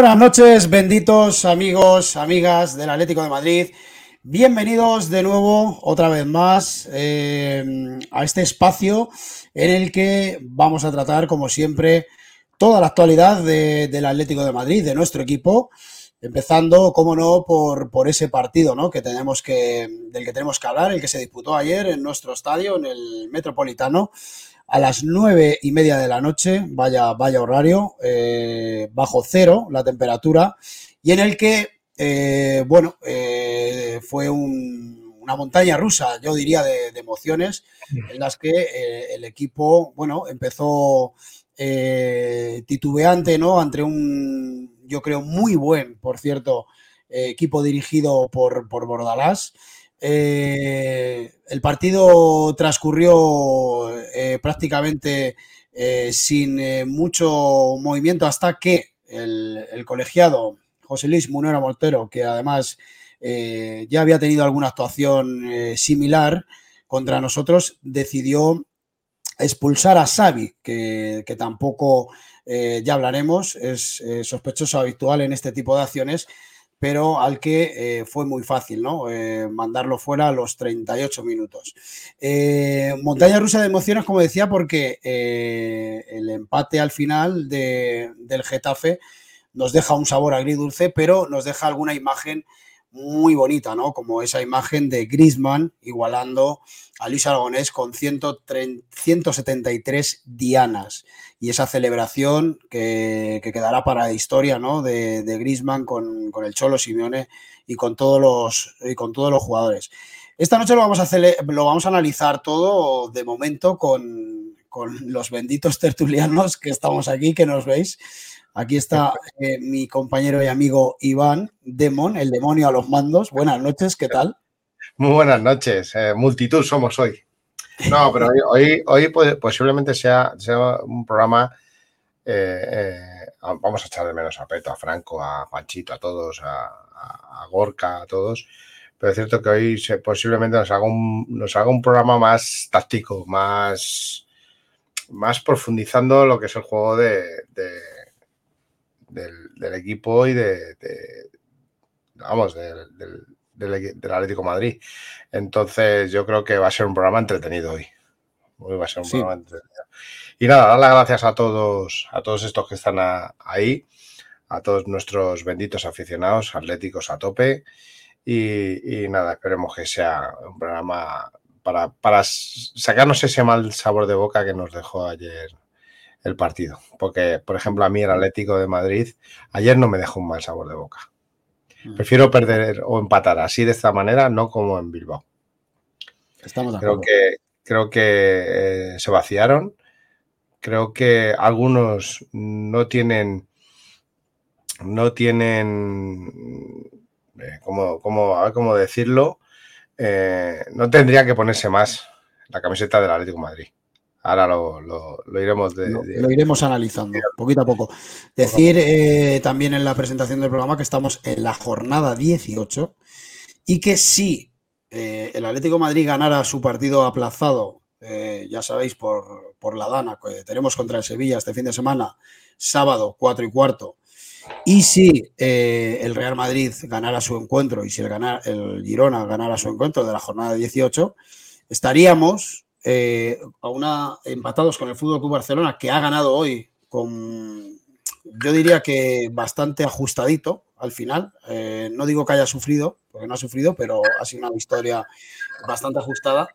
buenas noches, benditos amigos, amigas del Atlético de Madrid. Bienvenidos de nuevo, otra vez más, eh, a este espacio en el que vamos a tratar, como siempre, toda la actualidad del Atlético de Madrid, de nuestro equipo, empezando, como no, por, por ese partido ¿no? que tenemos que, del que tenemos que hablar, el que se disputó ayer en nuestro estadio, en el Metropolitano a las nueve y media de la noche, vaya, vaya horario, eh, bajo cero la temperatura, y en el que, eh, bueno, eh, fue una montaña rusa, yo diría, de, emociones, en las que el equipo, bueno, empezó titubeante, ¿no? Ante un, yo creo, muy buen, por cierto, equipo dirigido por, por Bordalás. Eh, el partido transcurrió eh, prácticamente eh, sin mucho movimiento hasta que el, colegiado José Luis Munera Mortero, que además ya había tenido alguna actuación similar contra nosotros, decidió expulsar a Xavi, que, que tampoco ya hablaremos, es sospechoso habitual en este tipo de acciones pero al que eh, fue muy fácil, ¿no? Eh, mandarlo fuera a los 38 minutos. Eh, montaña rusa de emociones, como decía, porque el empate al final del Getafe nos deja un sabor agridulce, pero nos deja alguna imagen muy bonita, ¿no? Como esa imagen de Grisman igualando a Luis Aragonés con 173 dianas y esa celebración que, quedará para la historia, ¿no? De, de Grisman con, el Cholo Simeone y con todos los, y con todos los jugadores. Esta noche lo vamos a, lo vamos a analizar todo de momento con, con los benditos tertulianos que estamos aquí, que nos veis. Aquí está eh, mi compañero y amigo Iván Demon, el demonio a los mandos. Buenas noches, ¿qué tal? Muy buenas noches. Eh, multitud somos hoy. No, pero hoy, hoy, posiblemente sea, sea, un programa. Eh, vamos a echar de menos a Peto, a Franco, a Juanchito, a todos, a, Gorka, a todos. Pero es cierto que hoy posiblemente nos haga, un, nos haga un programa más táctico, más, más profundizando lo que es el juego de del, equipo y de, vamos, del, Atlético Madrid. Entonces, yo creo que va a ser un programa entretenido hoy. Hoy va a ser un programa entretenido. Y nada, dar las gracias a todos, a todos estos que están ahí, a todos nuestros benditos aficionados, atléticos a tope. Y, nada, esperemos que sea un programa para, para sacarnos ese mal sabor de boca que nos dejó ayer el partido. Porque, por ejemplo, a mí el Atlético de Madrid ayer no me dejó un mal sabor de boca. Mm. Prefiero perder o empatar así de esta manera, no como en Bilbao. Estamos creo que creo que eh, se vaciaron. Creo que algunos no tienen no tienen eh, como, a ver cómo decirlo. Eh, no tendría que ponerse más la camiseta del Atlético de Madrid. Ahora lo, iremos lo, iremos analizando poquito a poco. Decir eh, también en la presentación del programa que estamos en la jornada 18 y que si eh, el Atlético Madrid ganara su partido aplazado, eh, ya sabéis, por, por, la Dana, que tenemos contra el Sevilla este fin de semana, sábado 4 y cuarto, y si el Real Madrid ganara su encuentro y si el, el Girona ganara su encuentro de la jornada 18, estaríamos eh, a una, empatados con el Fútbol Club Barcelona, que ha ganado hoy con, yo diría que bastante ajustadito al final. Eh, no digo que haya sufrido, porque no ha sufrido, pero ha sido una historia bastante ajustada.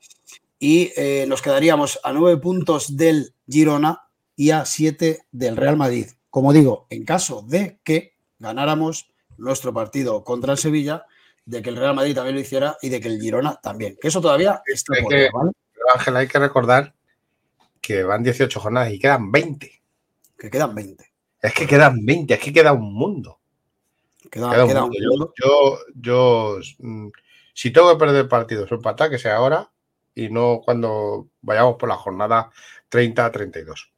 Y eh, nos quedaríamos a nueve puntos del Girona y a siete del Real Madrid. Como digo, en caso de que ganáramos nuestro partido contra el Sevilla, de que el Real Madrid también lo hiciera y de que el Girona también. Que eso todavía está por ¿vale? Ángel, hay que recordar que van 18 jornadas y quedan 20. Que quedan 20. Es que quedan 20, es que queda un mundo. Queda, un mundo. Yo, yo, mm, si tengo que perder partidos o empatar, que sea ahora y no cuando vayamos por la jornada 30 a 32.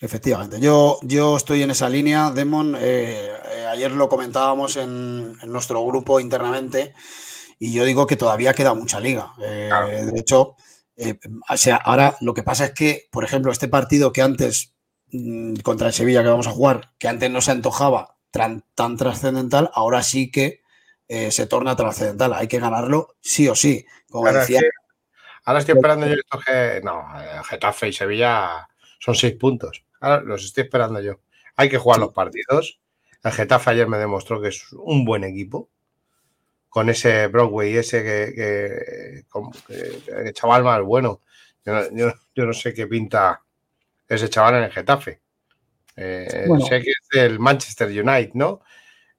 Efectivamente, yo, yo estoy en esa línea, Demon. Eh, eh, ayer lo comentábamos en, nuestro grupo internamente y yo digo que todavía queda mucha liga. Eh, de hecho, o sea, ahora lo que pasa es que, por ejemplo, este partido que antes mm, contra el Sevilla que vamos a jugar, que antes no se antojaba tan, trascendental, ahora sí que se torna trascendental. Hay que ganarlo sí o sí. Como decía. ahora estoy esperando yo esto que. No, Getafe y Sevilla son seis puntos. Ahora los estoy esperando yo. Hay que jugar los partidos. El Getafe ayer me demostró que es un buen equipo. Con ese Broadway, ese que, que, chaval más bueno. Yo, no sé qué pinta ese chaval en el Getafe. Eh, sé que es del Manchester United, ¿no?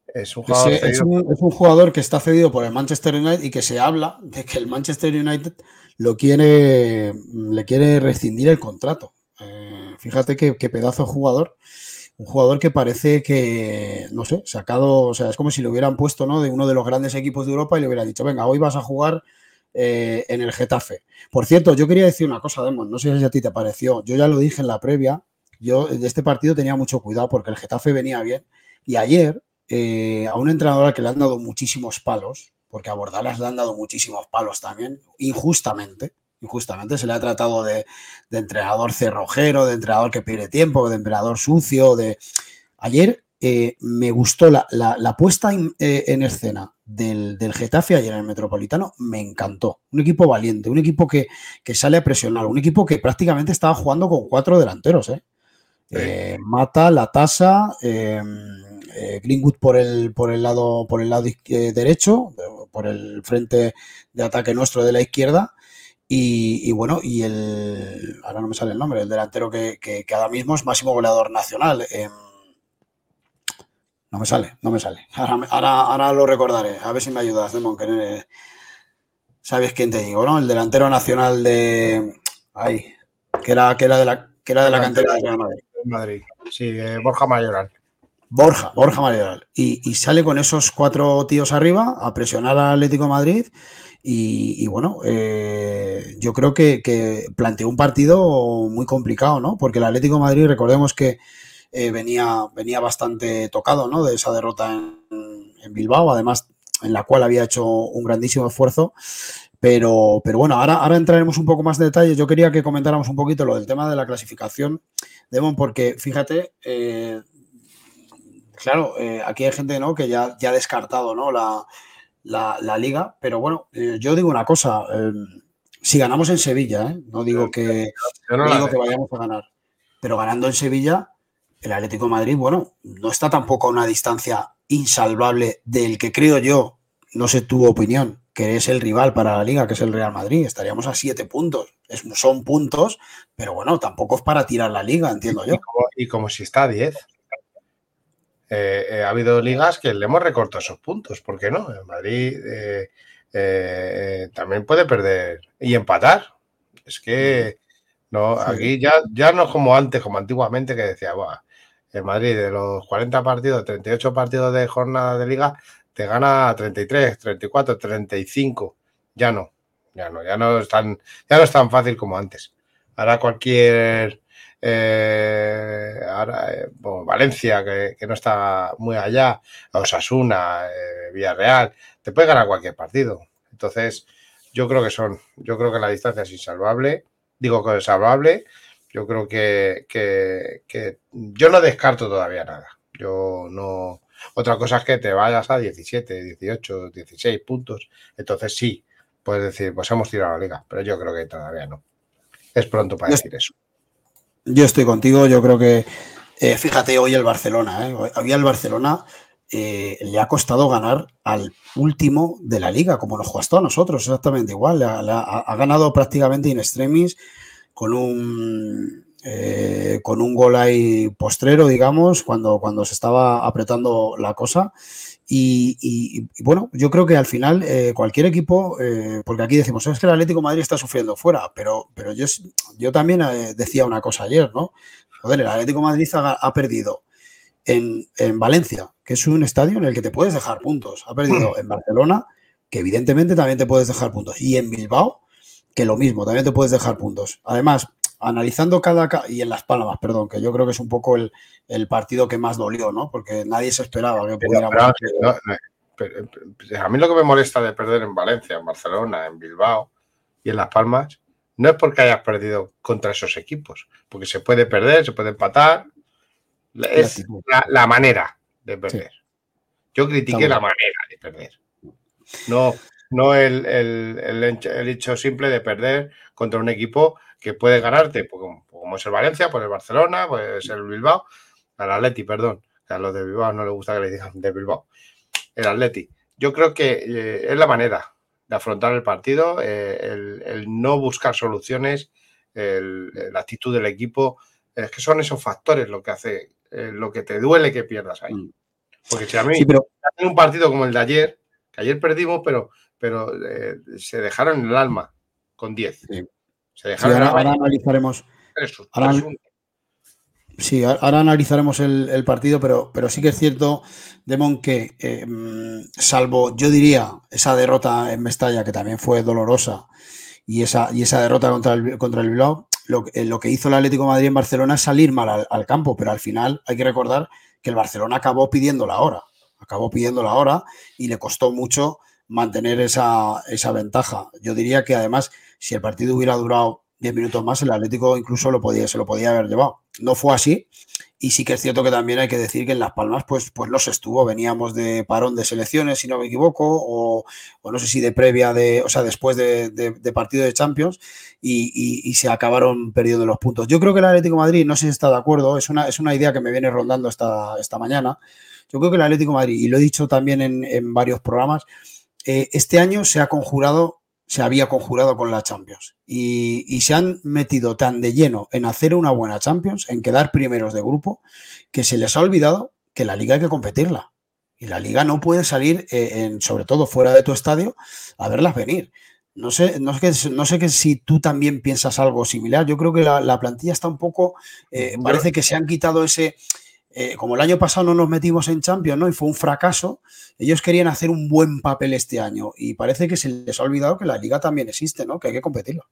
Es un, jugador es, un, jugador que está cedido por el Manchester United y que se habla de que el Manchester United lo quiere, le quiere rescindir el contrato. Eh, fíjate qué, pedazo de jugador. Un jugador que parece que, no sé, sacado, o sea, es como si lo hubieran puesto, ¿no? De uno de los grandes equipos de Europa y le hubiera dicho, venga, hoy vas a jugar eh, en el Getafe. Por cierto, yo quería decir una cosa, Demon, no sé si a ti te pareció. Yo ya lo dije en la previa, yo de este partido tenía mucho cuidado porque el Getafe venía bien. Y ayer, eh, a un entrenador que le han dado muchísimos palos, porque a Bordalas le han dado muchísimos palos también, injustamente, Injustamente se le ha tratado de, entrenador cerrojero, de entrenador que pierde tiempo, de entrenador sucio. De... Ayer eh, me gustó la, puesta eh, en, escena del, Getafe ayer en el Metropolitano, me encantó. Un equipo valiente, un equipo que, sale a presionar, un equipo que prácticamente estaba jugando con cuatro delanteros. ¿eh? Mata, la tasa, Greenwood por el, por el lado, por el lado derecho, por el frente de ataque nuestro de la izquierda y, bueno, y el. Ahora no me sale el nombre, el delantero que, que, ahora mismo es máximo goleador nacional. Em, no me sale, no me sale. Ahora, ahora, lo recordaré. A ver si me ayudas, Demon, que sabes quién te digo, ¿no? El delantero nacional de. Ay, que era, que era de la, que era de la cantera de Real Madrid. Madrid. Sí, Borja Mayoral. Borja, Borja Mayoral. Y, y, sale con esos cuatro tíos arriba a presionar al Atlético de Madrid y, bueno, eh, yo creo que, planteó un partido muy complicado, ¿no? Porque el Atlético Madrid, recordemos que eh, venía, venía bastante tocado, ¿no? De esa derrota en, Bilbao, además en la cual había hecho un grandísimo esfuerzo. Pero, pero bueno, ahora, ahora entraremos un poco más de detalle. Yo quería que comentáramos un poquito lo del tema de la clasificación, Demon, porque fíjate, eh, claro, aquí hay gente ¿no? que ya, ya ha descartado ¿no? la, la, liga. Pero bueno, eh, yo digo una cosa, eh, si ganamos en Sevilla, ¿eh? no digo que, digo que vayamos a ganar, pero ganando en Sevilla, el Atlético de Madrid, bueno, no está tampoco a una distancia insalvable del que creo yo, no sé tu opinión, que es el rival para la liga, que es el Real Madrid. Estaríamos a siete puntos. son puntos, pero bueno, tampoco es para tirar la liga, entiendo yo. Y como, si está a diez. Eh, eh, ha habido ligas que le hemos recortado esos puntos, ¿por qué no? En Madrid eh, también puede perder y empatar. Es que no, aquí ya, ya no es como antes, como antiguamente, que decía, en Madrid de los 40 partidos, 38 partidos de jornada de liga, te gana 33, 34, 35. Ya no, ya no, ya no es tan, ya no es tan fácil como antes. Ahora cualquier eh, ahora, eh, Valencia, que, no está muy allá, Osasuna, eh, Villarreal, te puede ganar cualquier partido. Entonces, yo creo que son, yo creo que la distancia es insalvable, digo que es salvable, yo creo que, que, yo no descarto todavía nada. Yo no. Otra cosa es que te vayas a 17, 18, 16 puntos. Entonces sí, puedes decir, pues hemos tirado la liga, pero yo creo que todavía no. Es pronto para decir eso. Yo estoy contigo, yo creo que, eh, fíjate, hoy el Barcelona, eh, hoy el Barcelona eh, le ha costado ganar al último de la liga, como nos costó a nosotros, exactamente igual. Ha, ganado prácticamente in extremis con un, con un gol ahí postrero, digamos, cuando, cuando se estaba apretando la cosa. Y, bueno, yo creo que al final eh, cualquier equipo, eh, porque aquí decimos, es que el Atlético Madrid está sufriendo fuera, pero, pero yo, yo también eh, decía una cosa ayer, ¿no? Joder, el Atlético Madrid ha, perdido en, en, Valencia, que es un estadio en el que te puedes dejar puntos. Ha perdido hmm. en Barcelona, que evidentemente también te puedes dejar puntos. Y en Bilbao, que lo mismo, también te puedes dejar puntos. Además, analizando cada... y en Las Palmas, perdón, que yo creo que es un poco el, partido que más dolió, ¿no? Porque nadie se esperaba que pudiera... a mí lo que me molesta de perder en Valencia, en Barcelona, en Bilbao y en Las Palmas, no es porque hayas perdido contra esos equipos, porque se puede perder, se puede empatar, es la, manera de perder. Yo critiqué la manera de perder. No, no el, el, hecho simple de perder contra un equipo que puede ganarte, pues, como es el Valencia, pues el Barcelona, pues el Bilbao, al Atleti, perdón, que a los de Bilbao no le gusta que le digan de Bilbao, el Atleti. Yo creo que eh, es la manera de afrontar el partido, eh, el, no buscar soluciones, la actitud del equipo, es que son esos factores lo que hace, eh, lo que te duele que pierdas ahí. Mm. Porque si a mí pero... un partido como el de ayer, que ayer perdimos, pero, pero se dejaron en el alma con 10 ahora, analizaremos. sí, ahora analizaremos el, partido, pero, pero sí que es cierto, Demon, que em, salvo, yo diría, esa derrota en Mestalla, que también fue dolorosa, y esa, y esa derrota contra el, contra el Bilbao, lo, eh, lo, que hizo el Atlético de Madrid en Barcelona es salir mal al, campo, pero al final hay que recordar que el Barcelona acabó pidiendo la hora, acabó pidiendo la hora y le costó mucho mantener esa, esa ventaja. Yo diría que además si el partido hubiera durado 10 minutos más, el Atlético incluso lo podía, se lo podía haber llevado. No fue así. Y sí que es cierto que también hay que decir que en Las Palmas, pues, pues los estuvo. Veníamos de parón de selecciones, si no me equivoco, o, no sé si de previa de, o sea, después de, partido de Champions, y, se acabaron perdiendo los puntos. Yo creo que el Atlético Madrid, no sé si está de acuerdo, es una, es una idea que me viene rondando esta, esta mañana. Yo creo que el Atlético Madrid, y lo he dicho también en, varios programas, eh, este año se ha conjurado se había conjurado con la Champions. Y, se han metido tan de lleno en hacer una buena Champions, en quedar primeros de grupo, que se les ha olvidado que la liga hay que competirla. Y la liga no puede salir, eh, en, sobre todo fuera de tu estadio, a verlas venir. No sé, no sé, no sé que si tú también piensas algo similar. Yo creo que la, plantilla está un poco. Eh, parece que se han quitado ese, eh, como el año pasado no nos metimos en Champions, ¿no? Y fue un fracaso, ellos querían hacer un buen papel este año y parece que se les ha olvidado que la liga también existe, ¿no? Que hay que competirlo.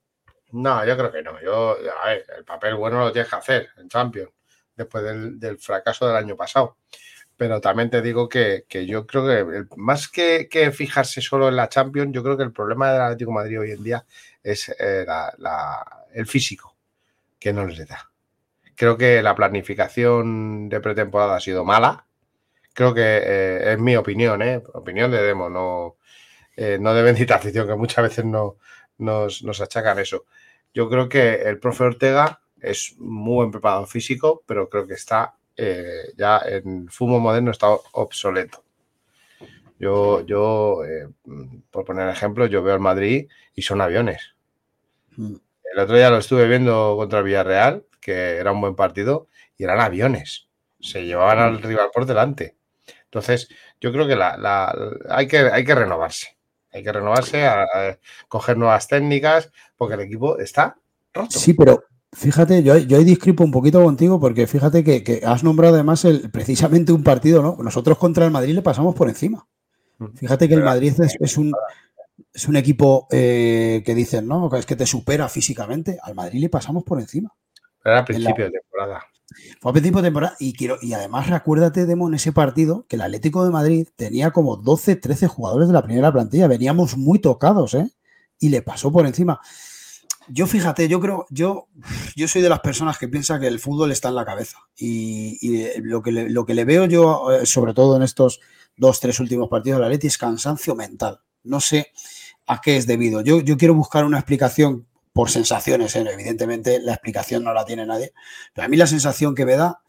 No, yo creo que no. Yo, a ver, el papel bueno lo tienes que hacer en Champions, después del, fracaso del año pasado. Pero también te digo que, yo creo que más que, fijarse solo en la Champions, yo creo que el problema del Atlético Madrid hoy en día es eh, el físico que no les da. Creo que la planificación de pretemporada ha sido mala. Creo que eh, es mi opinión, ¿eh? Opinión de Demo, no, eh, no de bendita afición, que muchas veces no, nos, achacan eso. Yo creo que el profe Ortega es muy buen preparado físico, pero creo que está eh, ya en fumo moderno, está obsoleto. Yo, yo por poner ejemplo, yo veo el Madrid y son aviones. Mm. El otro día lo estuve viendo contra el Villarreal que era un buen partido, y eran aviones. Se llevaban al rival por delante. Entonces, yo creo que la, hay, que hay que renovarse. Hay que renovarse, a, coger nuevas técnicas, porque el equipo está roto. Sí, pero Fíjate, yo, yo ahí discrepo un poquito contigo porque fíjate que, has nombrado además el, precisamente un partido, ¿no? Nosotros contra el Madrid le pasamos por encima. Mm. Fíjate que el Madrid es, un, es un equipo eh, que dicen, ¿no? Es que te supera físicamente. Al Madrid le pasamos por encima. Era a principio de temporada. Fue a principio de temporada y, quiero, y además recuérdate, Demo, en ese partido que el Atlético de Madrid tenía como 12, 13 jugadores de la primera plantilla. Veníamos muy tocados, ¿eh? Y le pasó por encima. Yo fíjate, yo creo, yo, yo soy de las personas que piensa que el fútbol está en la cabeza. Y, lo, que le, lo que le veo yo, eh, sobre todo en estos dos, tres últimos partidos de la Atleti, es cansancio mental. No sé a qué es debido. Yo, yo quiero buscar una explicación por sensaciones, ¿eh? evidentemente la explicación no la tiene nadie, pero a mí la sensación que me da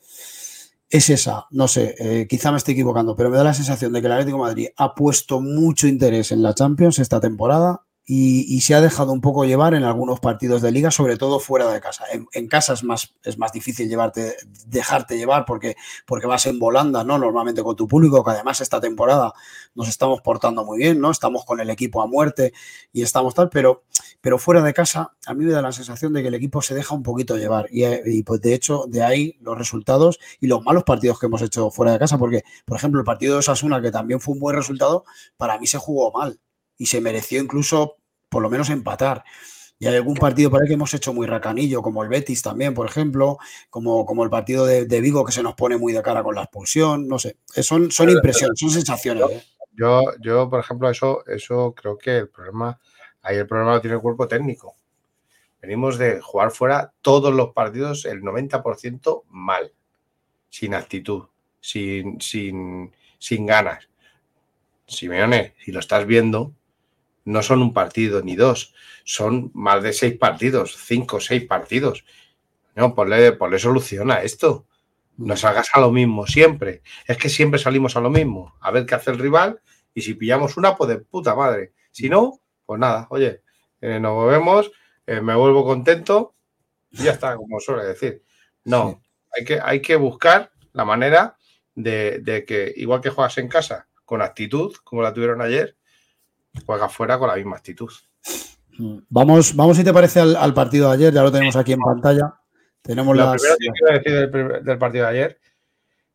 es esa, no sé, eh, quizá me estoy equivocando, pero me da la sensación de que el Atlético Madrid ha puesto mucho interés en la Champions esta temporada y, se ha dejado un poco llevar en algunos partidos de liga, sobre todo fuera de casa. En, casa es más, es más difícil llevarte, dejarte llevar porque, porque vas en volanda, ¿no? Normalmente con tu público, que además esta temporada nos estamos portando muy bien, ¿no? Estamos con el equipo a muerte y estamos tal, pero, pero fuera de casa a mí me da la sensación de que el equipo se deja un poquito llevar y, y pues de hecho de ahí los resultados y los malos partidos que hemos hecho fuera de casa, porque por ejemplo el partido de Osasuna, que también fue un buen resultado, para mí se jugó mal y se mereció incluso por lo menos empatar. Y hay algún partido por ahí que hemos hecho muy racanillo, como el Betis también, por ejemplo, como, como el partido de, Vigo que se nos pone muy de cara con la expulsión, no sé. Son, son impresiones, son sensaciones. ¿eh? Yo, yo, por ejemplo, eso, eso creo que el problema, ahí el problema lo tiene el cuerpo técnico. Venimos de jugar fuera todos los partidos, el 90% mal, sin actitud, sin, sin, sin ganas. Simeone, si lo estás viendo, no son un partido ni dos, son más de seis partidos, cinco o seis partidos. No, ponle, ponle solución a esto. No salgas a lo mismo siempre. Es que siempre salimos a lo mismo. A ver qué hace el rival y si pillamos una, pues de puta madre. Si no, pues nada, oye, eh, nos movemos, eh, me vuelvo contento y ya está, como suele decir. No, hay, que, hay que buscar la manera de, de que, igual que juegas en casa, con actitud, como la tuvieron ayer, juega fuera con la misma actitud. Vamos, vamos si te parece al, partido de ayer, ya lo tenemos aquí en pantalla. Tenemos lo primero que quiero decir del, partido de ayer,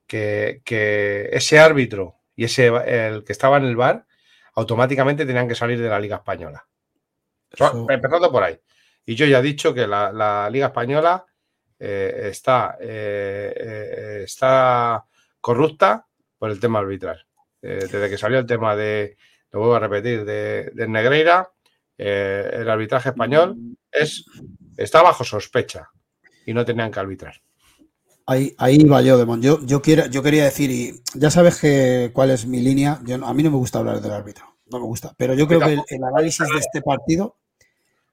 que, ese árbitro y ese el que estaba en el bar automáticamente tenían que salir de la Liga Española. Empezando por ahí. Y yo ya he dicho que la, Liga Española eh, está, eh, eh, está corrupta por el tema arbitral. desde que salió el tema de, lo vuelvo a repetir, de, Negreira, eh, el arbitraje español es, está bajo sospecha y no tenían que arbitrar. Ahí, ahí va yo, Demon. Yo, yo, quiero, yo quería decir, y ya sabes que, cuál es mi línea. Yo, a mí no me gusta hablar del árbitro, no me gusta. Pero yo creo que el, análisis de este partido.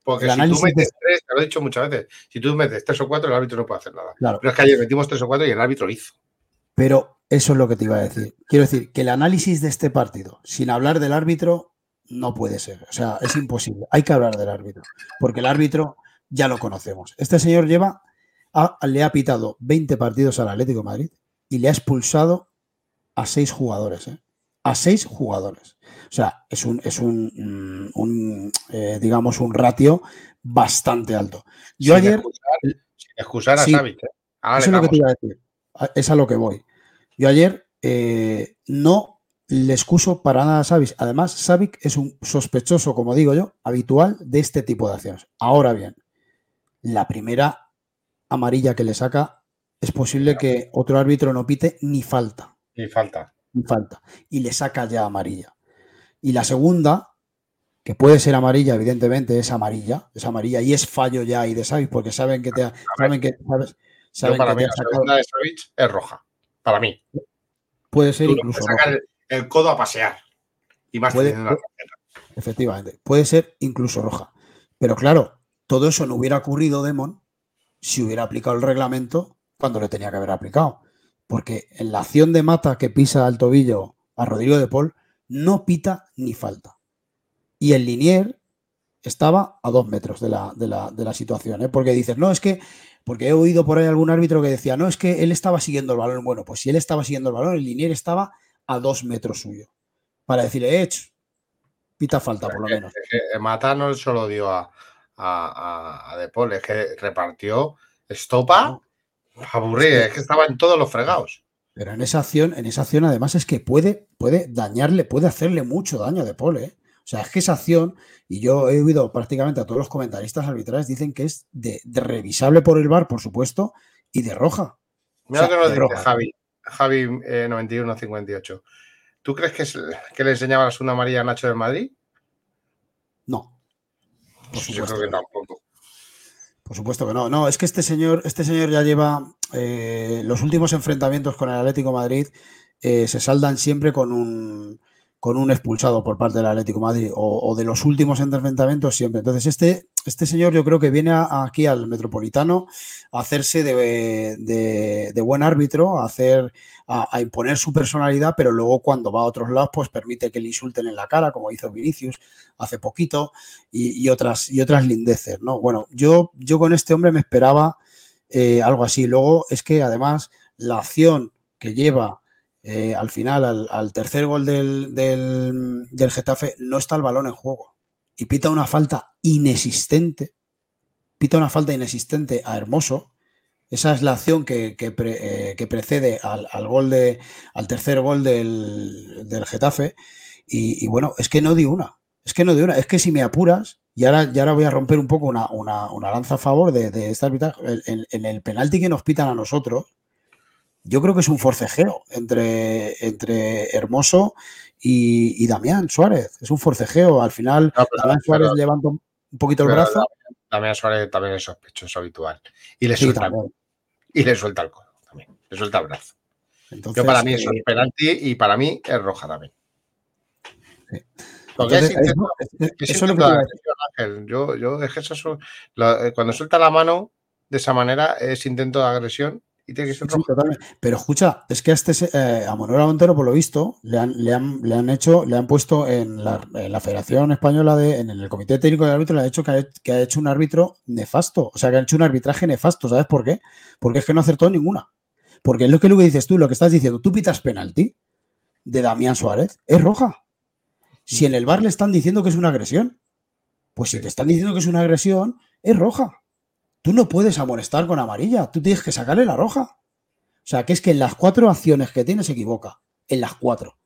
Porque si tú metes tres, te lo he dicho muchas veces, si tú metes tres o cuatro, el árbitro no puede hacer nada. Pero es que ayer metimos tres o cuatro y el árbitro hizo. Pero eso es lo que te iba a decir. Quiero decir que el análisis de este partido, sin hablar del árbitro, no puede ser. O sea, es imposible. Hay que hablar del árbitro. Porque el árbitro ya lo conocemos. Este señor lleva, le ha pitado 20 partidos al Atlético de Madrid y le ha expulsado a seis jugadores. ¿eh? A seis jugadores. O sea, es un, es un, mm, eh, digamos, un ratio bastante alto. Yo ayer. Excusar, a sí, ¿eh? Eso es lo que te iba a decir. Es a lo que voy. Yo ayer eh, no le excuso para nada a Savic. Además, Savic es un sospechoso, como digo yo, habitual de este tipo de acciones. Ahora bien, la primera amarilla que le saca es posible que otro árbitro no pite ni falta. Ni falta. Ni falta. Y le saca ya amarilla. Y la segunda, que puede ser amarilla, evidentemente es amarilla, es amarilla y es fallo ya y de Savic porque saben que te saben que sabes, para mí la segunda de Savic es roja para mí. Puede ser incluso. Sacar el, codo a pasear. Y más puede, Efectivamente. Puede ser incluso roja. Pero claro, todo eso no hubiera ocurrido, Demon, si hubiera aplicado el reglamento cuando le tenía que haber aplicado. Porque en la acción de mata que pisa al tobillo a Rodrigo de Paul, no pita ni falta. Y el Linier estaba a dos metros de la, de la, de la situación. ¿eh? Porque dices, no, es que porque he oído por ahí algún árbitro que decía, no, es que él estaba siguiendo el balón. Bueno, pues si él estaba siguiendo el balón, el linier estaba a dos metros suyo. Para decirle, hecho, pita falta por lo menos. Mata no solo dio a, a, De Paul, es que repartió estopa, aburrir, es que, estaba en todos los fregados. Pero en esa acción, en esa acción además es que puede, puede dañarle, puede hacerle mucho daño a De Paul, ¿eh? O sea, es que esa acción, y yo he oído prácticamente a todos los comentaristas arbitrales, dicen que es de, revisable por el bar, por supuesto, y de roja. Mira lo que nos dice Javi, Javi 9158. Eh, ¿Tú crees que, es, que le enseñaba la segunda amarilla a Nacho del Madrid? No. Por supuesto. Yo creo que tampoco. Por supuesto que no. No, es que este señor, este señor ya lleva eh, los últimos enfrentamientos con el Atlético Madrid eh, se saldan siempre con un con un expulsado por parte del Atlético Madrid o, de los últimos enfrentamientos siempre. Entonces, este este señor yo creo que viene aquí al Metropolitano a hacerse de, buen árbitro, a, hacer, a, imponer su personalidad, pero luego cuando va a otros lados, pues permite que le insulten en la cara, como hizo Vinicius hace poquito, y, otras, y otras lindeces, ¿no? Bueno, yo, yo con este hombre me esperaba eh, algo así. Luego es que además la acción que lleva eh, al final, al, tercer gol del, del, Getafe, no está el balón en juego. Y pita una falta inexistente. Pita una falta inexistente a Hermoso. Esa es la acción que, eh, precede al, gol de, al tercer gol del, Getafe. Y, bueno, es que no di una. Es que no di una. Es que si me apuras, y ahora, ahora voy a romper un poco una, lanza a favor de, de esta en, en, el penalti que nos pitan a nosotros, yo creo que es un forcejeo entre, entre Hermoso y, Damián Suárez. Es un forcejeo. Al final, Damián Suárez levanta un poquito el brazo. Damián Suárez también es sospechoso habitual. Y le suelta, y le suelta el codo también. Le suelta el brazo. Entonces, yo para mí eso es eh, penalti y para mí es roja también. eso, es lo que Ángel. Yo, yo es que eso, eh, cuando suelta la mano de esa manera es intento de agresión pero escucha, es que a, este, eh, a Manuel Montero, por lo visto, le han, le han, hecho, le han puesto en la, Federación Española, de, en el Comité Técnico de Árbitro, le han hecho que ha, hecho un árbitro nefasto. O sea, que ha hecho un arbitraje nefasto. ¿Sabes por qué? Porque es que no acertó ninguna. Porque es lo que, lo que dices tú, lo que estás diciendo. Tú pitas penalti de Damián Suárez, es roja. Si en el bar le están diciendo que es una agresión, pues si te están diciendo que es una agresión, es roja. Tú no puedes amonestar con amarilla, tú tienes que sacarle la roja. O sea, que es que en las cuatro acciones que tiene se equivoca, en las cuatro.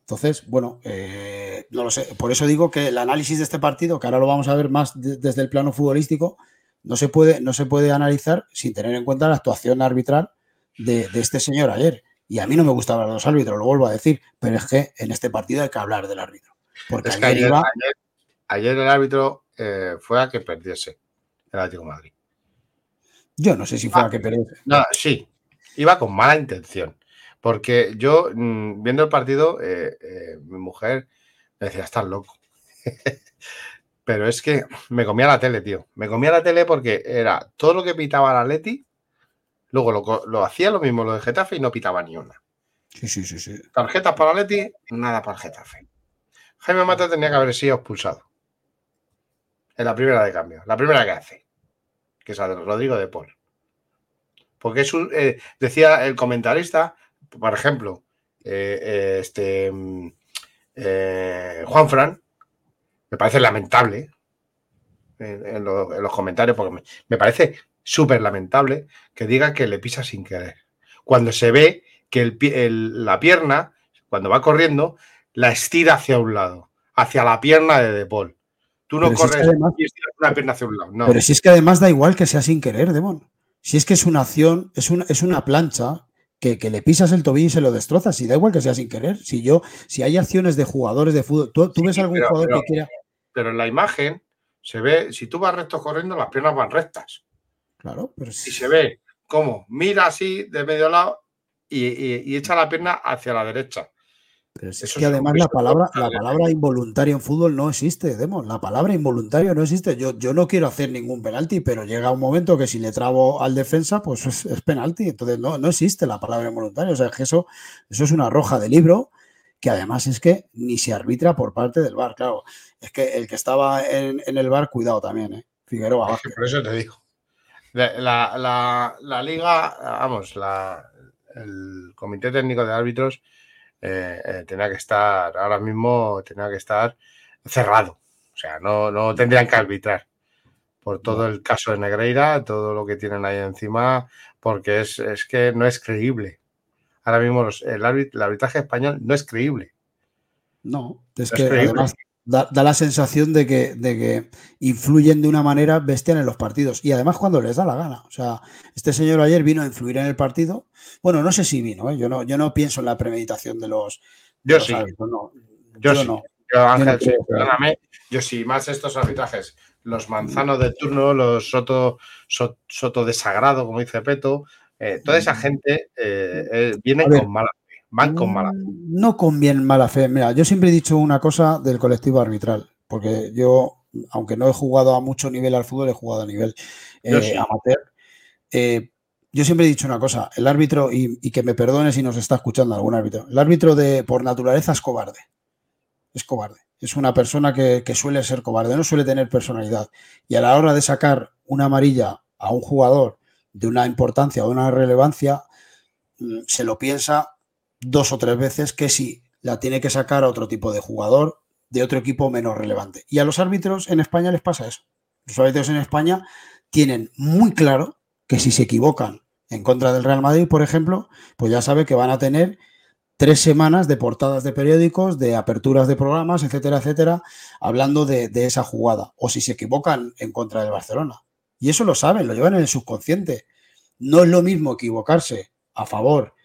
Entonces, bueno, eh, no lo sé. Por eso digo que el análisis de este partido, que ahora lo vamos a ver más desde el plano futbolístico, no se, puede, no se puede analizar sin tener en cuenta la actuación arbitral de, este señor ayer. Y a mí no me gustaba los árbitros, lo vuelvo a decir, pero es que en este partido hay que hablar del árbitro. Porque ayer, ayer, el árbitro eh, fue a que perdiese el Atlético Madrid. Yo no sé si fue a que. No, sí, iba con mala intención. Porque yo, mm, viendo el partido, eh, eh, mi mujer me decía, estás loco. Pero es que me comía la tele, tío. Me comía la tele porque era todo lo que pitaba el Atleti, luego lo, hacía lo mismo lo de Getafe y no pitaba ni una. Sí, sí, sí, sí. Tarjetas para el Atleti, nada para el Getafe. Jaime Mata tenía que haber sido expulsado en la primera de cambio, la primera que hace, que es la de Rodrigo de Paul. Porque es un, eh, decía el comentarista, por ejemplo, eh, eh, este Juan Fran, me parece lamentable en, los comentarios, porque me, parece súper lamentable que diga que le pisa sin querer. Cuando se ve que el, la pierna, cuando va corriendo, la estira hacia un lado, hacia la pierna de De Paul. Tú no corres y una pierna hacia un lado. Pero si es que además da igual que sea sin querer, Demon. Si es que es una acción, es una, es una plancha que, le pisas el tobillo y se lo destrozas. Y da igual que sea sin querer. Si yo, si hay acciones de jugadores de fútbol, ¿tú, ves algún jugador que quiera. Pero en la imagen se ve, si tú vas recto corriendo, las piernas van rectas. Claro, pero si. Y se ve cómo mira así de medio lado y echa la pierna hacia la derecha es que además la palabra, la palabra involuntario en fútbol no existe, Demos. La palabra involuntario no existe. Yo, yo no quiero hacer ningún penalti, pero llega un momento que si le trabo al defensa, pues es, penalti. Entonces no, no existe la palabra involuntario. O sea, que eso, eso es una roja de libro que además es que ni se arbitra por parte del bar. Claro, es que el que estaba en, el bar, cuidado también, ¿eh? Figueroa. Por eso te digo. La, liga, vamos, el comité técnico de árbitros eh, eh, tenía que estar, ahora mismo tenía que estar cerrado. O sea, no, no tendrían que arbitrar por todo el caso de Negreira, todo lo que tienen ahí encima, porque es, que no es creíble. Ahora mismo el, arbitraje español no es creíble. No, es que además da, la sensación de que, de que influyen de una manera bestial en los partidos y además cuando les da la gana. O sea, este señor ayer vino a influir en el partido. Bueno, no sé si vino, ¿eh? yo, no, yo no pienso en la premeditación de los. Yo sí. yo, sí. no. Yo, Ángel, sí, perdóname. Yo sí, más estos arbitrajes. Los manzanos de turno, los soto, soto, de sagrado, como dice Peto, eh, toda esa mm. gente eh, viene con mala Van con mala fe. No con bien mala fe. Mira, yo siempre he dicho una cosa del colectivo arbitral, porque yo aunque no he jugado a mucho nivel al fútbol, he jugado a nivel eh, amateur. Eh, yo siempre he dicho una cosa, el árbitro, y, que me perdone si nos está escuchando algún árbitro, el árbitro de por naturaleza es cobarde. Es cobarde. Es una persona que, que suele ser cobarde, no suele tener personalidad. Y a la hora de sacar una amarilla a un jugador de una importancia o de una relevancia, mm, se lo piensa dos o tres veces que si la tiene que sacar a otro tipo de jugador de otro equipo menos relevante. Y a los árbitros en España les pasa eso. Los árbitros en España tienen muy claro que si se equivocan en contra del Real Madrid, por ejemplo, pues ya sabe que van a tener tres semanas de portadas de periódicos, de aperturas de programas, etcétera, etcétera, hablando de, de esa jugada. O si se equivocan en contra del Barcelona. Y eso lo saben, lo llevan en el subconsciente. No es lo mismo equivocarse a favor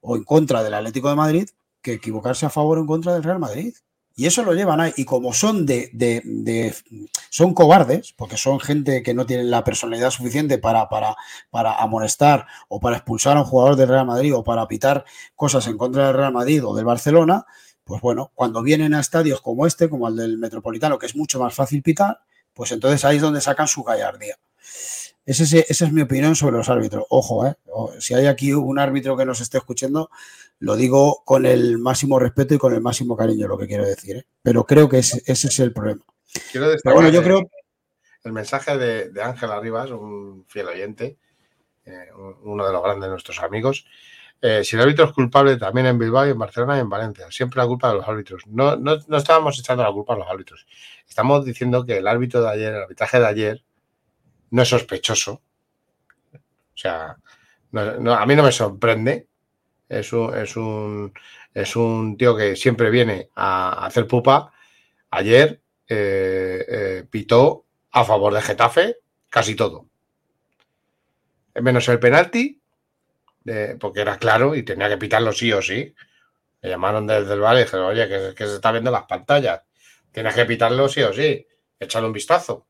o en contra del Atlético de Madrid que equivocarse a favor o en contra del Real Madrid. Y eso lo llevan ahí. Y como son de, de, son cobardes, porque son gente que no tienen la personalidad suficiente para, para, para amonestar o para expulsar a un jugador del Real Madrid o para pitar cosas en contra del Real Madrid o del Barcelona, pues bueno, cuando vienen a estadios como este, como el del Metropolitano, que es mucho más fácil pitar, pues entonces ahí es donde sacan su gallardía. Esa es, mi opinión sobre los árbitros. Ojo, ¿eh? si hay aquí un árbitro que nos esté escuchando, lo digo con el máximo respeto y con el máximo cariño, lo que quiero decir. ¿eh? Pero creo que ese, es el problema. Quiero destacar yo creo... el mensaje de, Ángel Arribas, un fiel oyente, eh, uno de los grandes de nuestros amigos. Eh, si el árbitro es culpable también en Bilbao y en Barcelona y en Valencia, siempre la culpa de los árbitros. No, no, no estábamos echando la culpa a los árbitros. Estamos diciendo que el árbitro de ayer, el arbitraje de ayer, no es sospechoso. O sea, a mí no me sorprende. Es un, es, un, es un tío que siempre viene a hacer pupa. Ayer eh, eh, pitó a favor de Getafe casi todo. Menos el penalti, porque era claro y tenía que pitarlo sí o sí. Me llamaron desde el bar y dijeron, oye, que, que se está viendo las pantallas. Tienes que pitarlo sí o sí. Échale un vistazo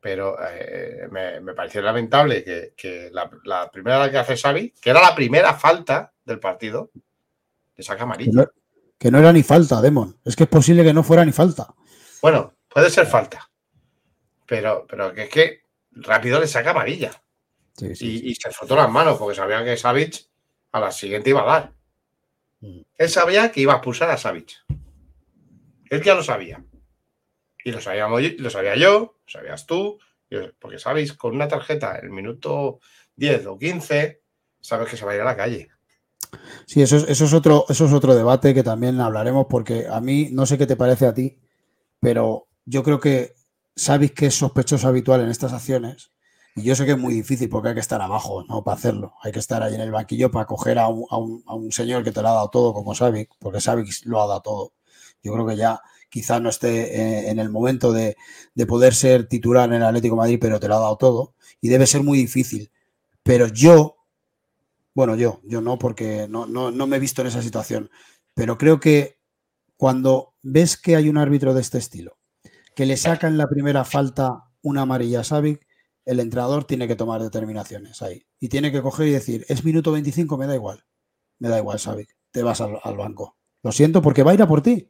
pero eh, me, pareció lamentable que, la, primera que hace Xavi, que era la primera falta del partido, le saca amarilla. Que no, era ni falta, Demon. Es que es posible que no fuera ni falta. Bueno, puede ser falta. Pero, pero que es que rápido le saca amarilla. Y, se frotó las manos porque sabía que Savic a la siguiente iba a dar. Mm. Él sabía que iba a expulsar a Savic. Él ya lo sabía. Y lo, sabía yo, lo sabías tú, porque sabéis, con una tarjeta el minuto 10 o 15, sabes que se va a ir a la calle. Sí, eso es, otro, eso es otro debate que también hablaremos, porque a mí no sé qué te parece a ti, pero yo creo que sabéis que es sospechoso habitual en estas acciones. Y yo sé que es muy difícil porque hay que estar abajo, ¿no? Para hacerlo. Hay que estar ahí en el banquillo para coger a un, a un, señor que te lo ha dado todo, como Savic, porque Savic lo ha dado todo. Yo creo que ya quizá no esté eh, en el momento de, poder ser titular en el Atlético Madrid, pero te lo ha dado todo y debe ser muy difícil. Pero yo, bueno, yo, yo no, porque no, no, me he visto en esa situación, pero creo que cuando ves que hay un árbitro de este estilo, que le saca en la primera falta una amarilla a Savic, el entrenador tiene que tomar determinaciones ahí. Y tiene que coger y decir, es minuto 25, me da igual. Me da igual, Savic, te vas al, al banco. Lo siento porque va a ir a por ti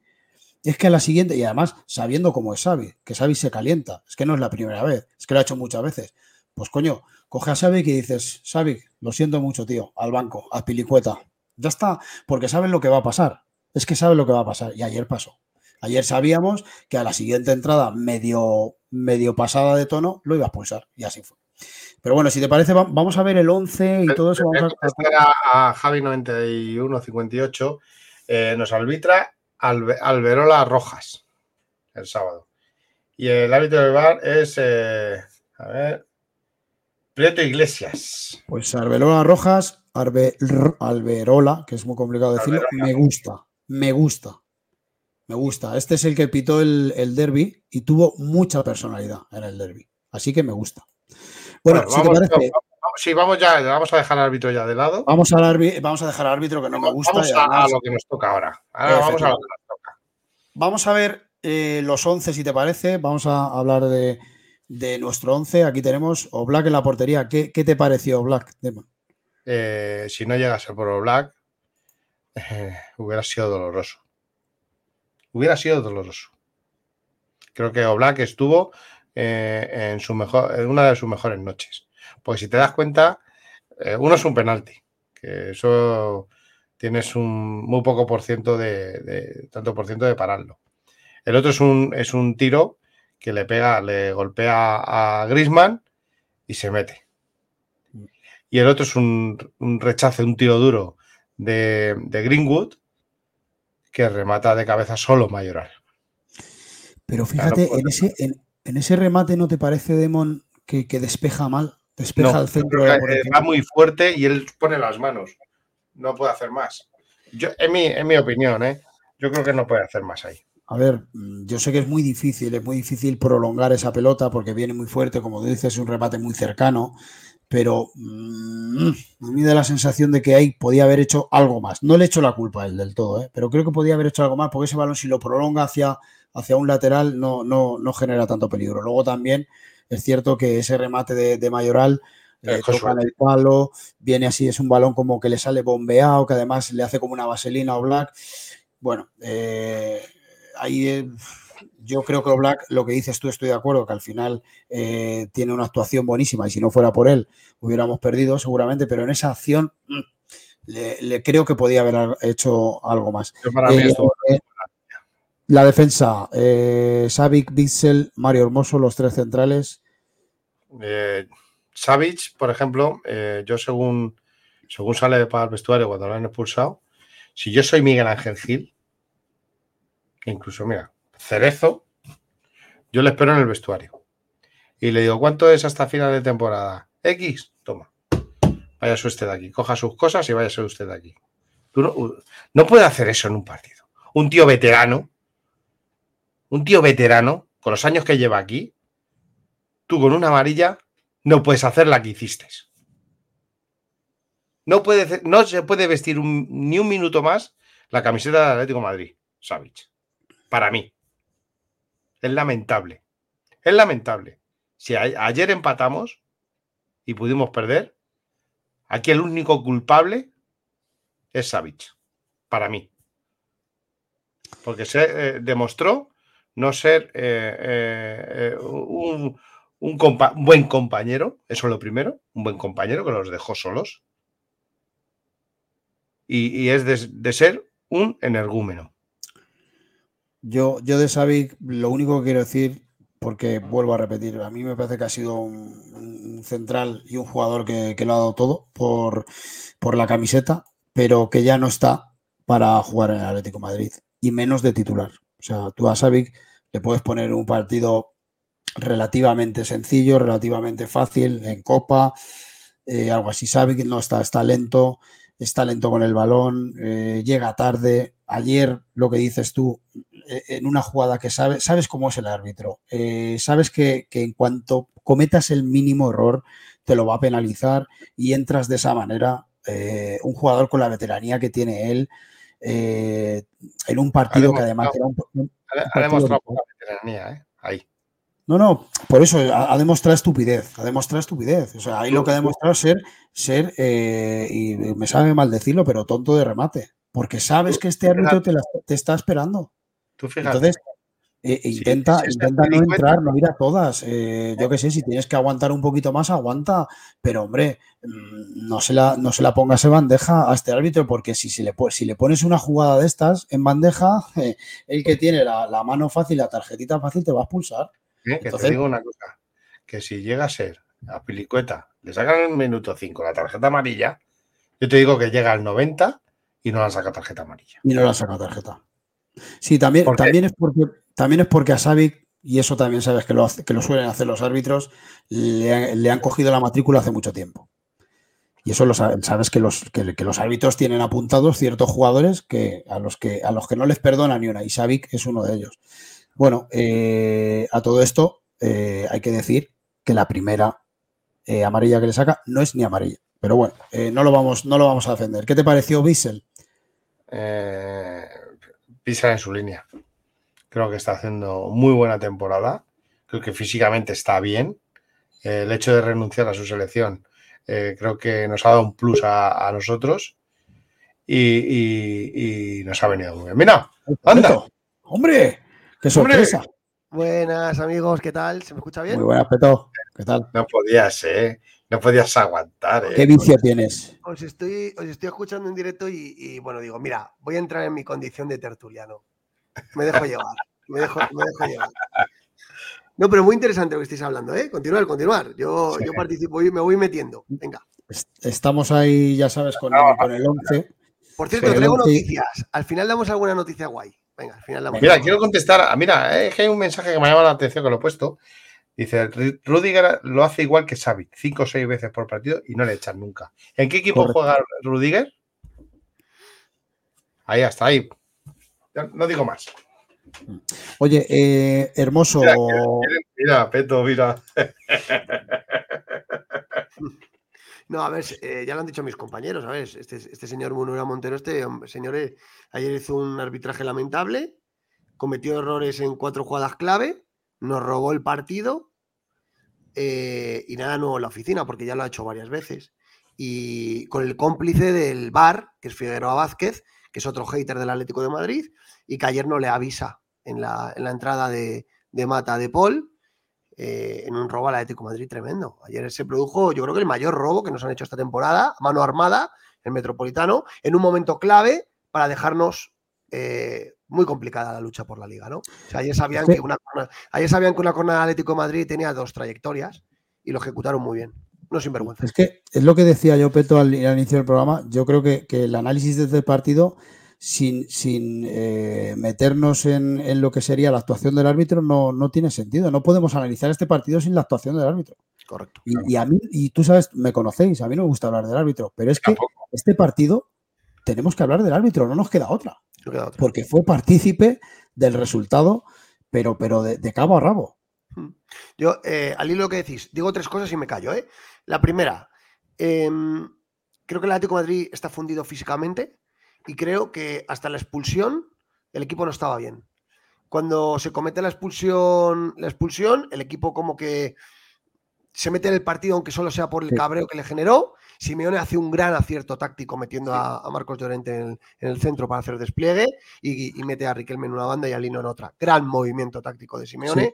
es que a la siguiente, y además sabiendo cómo es Xavi, que Xavi se calienta, es que no es la primera vez, es que lo ha hecho muchas veces. Pues coño, coge a Xavi y dices, Xavi, lo siento mucho, tío, al banco, a pilicueta. Ya está, porque saben lo que va a pasar. Es que saben lo que va a pasar. Y ayer pasó. Ayer sabíamos que a la siguiente entrada medio, medio pasada de tono lo iba a expulsar. Y así fue. Pero bueno, si te parece, vamos a ver el 11 y todo eso. Vamos a, a Javi 9158. Eh, nos arbitra Alberola Rojas el sábado. Y el árbitro del bar es, eh, a ver, Prieto Iglesias. Pues Alberola Rojas, Alberola, que es muy complicado decirlo, me gusta, me gusta, me gusta. Este es el que pitó el, el derby y tuvo mucha personalidad en el derby. Así que me gusta. Bueno, si te parece. Sí, vamos ya, vamos a dejar al árbitro ya de lado. Vamos, al vamos a dejar al árbitro que no me gusta. Vamos a, lo que nos toca ahora. vamos a lo que nos toca. Vamos a ver eh, los 11, si te parece. Vamos a hablar de, nuestro 11. Aquí tenemos Black en la portería. ¿Qué, te pareció Black? Eh, si no llegase por Black, eh, hubiera sido doloroso. Hubiera sido doloroso. Creo que Oblak estuvo eh, en, su mejor, en una de sus mejores noches. Porque si te das cuenta, eh, uno es un penalti, que eso tienes un muy poco por ciento de, tanto por ciento de pararlo. El otro es un, es un tiro que le pega, le golpea a Grisman y se mete. Y el otro es un, un rechace, un tiro duro de, Greenwood que remata de cabeza solo Mayoral. Pero fíjate, en, ese, en, ese remate ¿no te parece, Demon, que, despeja mal? Despeja el centro. De va muy fuerte y él pone las manos. No puede hacer más. Yo, en, mi, en mi opinión, ¿eh? yo creo que no puede hacer más ahí. A ver, yo sé que es muy difícil, es muy difícil prolongar esa pelota porque viene muy fuerte, como dices, es un remate muy cercano, pero mm, a mí da la sensación de que ahí podía haber hecho algo más. No le echo la culpa a él del todo, ¿eh? pero creo que podía haber hecho algo más porque ese balón si lo prolonga hacia, hacia un lateral no, no, no genera tanto peligro. Luego también es cierto que ese remate de, Mayoral eh, toca en el palo, viene así, es un balón como que le sale bombeado, que además le hace como una vaselina o Black. Bueno, eh, ahí eh, yo creo que Black, lo que dices tú, estoy de acuerdo, que al final eh, tiene una actuación buenísima y si no fuera por él hubiéramos perdido seguramente, pero en esa acción mm, le, creo que podía haber hecho algo más. Eh, la defensa, eh, Savic, Bitzel, Mario Hermoso, los tres centrales. Savic, por ejemplo, yo según, según sale para el vestuario cuando lo han expulsado, si yo soy Miguel Ángel Gil, incluso, mira, Cerezo, yo le espero en el vestuario. Y le digo, ¿cuánto es hasta final de temporada? X, toma. Váyase usted de aquí, coja sus cosas y váyase usted de aquí. no, puede hacer eso en un partido. Un tío veterano, un tío veterano, con los años que lleva aquí, tú con una amarilla no puedes hacer la que hiciste. No, puede, no se puede vestir ni un minuto más la camiseta del Atlético Madrid, Savage para mí. Es lamentable. Es lamentable. Si ayer empatamos y pudimos perder, aquí el único culpable es Savich, para mí. Porque se eh, demostró no ser eh, eh, un, buen compañero, eso es lo primero, un buen compañero que los dejó solos. Y, es de ser un energúmeno. Yo, yo de Savic lo único que quiero decir, porque vuelvo a repetir, a mí me parece que ha sido un, central y un jugador que, lo ha dado todo por, por, la camiseta, pero que ya no está para jugar en el Atlético Madrid y menos de titular. O sea, tú a Savic le puedes poner un partido relativamente sencillo, relativamente fácil en Copa, eh, algo así. Savic no está, está lento, está lento con el balón, eh, llega tarde. Ayer, lo que dices tú, eh, en una jugada que sabes, sabes cómo es el árbitro, eh, sabes que, en cuanto cometas el mínimo error, te lo va a penalizar y entras de esa manera. un jugador con la veteranía que tiene él en un partido que además era un, ha, demostrado veteranía, ahí. No, no, por eso ha, demostrado estupidez, ha demostrado estupidez. O sea, ahí lo que ha demostrado es ser, ser eh, y me sabe mal decirlo, pero tonto de remate. Porque sabes que este árbitro te, está esperando. Tú fíjate. Entonces, eh, intenta, intenta no entrar, no ir a todas. Eh, yo qué sé, si tienes que aguantar un poquito más, aguanta. Pero, hombre, mm, no se la, no se la pongas en bandeja a este árbitro, porque si, si, le, si le pones una jugada de estas en bandeja, el que tiene la, la mano fácil, la tarjetita fácil, te va a expulsar. ¿Eh? Que te digo una cosa, que si llega a ser a Pilicueta, le sacan en el minuto 5 la tarjeta amarilla, yo te digo que llega al 90 y no la saca tarjeta amarilla. Y no la saca tarjeta. Sí, también, también, es porque, también es porque a Savic, y eso también sabes que lo, que lo suelen hacer los árbitros, le, han cogido la matrícula hace mucho tiempo. Y eso lo sabes, que los, que, los árbitros tienen apuntados ciertos jugadores que a los que a los que no les perdonan ni una. Y Savic es uno de ellos. Bueno, eh, a todo esto eh, hay que decir que la primera eh, amarilla que le saca no es ni amarilla. Pero bueno, no, lo vamos, no lo vamos a defender. ¿Qué te pareció Bissell? Pisa en su línea. Creo que está haciendo muy buena temporada. Creo que físicamente está bien. el hecho de renunciar a su selección creo que nos ha dado un plus a, nosotros y, nos ha venido muy bien. Mira, anda. Hombre, ¡Qué sorpresa! Buenas amigos, ¿qué tal? ¿Se me escucha bien? Muy buenas, Peto. ¿Qué tal? No podías, ¿eh? No podías aguantar, ¿eh? ¿Qué vicio tienes? Os estoy, os estoy escuchando en directo y, y, bueno, digo, mira, voy a entrar en mi condición de tertuliano. Me dejo llevar, me dejo, me dejo llevar. No, pero muy interesante lo que estáis hablando, ¿eh? Continuar, continuar. Yo, sí. yo participo y me voy metiendo. Venga. Estamos ahí, ya sabes, con, no, con el 11. Por cierto, traigo noticias. Al final damos alguna noticia guay. Venga, al final damos. Mira, quiero contestar. Mira, es que hay un mensaje que me llama la atención que lo he puesto. Dice, Rudiger lo hace igual que Xavi, cinco o seis veces por partido y no le echan nunca. ¿En qué equipo Correcto. juega Rudiger? Ahí hasta ahí. No digo más. Oye, eh, hermoso. Mira, mira, mira, Peto, mira. No, a ver, eh, ya lo han dicho mis compañeros, a ver, este, este señor Munura Montero, este señor eh, ayer hizo un arbitraje lamentable, cometió errores en cuatro jugadas clave, nos robó el partido eh, y nada nuevo en la oficina, porque ya lo ha hecho varias veces. Y con el cómplice del bar, que es Figueroa Vázquez, que es otro hater del Atlético de Madrid, y que ayer no le avisa en la, en la entrada de, de, Mata de Paul, eh, en un robo al Atlético de Madrid tremendo. Ayer se produjo, yo creo que el mayor robo que nos han hecho esta temporada, mano armada, el Metropolitano, en un momento clave para dejarnos eh, muy complicada la lucha por la liga, ¿no? O sea, ayer sabían, sí. que una, ayer sabían que una corona Atlético de Madrid tenía dos trayectorias y lo ejecutaron muy bien. No sinvergüenza. Es que es lo que decía yo, Peto, al, al inicio del programa. Yo creo que, que el análisis de este partido sin, sin eh, meternos en, en, lo que sería la actuación del árbitro no, no, tiene sentido. No podemos analizar este partido sin la actuación del árbitro. Correcto. Y, y, a mí, y tú sabes, me conocéis, a mí no me gusta hablar del árbitro, pero es que este partido tenemos que hablar del árbitro, no nos queda otra. No queda otra. Porque fue partícipe del resultado, pero, pero de, de cabo a rabo. Yo, eh, al hilo que decís, digo tres cosas y me callo. ¿eh? La primera, eh, creo que el Atlético de Madrid está fundido físicamente y creo que hasta la expulsión el equipo no estaba bien. Cuando se comete la expulsión, la expulsión, el equipo como que se mete en el partido, aunque solo sea por el cabreo que le generó. Simeone hace un gran acierto táctico metiendo a, a, Marcos Llorente en el, en el, centro para hacer despliegue y, y, mete a Riquelme en una banda y a Lino en otra. Gran movimiento táctico de Simeone sí.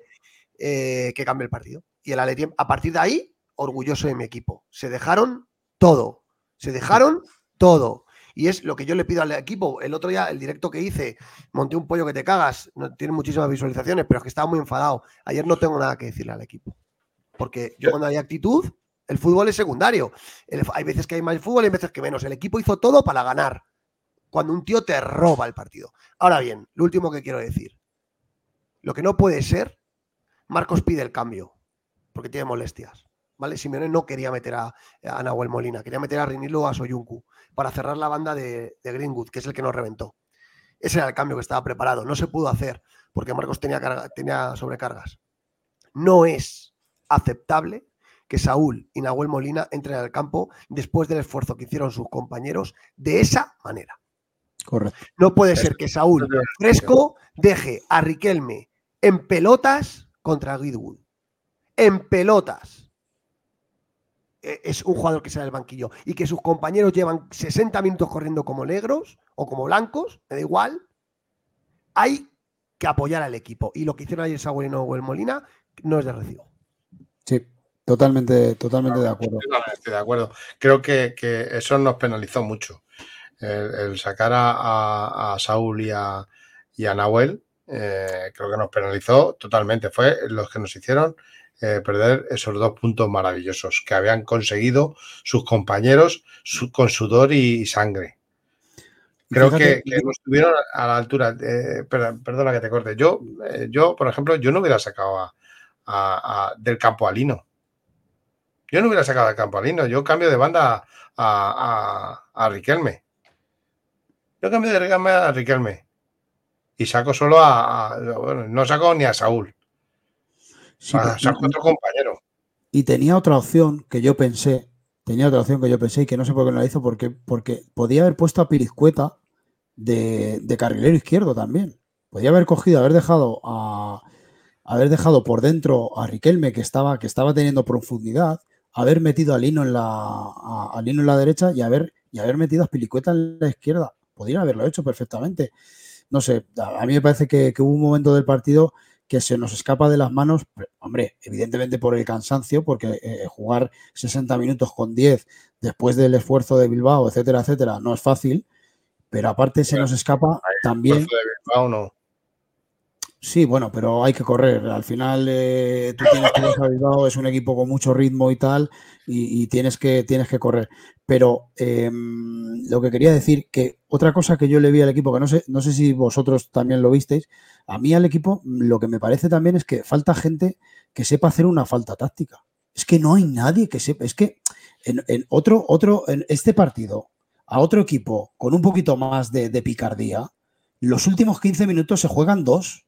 eh, que cambia el partido. Y el Atleti, a partir de ahí, orgulloso de mi equipo. Se dejaron todo. Se dejaron todo. Y es lo que yo le pido al equipo. El otro día, el directo que hice, monté un pollo que te cagas. No tiene muchísimas visualizaciones, pero es que estaba muy enfadado. Ayer no tengo nada que decirle al equipo. Porque yo cuando hay actitud, el fútbol es secundario. El, hay veces que hay más fútbol y hay veces que menos. El equipo hizo todo para ganar. Cuando un tío te roba el partido. Ahora bien, lo último que quiero decir. Lo que no puede ser, Marcos pide el cambio. Porque tiene molestias. ¿Vale? Simeone no quería meter a, a Nahuel Molina, quería meter a Rinilo o a Soyuncu para cerrar la banda de, de, Greenwood, que es el que nos reventó. Ese era el cambio que estaba preparado. No se pudo hacer porque Marcos tenía, carga, tenía sobrecargas. No es aceptable que Saúl y Nahuel Molina entren al campo después del esfuerzo que hicieron sus compañeros de esa manera. Correcto. No puede ser que Saúl fresco deje a Riquelme en pelotas contra Greenwood. En pelotas es un jugador que sale del banquillo y que sus compañeros llevan 60 minutos corriendo como negros o como blancos, me da igual, hay que apoyar al equipo. Y lo que hicieron ayer Saguerino o el Molina no es de recibo. Sí, totalmente, totalmente de acuerdo. Totalmente de acuerdo. Creo que, que eso nos penalizó mucho. El, el sacar a, a, a, Saúl y a, y a Nahuel, eh, creo que nos penalizó totalmente. Fue los que nos hicieron eh, perder esos dos puntos maravillosos que habían conseguido sus compañeros su, con sudor y sangre. Creo que, que, no estuvieron a la altura. Eh, perdona que te corte. Yo, eh, yo, por ejemplo, yo no hubiera sacado a, a, a, del campo a Lino. Yo no hubiera sacado del campo a Lino. Yo cambio de banda a, Riquelme. Yo cambio de Riquelme a Riquelme. Y saco solo a. bueno, no saco ni a Saúl. Sí, ah. Y tenía otra opción que yo pensé, tenía otra opción que yo pensé y que no sé por qué no la hizo, porque, porque podía haber puesto a Pirizcueta de, de carrilero izquierdo también. Podía haber cogido, haber dejado a haber dejado por dentro a Riquelme, que estaba, que estaba teniendo profundidad, haber metido a Lino en la, a, a Lino en la derecha y haber, y haber metido a Pilicueta en la izquierda. Podría haberlo hecho perfectamente. No sé, a mí me parece que, que hubo un momento del partido que se nos escapa de las manos, hombre, evidentemente por el cansancio, porque eh, jugar 60 minutos con 10 después del esfuerzo de Bilbao, etcétera, etcétera, no es fácil, pero aparte se nos escapa también... De Bilbao no. Sí, bueno, pero hay que correr. Al final eh, tú tienes que Bilbao, es un equipo con mucho ritmo y tal, y, tienes, que, tienes que correr. Pero em, lo que quería decir, que otra cosa que yo le vi al equipo, que no sé, no sé si vosotros también lo visteis, a mí al equipo lo que me parece también es que falta gente que sepa hacer una falta táctica. Es que no hay nadie que sepa, es que en, otro, otro, en este partido, a otro equipo con un poquito más de, de picardía, los últimos 15 minutos se juegan dos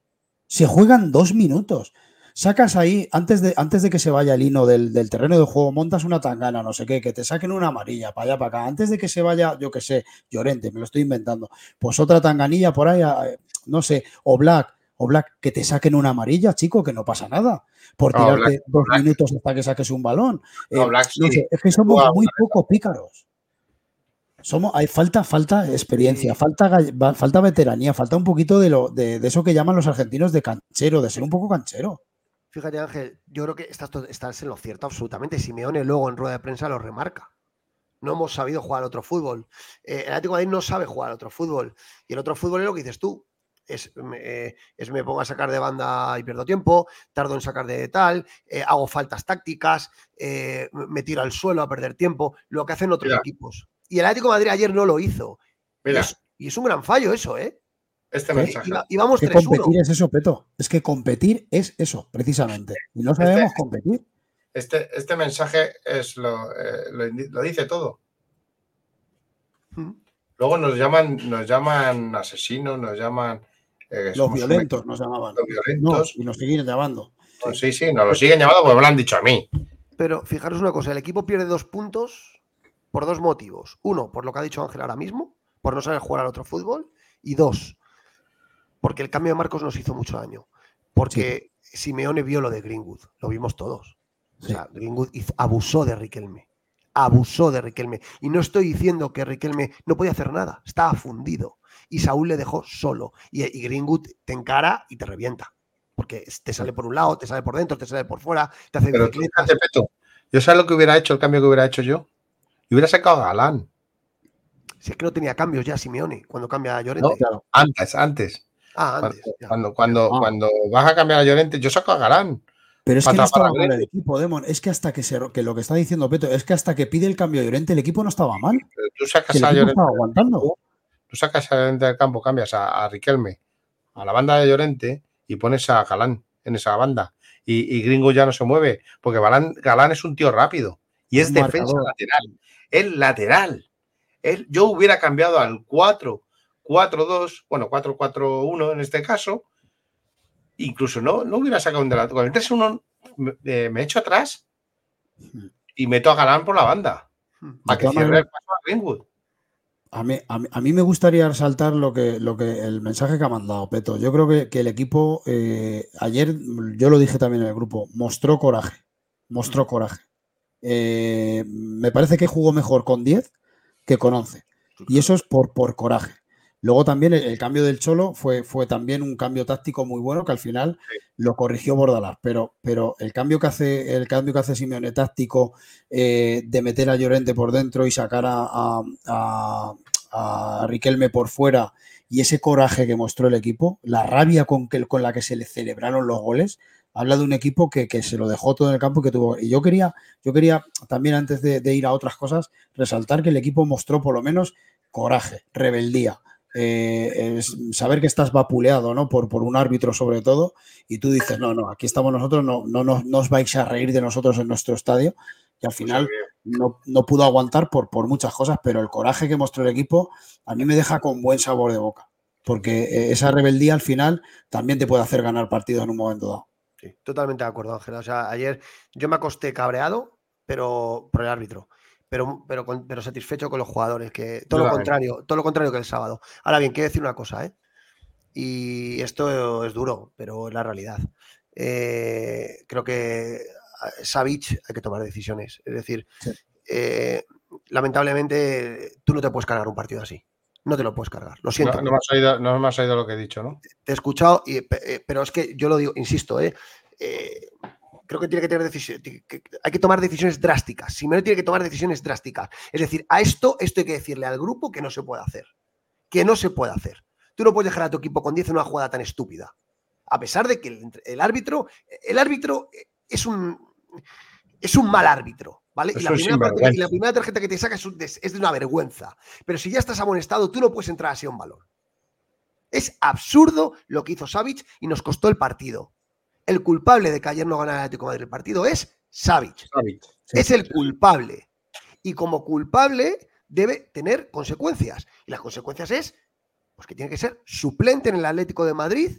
se juegan dos minutos. Sacas ahí, antes de, antes de que se vaya el hino del, terreno de juego, montas una tangana, no sé qué, que te saquen una amarilla para allá, para acá. Antes de que se vaya, yo qué sé, Llorente, me lo estoy inventando. Pues otra tanganilla por ahí, no sé, o Black, o Black, que te saquen una amarilla, chico, que no pasa nada. Por tirarte dos minutos hasta que saques un balón. Eh, es que somos muy poco pícaros somos, hay falta, falta experiencia, falta, falta veteranía, falta un poquito de, lo, de, eso que llaman los argentinos de canchero, de ser un poco canchero. Fíjate, Ángel, yo creo que estás, estás en lo cierto absolutamente. Simeone luego en rueda de prensa lo remarca. No hemos sabido jugar otro fútbol. Eh, el Atlético de Madrid no sabe jugar otro fútbol. Y el otro fútbol es lo que dices tú. Es, eh, me pongo a sacar de banda y pierdo tiempo, tardo en sacar de tal, eh, hago faltas tácticas, me tiro al suelo a perder tiempo, lo que hacen otros equipos. Y el Atlético de Madrid ayer no lo hizo. Y es, un gran fallo eso, ¿eh? Este mensaje. Y, vamos que competir es eso, Peto. Es que competir es eso, precisamente. Y no sabemos este, competir. Este, este mensaje es lo, eh, lo, dice todo. Mm. Luego nos llaman, nos llaman asesinos, nos llaman. Eh, los violentos nos llamaban. Los violentos. y nos siguen llamando. sí, sí, nos lo siguen llamando porque me lo han dicho a mí. Pero fijaros una cosa, el equipo pierde dos puntos por dos motivos. Uno, por lo que ha dicho Ángel ahora mismo, por no saber jugar al otro fútbol. Y dos, porque el cambio de Marcos nos hizo mucho daño. Porque Simeone vio lo de Greenwood, lo vimos todos. O sea, Greenwood abusó de Riquelme. Abusó de Riquelme. Y no estoy diciendo que Riquelme no podía hacer nada, estaba fundido. Y Saúl le dejó solo. Y, Greenwood te encara y te revienta. Porque te sale por un lado, te sale por dentro, te sale por fuera, te hace Pero Yo sé lo que hubiera hecho, el cambio que hubiera hecho yo. Y hubiera sacado a Galán. Si es que no tenía cambios ya Simeone cuando cambia a Llorente. antes, antes. Ah, antes. Cuando, cuando, ah. cuando, vas a cambiar a Llorente, yo saco a Galán. Pero es que no estaba mal el equipo, Demon. Es que hasta que se que lo que está diciendo Peto, es que hasta que pide el cambio de Llorente, el equipo no estaba mal. tú sacas a Llorente. Aguantando. Tú sacas a Llorente del campo, cambias a, Riquelme, a la banda de Llorente y pones a Galán en esa banda. Y, Gringo ya no se mueve, porque Galán, Galán es un tío rápido y es defensa lateral el lateral. Él, yo hubiera cambiado al 4, 4-2, bueno, 4-4-1 en este caso. Incluso no, no hubiera sacado un delantero. Con el 3-1 me, me, echo atrás y meto a Galán por la banda. Para que cierre el paso a Greenwood. A mí, a, mí, me gustaría resaltar lo que, lo que el mensaje que ha mandado Peto. Yo creo que, el equipo, eh, ayer, yo lo dije también en el grupo, mostró coraje. Mostró coraje. Eh, me parece que jugó mejor con 10 que con 11. Y eso es por, por coraje. Luego también el, cambio del Cholo fue, fue, también un cambio táctico muy bueno que al final lo corrigió Bordalás. Pero, pero el cambio que hace, el cambio que hace Simeone táctico eh, de meter a Llorente por dentro y sacar a, a, Riquelme por fuera y ese coraje que mostró el equipo, la rabia con, que, con la que se le celebraron los goles, habla de un equipo que, se lo dejó todo en el campo y que tuvo. Y yo quería, yo quería también, antes de, ir a otras cosas, resaltar que el equipo mostró por lo menos coraje, rebeldía. Eh, saber que estás vapuleado ¿no? por, por un árbitro sobre todo y tú dices, no, no, aquí estamos nosotros, no, no, no, os vais a reír de nosotros en nuestro estadio y al final no, no, pudo aguantar por, por muchas cosas, pero el coraje que mostró el equipo a mí me deja con buen sabor de boca, porque eh, esa rebeldía al final también te puede hacer ganar partidos en un momento dado totalmente de acuerdo, Ángela. O sea, ayer yo me acosté cabreado, pero por el árbitro. Pero, pero, pero satisfecho con los jugadores, que todo lo contrario, todo lo contrario que el sábado. Ahora bien, quiero decir una cosa, ¿eh? Y esto es duro, pero es la realidad. Eh, creo que Savic hay que tomar decisiones. Es decir, eh, lamentablemente tú no te puedes cargar un partido así. No te lo puedes cargar, lo siento. No, me, has oído, no me has oído lo que he dicho, ¿no? Te he escuchado, y, eh, pero es que yo lo digo, insisto, ¿eh? eh creo que tiene que tener decisiones, hay que tomar decisiones drásticas. Simeone tiene que tomar decisiones drásticas. Es decir, a esto, esto hay que decirle al grupo que no se puede hacer. Que no se puede hacer. Tú no puedes dejar a tu equipo con 10 en una jugada tan estúpida. A pesar de que el, árbitro, el árbitro es un, es un mal árbitro. ¿Vale? Y la, primera tarjeta que te saca es, de una vergüenza. Pero si ya estás amonestado, tú no puedes entrar así a un balón. Es absurdo lo que hizo Savic y nos costó el partido el culpable de que ayer no ganara el Atlético de Madrid el partido es Savic. Es el culpable. Y como culpable debe tener consecuencias. Y las consecuencias es pues que tiene que ser suplente en el Atlético de Madrid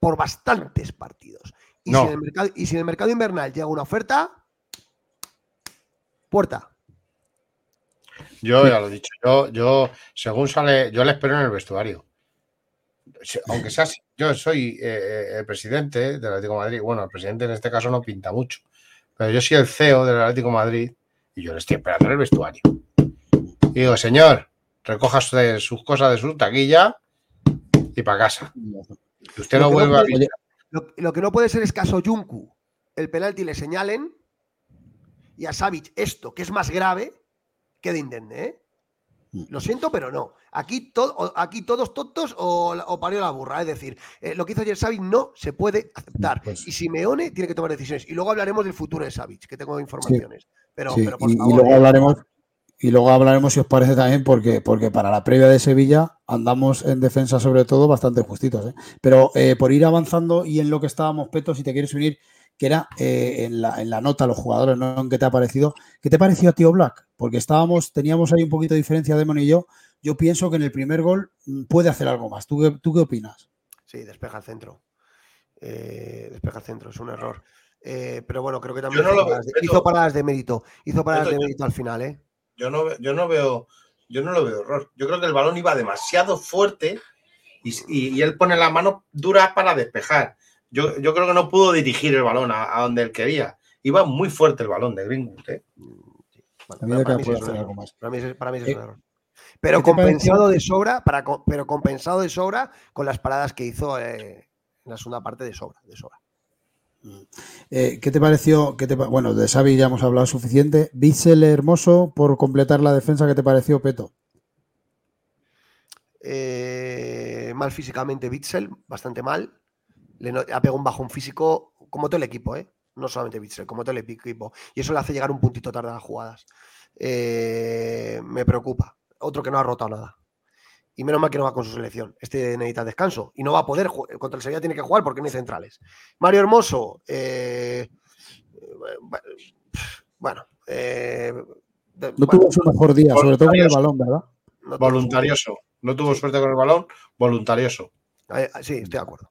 por bastantes partidos. Y, si, en el mercado, y si en el mercado invernal llega una oferta, puerta. Yo ya lo he dicho, yo, yo, según sale, yo le espero en el vestuario aunque sea yo soy eh, eh, el presidente del Atlético de Madrid, bueno, el presidente en este caso no pinta mucho, pero yo soy el CEO del Atlético de Madrid y yo le estoy esperando en el vestuario. Y digo, señor, recoja sus cosas de su taquilla y para casa. usted no vuelve a lo, que no puede ser es caso Junku, el penalti le señalen y a Savic esto, que es más grave, que de Indende, ¿eh? Mm. Lo siento, pero no. Aquí, aquí todos tontos o, parió la burra. Es decir, eh, lo que hizo ayer Savic no se puede aceptar. Pues y Simeone tiene que tomar decisiones. Y luego hablaremos del futuro de Savic, que tengo informaciones. Pero, y, luego ¿eh? hablaremos. Y luego hablaremos, si os parece también, porque, porque para la previa de Sevilla andamos en defensa sobre todo bastante justitos. ¿eh? Pero por ir avanzando y en lo que estábamos, Peto, si te quieres unir, que era eh, en, la, en, la, nota los jugadores, ¿no? ¿Qué te ha parecido? ¿Qué te pareció a Tío Black? Porque estábamos, teníamos ahí un poquito de diferencia Demon y yo. Yo pienso que en el primer gol mm, puede hacer algo más. ¿Tú qué, tú qué opinas? Sí, despeja el centro. Eh, despeja el centro, es un error. Eh, pero bueno, creo que también hizo, paradas de, mérito. Hizo paradas de mérito al final, ¿eh? Yo no, yo no veo, yo no lo veo error. Yo creo que el balón iba demasiado fuerte y, y él pone la mano dura para despejar yo, creo que no pudo dirigir el balón a, donde él quería. Iba muy fuerte el balón de Greenwood. ¿eh? para, mí, es, error. Pero compensado de sobra, para, pero compensado de sobra con las paradas que hizo eh, en la segunda parte de sobra. De sobra. Eh, ¿Qué te pareció? Qué te, bueno, de Xavi ya hemos hablado suficiente. Bitzel hermoso por completar la defensa, ¿qué te pareció, Peto? mal físicamente Bitzel, bastante mal le ha pegado un bajón físico como todo el equipo, ¿eh? no solamente Bitzel, como todo el equipo. Y eso le hace llegar un puntito tarde a las jugadas. Eh, me preocupa. Otro que no ha rotado nada. Y menos mal que no va con su selección. Este necesita descanso. Y no va a poder Contra el Sevilla tiene que jugar porque no hay centrales. Mario Hermoso. Eh, bueno. no tuvo su mejor día, sobre todo con el balón, ¿verdad? voluntarioso. No tuvo suerte con el balón, voluntarioso. sí, estoy de acuerdo.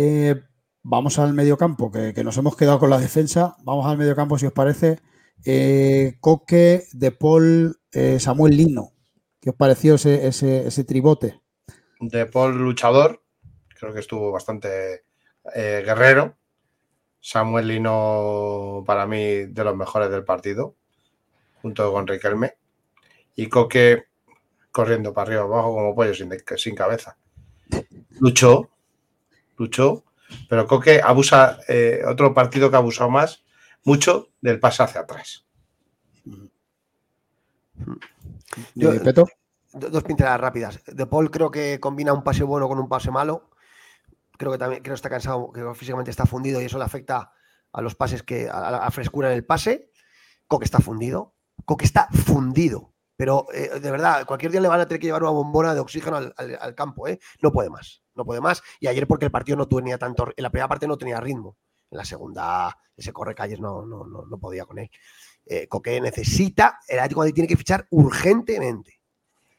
Eh, vamos al mediocampo, que, que nos hemos quedado con la defensa. Vamos al mediocampo, si os parece. Eh, Coque, De Paul, eh, Samuel Lino. ¿Qué os pareció ese, tribote? De Paul luchador, creo que estuvo bastante guerrero. Samuel Lino, para mí, de los mejores del partido, junto con Riquelme. Y Coque corriendo para arriba abajo como pollo sin cabeza. Luchó, luchó, pero Coque abusa, eh, otro partido que ha abusado más, mucho del pase hacia atrás. dos pincelas rápidas. De Paul creo que combina un pase bueno con un pase malo. Creo que también creo que está cansado, que físicamente está fundido y eso le afecta a los pases que a la frescura en el pase. Coque está fundido. Coque está fundido. Pero eh, de verdad, cualquier día le van a tener que llevar una bombona de oxígeno al, campo, ¿eh? No puede más, no puede más. Y ayer porque el partido no tenía tanto, en la primera parte no tenía ritmo. En la segunda, ese corre calles no, no, no, podía con él. Eh, Coque necesita, el Atlético de tiene que fichar urgentemente.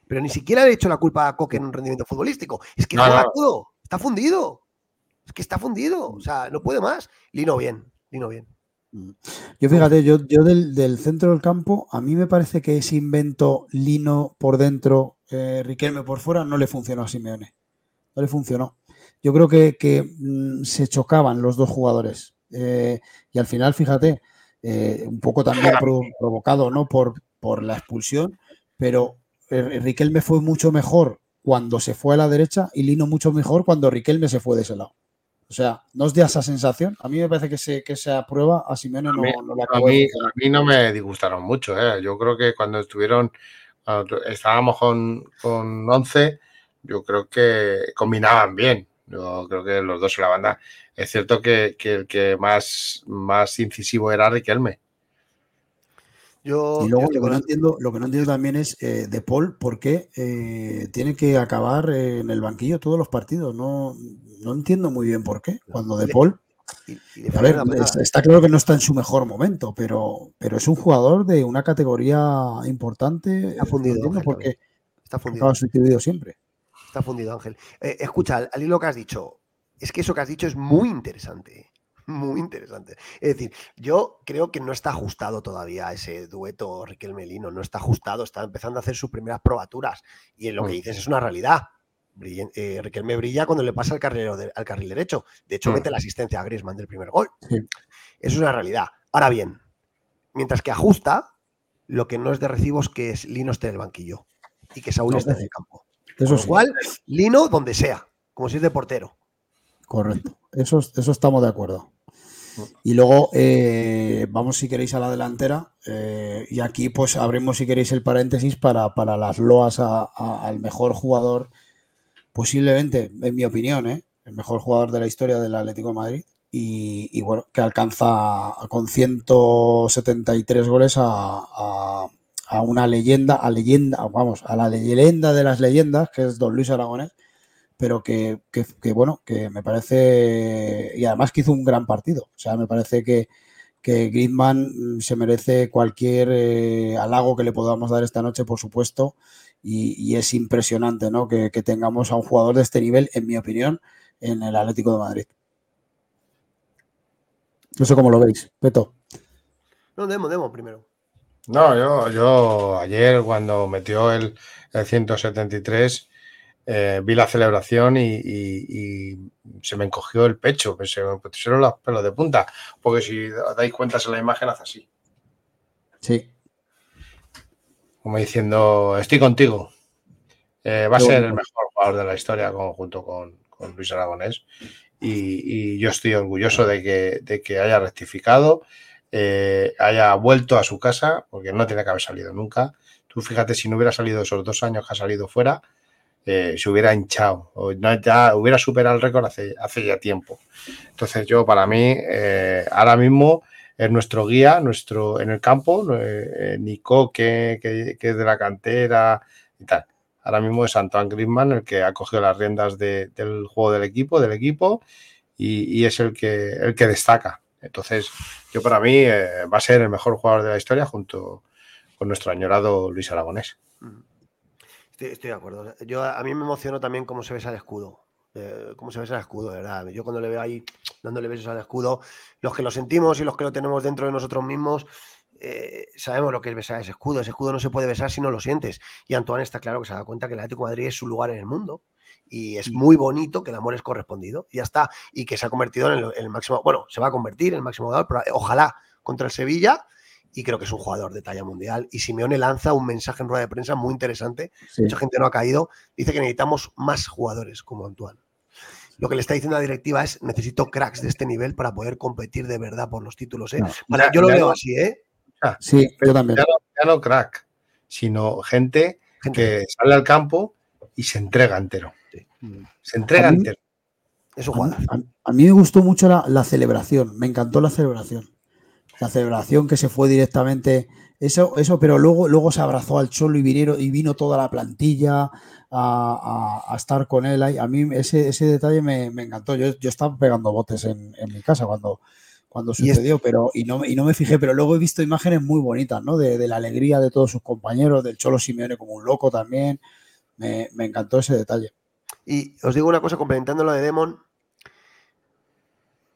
Pero ni siquiera le he hecho la culpa a Coque en un rendimiento futbolístico. Es que no, todo, está fundido. Es que está fundido. O sea, no puede más. Lino bien, Lino bien. Yo fíjate, yo, yo del, centro del campo, a mí me parece que ese invento Lino por dentro, eh, Riquelme por fuera, no le funcionó a Simeone. No le funcionó. Yo creo que, mm, se chocaban los dos jugadores. Eh, y al final, fíjate, eh, un poco también provocado ¿no? por, por la expulsión, pero Riquelme fue mucho mejor cuando se fue a la derecha y Lino mucho mejor cuando Riquelme se fue de ese lado. O sea, ¿no os da esa sensación? A mí me parece que, se, que esa prueba a Simeone no, no la a mí, a mí no me disgustaron mucho. ¿eh? Yo creo que cuando estuvieron, estábamos con, con 11, yo creo que combinaban bien. Yo creo que los dos en la banda. Es cierto que, que el que más, más incisivo era Riquelme y luego lo que, no entiendo, lo que no entiendo también es eh, De Paul, ¿por qué eh, tiene que acabar en el banquillo todos los partidos? No, no entiendo muy bien por qué. Cuando De Paul. a ver, está, claro que no está en su mejor momento, pero, pero es un jugador de una categoría importante. Está fundido. porque está fundido. siempre. Está fundido, Ángel. Eh, escucha, al hilo que has dicho, es que eso que has dicho es muy interesante muy interesante. Es decir, yo creo que no está ajustado todavía ese dueto Riquelme Lino, no está ajustado, está empezando a hacer sus primeras probaturas y en lo que mm. dices es una realidad. Eh, Riquelme brilla cuando le pasa al, carrilero al carril derecho. De hecho, mm. mete la asistencia a Griezmann del primer gol. Eso es una realidad. Ahora bien, mientras que ajusta, lo que no es de recibo es que Lino esté en el banquillo y que Saúl esté en el campo. Eso es igual, Lino donde sea, como si es de portero. Correcto. Eso, eso estamos de acuerdo. Y luego eh, vamos, si queréis, a la delantera. Eh, y aquí, pues, abrimos, si queréis, el paréntesis para, las loas al mejor jugador, posiblemente, en mi opinión, ¿eh? el mejor jugador de la historia del Atlético de Madrid. Y, bueno, que alcanza con 173 goles a, a, una leyenda, a leyenda, vamos, a la leyenda de las leyendas, que es Don Luis Aragonés pero que, bueno, que me parece, y además que hizo un gran partido, o sea, me parece que, que Griezmann se merece cualquier eh, halago que le podamos dar esta noche, por supuesto, y, es impresionante, ¿no? Que, tengamos a un jugador de este nivel, en mi opinión, en el Atlético de Madrid. No sé cómo lo veis, Peto. No, demo, demo primero. No, yo, yo ayer cuando metió el, el 173 eh, vi la celebración y, se me encogió el pecho, se me pusieron los pelos de punta, porque si dais cuenta en la imagen hace así. Sí. Como diciendo, estoy contigo. Eh, va a ser el mejor jugador de la historia junto con, Luis Aragonés. Y, yo estoy orgulloso de que, que haya rectificado, eh, haya vuelto a su casa, porque no tiene que haber salido nunca. Tú fíjate, si no hubiera salido esos dos años que ha salido fuera, eh, se hubiera hinchado o ya hubiera superado el récord hace, hace ya tiempo. Entonces yo para mí eh, ahora mismo es nuestro guía, nuestro en el campo, Nico que, es de la cantera y tal. Ahora mismo es Antoine Griezmann el que ha cogido las riendas del juego del equipo, del equipo y, es el que, el que destaca. Entonces yo para mí va a ser el mejor jugador de la historia junto con nuestro añorado Luis Aragonés. Estoy, de acuerdo. Yo, a mí me emocionó también cómo se besa el escudo. Eh, cómo se besa el escudo, ¿verdad? Yo cuando le veo ahí dándole besos al escudo, los que lo sentimos y los que lo tenemos dentro de nosotros mismos, eh, sabemos lo que es besar ese escudo. Ese escudo no se puede besar si no lo sientes. Y Antoine está claro que se da cuenta que el Atlético de Madrid es su lugar en el mundo. Y es muy bonito que el amor es correspondido. Y ya está. Y que se ha convertido en el, máximo. Bueno, se va a convertir en el máximo jugador, pero ojalá contra el Sevilla y creo que es un jugador de talla mundial. Y Simeone lanza un mensaje en rueda de prensa muy interesante. Mucha gente no ha caído. Dice que necesitamos más jugadores como Antoine. Lo que le está diciendo la directiva es necesito cracks de este nivel para poder competir de verdad por los títulos. ¿eh? yo lo veo así, ¿eh? sí, yo también. Ya no, crack, sino gente, que sale al campo y se entrega entero. Se entrega entero. Es un jugador. A, mí me gustó mucho la celebración, me encantó la celebración la celebración que se fue directamente, eso, eso, pero luego, luego se abrazó al Cholo y, vinieron, y vino toda la plantilla a, estar con él. A mí ese, ese detalle me, encantó. Yo, yo, estaba pegando botes en, mi casa cuando, cuando sucedió, pero y no, y no me fijé, pero luego he visto imágenes muy bonitas, ¿no? De, la alegría de todos sus compañeros, del Cholo Simeone como un loco también. Me, me encantó ese detalle. Y os digo una cosa, complementando lo de Demon.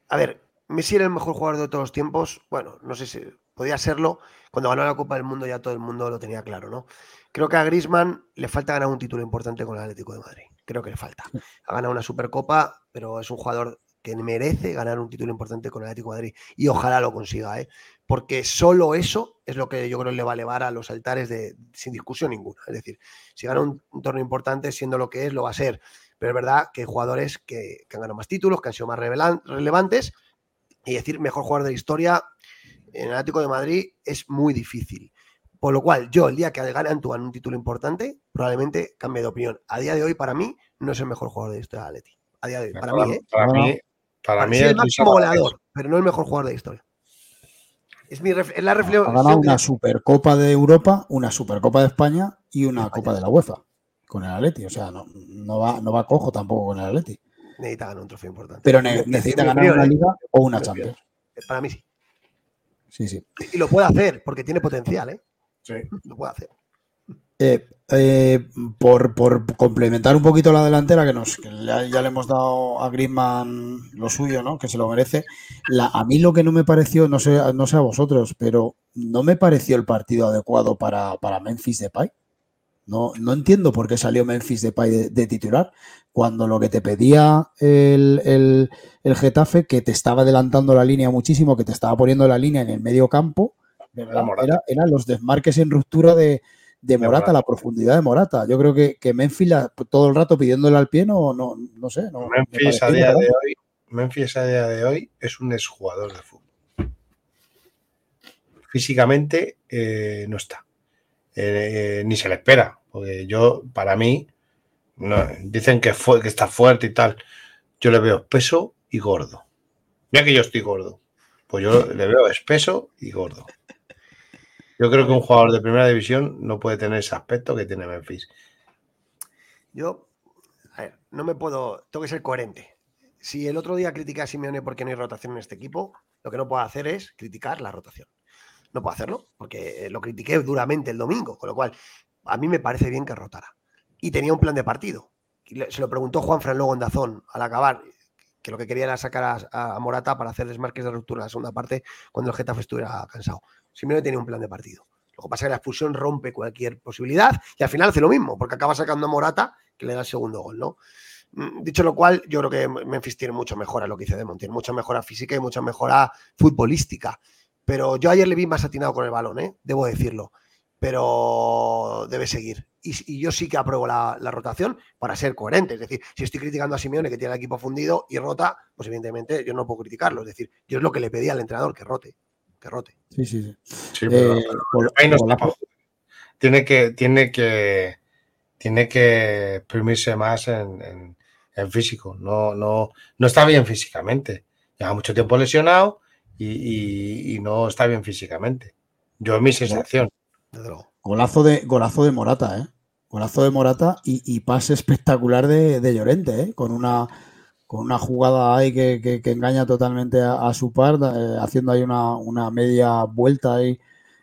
A ver, Messi era el mejor jugador de todos los tiempos. Bueno, no sé si podía serlo. Cuando ganó la Copa del Mundo ya todo el mundo lo tenía claro, ¿no? Creo que a Grisman le falta ganar un título importante con el Atlético de Madrid. Creo que le falta. Ha ganado una Supercopa, pero es un jugador que merece ganar un título importante con el Atlético de Madrid. Y ojalá lo consiga, ¿eh? porque solo eso es lo que yo creo que le va a elevar a los altares de, sin discusión ninguna. Es decir, si gana un, torneo importante, siendo lo que es, lo va a ser. Pero es verdad que hay jugadores que, han ganado más títulos, que han sido más relevantes, y decir mejor jugador de la historia en el Atlético de Madrid es muy difícil. Por lo cual, yo el día que gane Antoine un título importante, probablemente cambie de opinión. A día de hoy, para mí, no es el mejor jugador de la historia de Atleti. A día de hoy, para, mí, ¿eh? Para mí, para, mí es el máximo goleador, pero no el mejor jugador de la historia. Es, mi es la reflexión. Ha ganado una Supercopa de Europa, una Supercopa de España y una Copa de la UEFA con el Atleti. O sea, no, no, va, no va cojo tampoco con el Atleti. Necesita ganar un trofeo importante. Pero necesita ganar una Liga o una Champions. Para mí sí. Sí, sí. Y lo puede hacer porque tiene potencial, ¿eh? Sí. Lo puede hacer. Eh, eh, por, complementar un poquito la delantera, que, nos, ya, le hemos dado a Griezmann lo suyo, ¿no? que se lo merece. a mí lo que no me pareció, no sé, no sé a vosotros, pero no me pareció el partido adecuado para, para Memphis Depay. No, no entiendo por qué salió Memphis Depay de, de titular cuando lo que te pedía el, el, el, Getafe, que te estaba adelantando la línea muchísimo, que te estaba poniendo la línea en el medio campo, era, eran los desmarques en ruptura de, de Morata, la profundidad de Morata. Yo creo que, que Memphis todo el rato pidiéndole al pie, no, no, no sé. Memphis, a día de hoy, Memphis a día de hoy es un exjugador de fútbol. Físicamente eh, no está. Eh, ni se le espera. Porque yo, para mí, dicen que, fue, que está fuerte y tal. Yo le veo espeso y gordo. Mira que yo estoy gordo. Pues yo le veo espeso y gordo. Yo creo que un jugador de primera división no puede tener ese aspecto que tiene Memphis. Yo, a ver, no me puedo, tengo que ser coherente. Si el otro día critiqué a Simeone porque no hay rotación en este equipo, lo que no puedo hacer es criticar la rotación. No puedo hacerlo, porque lo critiqué duramente el domingo, con lo cual a mí me parece bien que rotara. Y tenía un plan de partido. Se lo preguntó Juan Fran luego en Dazón al acabar, que lo que quería era sacar a, Morata para hacer desmarques de ruptura en la segunda parte cuando el Getafe estuviera cansado. Simeone tenía un plan de partido. Lo que pasa es que la expulsión rompe cualquier posibilidad y al final hace lo mismo, porque acaba sacando a Morata que le da el segundo gol, ¿no? Mm, dicho lo cual, yo creo que Memphis tiene mucho mejora lo que dice Demon, tiene mucha mejora física y mucha mejora futbolística. Pero yo ayer le vi más atinado con el balón, ¿eh? debo decirlo. Pero debe seguir. Y, yo sí que apruebo la, rotación para ser coherente. Es decir, si estoy criticando a Simeone que tiene el equipo fundido y rota, pues evidentemente yo no puedo criticarlo. Es decir, yo es lo que le pedí al entrenador, que rote rote. Sí, sí, sí. Eh, tiene que, tiene que, tiene que exprimirse más en, físico. No, no, no está bien físicamente. Lleva mucho tiempo lesionado y, no está bien físicamente. Yo mi sensación. Golazo de, golazo de Morata, ¿eh? Golazo de Morata y, pase espectacular de, de Llorente, ¿eh? Con una con una jugada ahí que, engaña totalmente a, su par, eh, haciendo ahí una, media vuelta ahí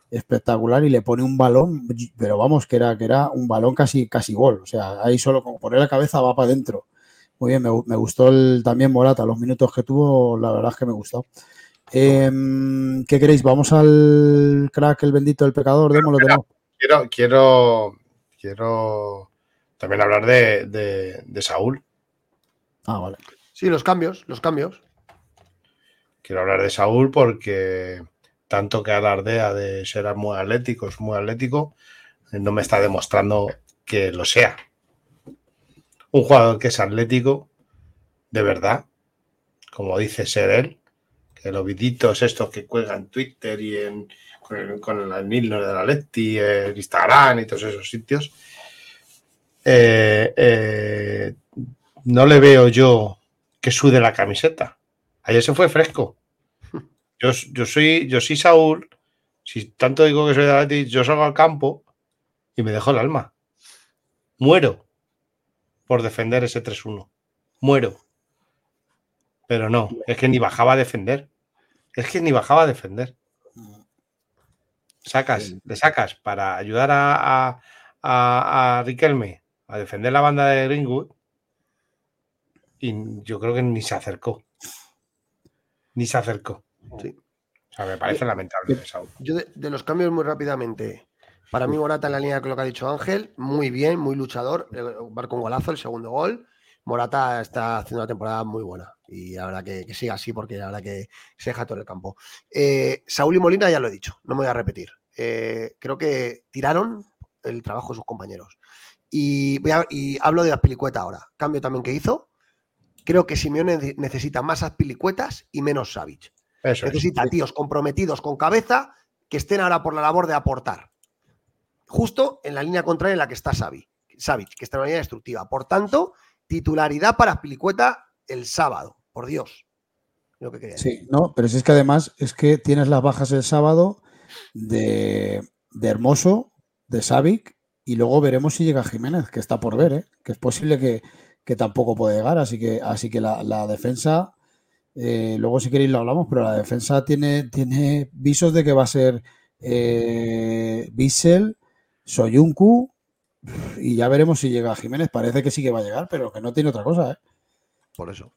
espectacular y le pone un balón, pero vamos, que era, que era un balón casi, casi gol. O sea, ahí solo con poner la cabeza va para adentro. Muy bien, me, gustó el, también Morata, los minutos que tuvo, la verdad es que me gustó. Em, ¿Qué queréis? ¿Vamos al crack, el bendito del pecador? Démoslo, quiero, quiero, quiero también hablar de Saúl. Ah, vale. Sí, los cambios, los cambios. Quiero hablar de Saúl porque tanto que alardea de ser muy atlético, es muy atlético, no me está demostrando que lo sea. Un jugador que es atlético, de verdad, como dice ser él, que los viditos estos que cuelgan Twitter y en, con, el, con de la Leti, el Instagram y todos esos sitios, eh, eh, no le veo yo que sude la camiseta. Ayer se fue fresco. Yo, yo, soy, yo soy Saúl, si tanto digo que soy de Atleti, yo salgo al campo y me dejo el alma. Muero por defender ese 3-1. Muero. Pero no, es que ni bajaba a defender. Es que ni bajaba a defender. Sacas, le sacas para ayudar a, a, a, a Riquelme a defender la banda de Greenwood y yo creo que ni se acercó. Ni se acercó. Sí. O sea, me parece lamentable. Yo de, los cambios muy rápidamente. Para mí Morata en la línea con lo que ha dicho Ángel, muy bien, muy luchador, marcó un golazo, el segundo gol, Morata está haciendo una temporada muy buena y la verdad que, siga así porque la verdad que se deja todo el campo. Eh, Saúl y Molina ya lo he dicho, no me voy a repetir. Eh, creo que tiraron el trabajo de sus compañeros. Y, y hablo de Aspilicueta ahora. Cambio también que hizo. Creo que Simeone necesita más Aspilicuetas y menos Savic. necesita tíos comprometidos con cabeza que estén ahora por la labor de aportar. Justo en la línea contraria en la que está Savic, que está en una línea destructiva. Por tanto, titularidad para Aspilicueta el sábado por Dios. Lo que quería Sí, no, pero si es que además es que tienes las bajas el sábado de, Hermoso, de Savic, y luego veremos si llega Jiménez, que está por ver, ¿eh? que es posible que, tampoco puede llegar, así que, así que la, defensa, eh, luego si queréis lo hablamos, pero la defensa tiene, tiene visos de que va a ser eh, Bissell, Soyuncu, y ya veremos si llega Jiménez, parece que sí que va a llegar, pero que no tiene otra cosa. ¿eh? Por eso.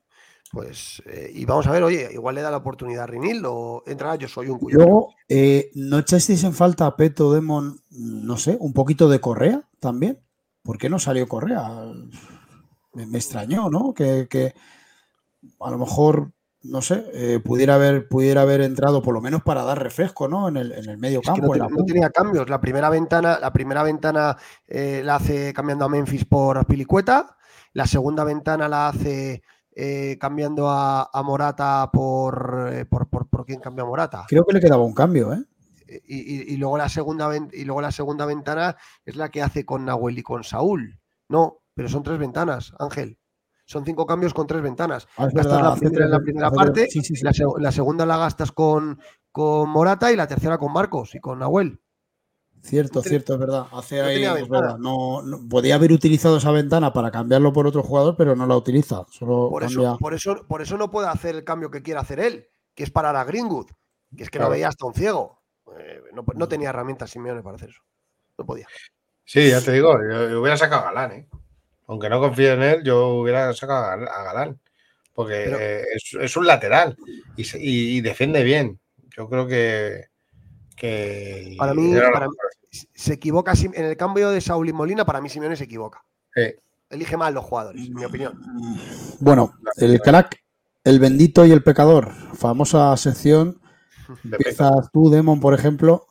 Pues, eh, y vamos a ver, oye, igual le da la oportunidad a Rinil o entra yo soy un cuyo. Luego, eh, ¿no echasteis en falta a Peto Demon, no sé, un poquito de Correa también? ¿Por qué no salió Correa? Me, extrañó, ¿no? Que, a lo mejor, no sé, eh, pudiera, haber, pudiera haber entrado por lo menos para dar refresco, ¿no? En el, en el medio campo. no, tenía cambios. La primera ventana, la primera ventana la hace cambiando a Memphis por Aspilicueta. La segunda ventana la hace eh, cambiando a, Morata eh, por, por, por, quién cambia a Morata. Creo que le quedaba un cambio, ¿eh? Y, luego la segunda, y luego la segunda ventana es la que hace con Nahuel y con Saúl. No, pero son tres ventanas, Ángel. Son cinco cambios con tres ventanas. Ah, gastas la primera en la primera parte, la, segunda la gastas con, con Morata y la tercera con Marcos y con Nahuel. Cierto, cierto, es verdad. Hace ahí, No, podía haber utilizado esa ventana para cambiarlo por otro jugador, pero no la utiliza. Solo por, eso, por, eso, por eso no puede hacer el cambio que quiere hacer él, que es parar a Greenwood, que es que lo veía hasta un ciego. Eh, no, tenía herramientas Simeone para hacer eso. No podía. Sí, ya te digo, yo, hubiera sacado a Galán, ¿eh? Aunque no confíe en él, yo hubiera sacado a Galán. Porque eh, es, un lateral y, defiende bien. Yo creo que, que para mí, se equivoca en el cambio de Saúl y Molina, para mí Simeone se equivoca. Elige mal los jugadores, en mi opinión. Bueno, el crack, el bendito y el pecador, famosa sección. Empiezas tú, Demon, por ejemplo.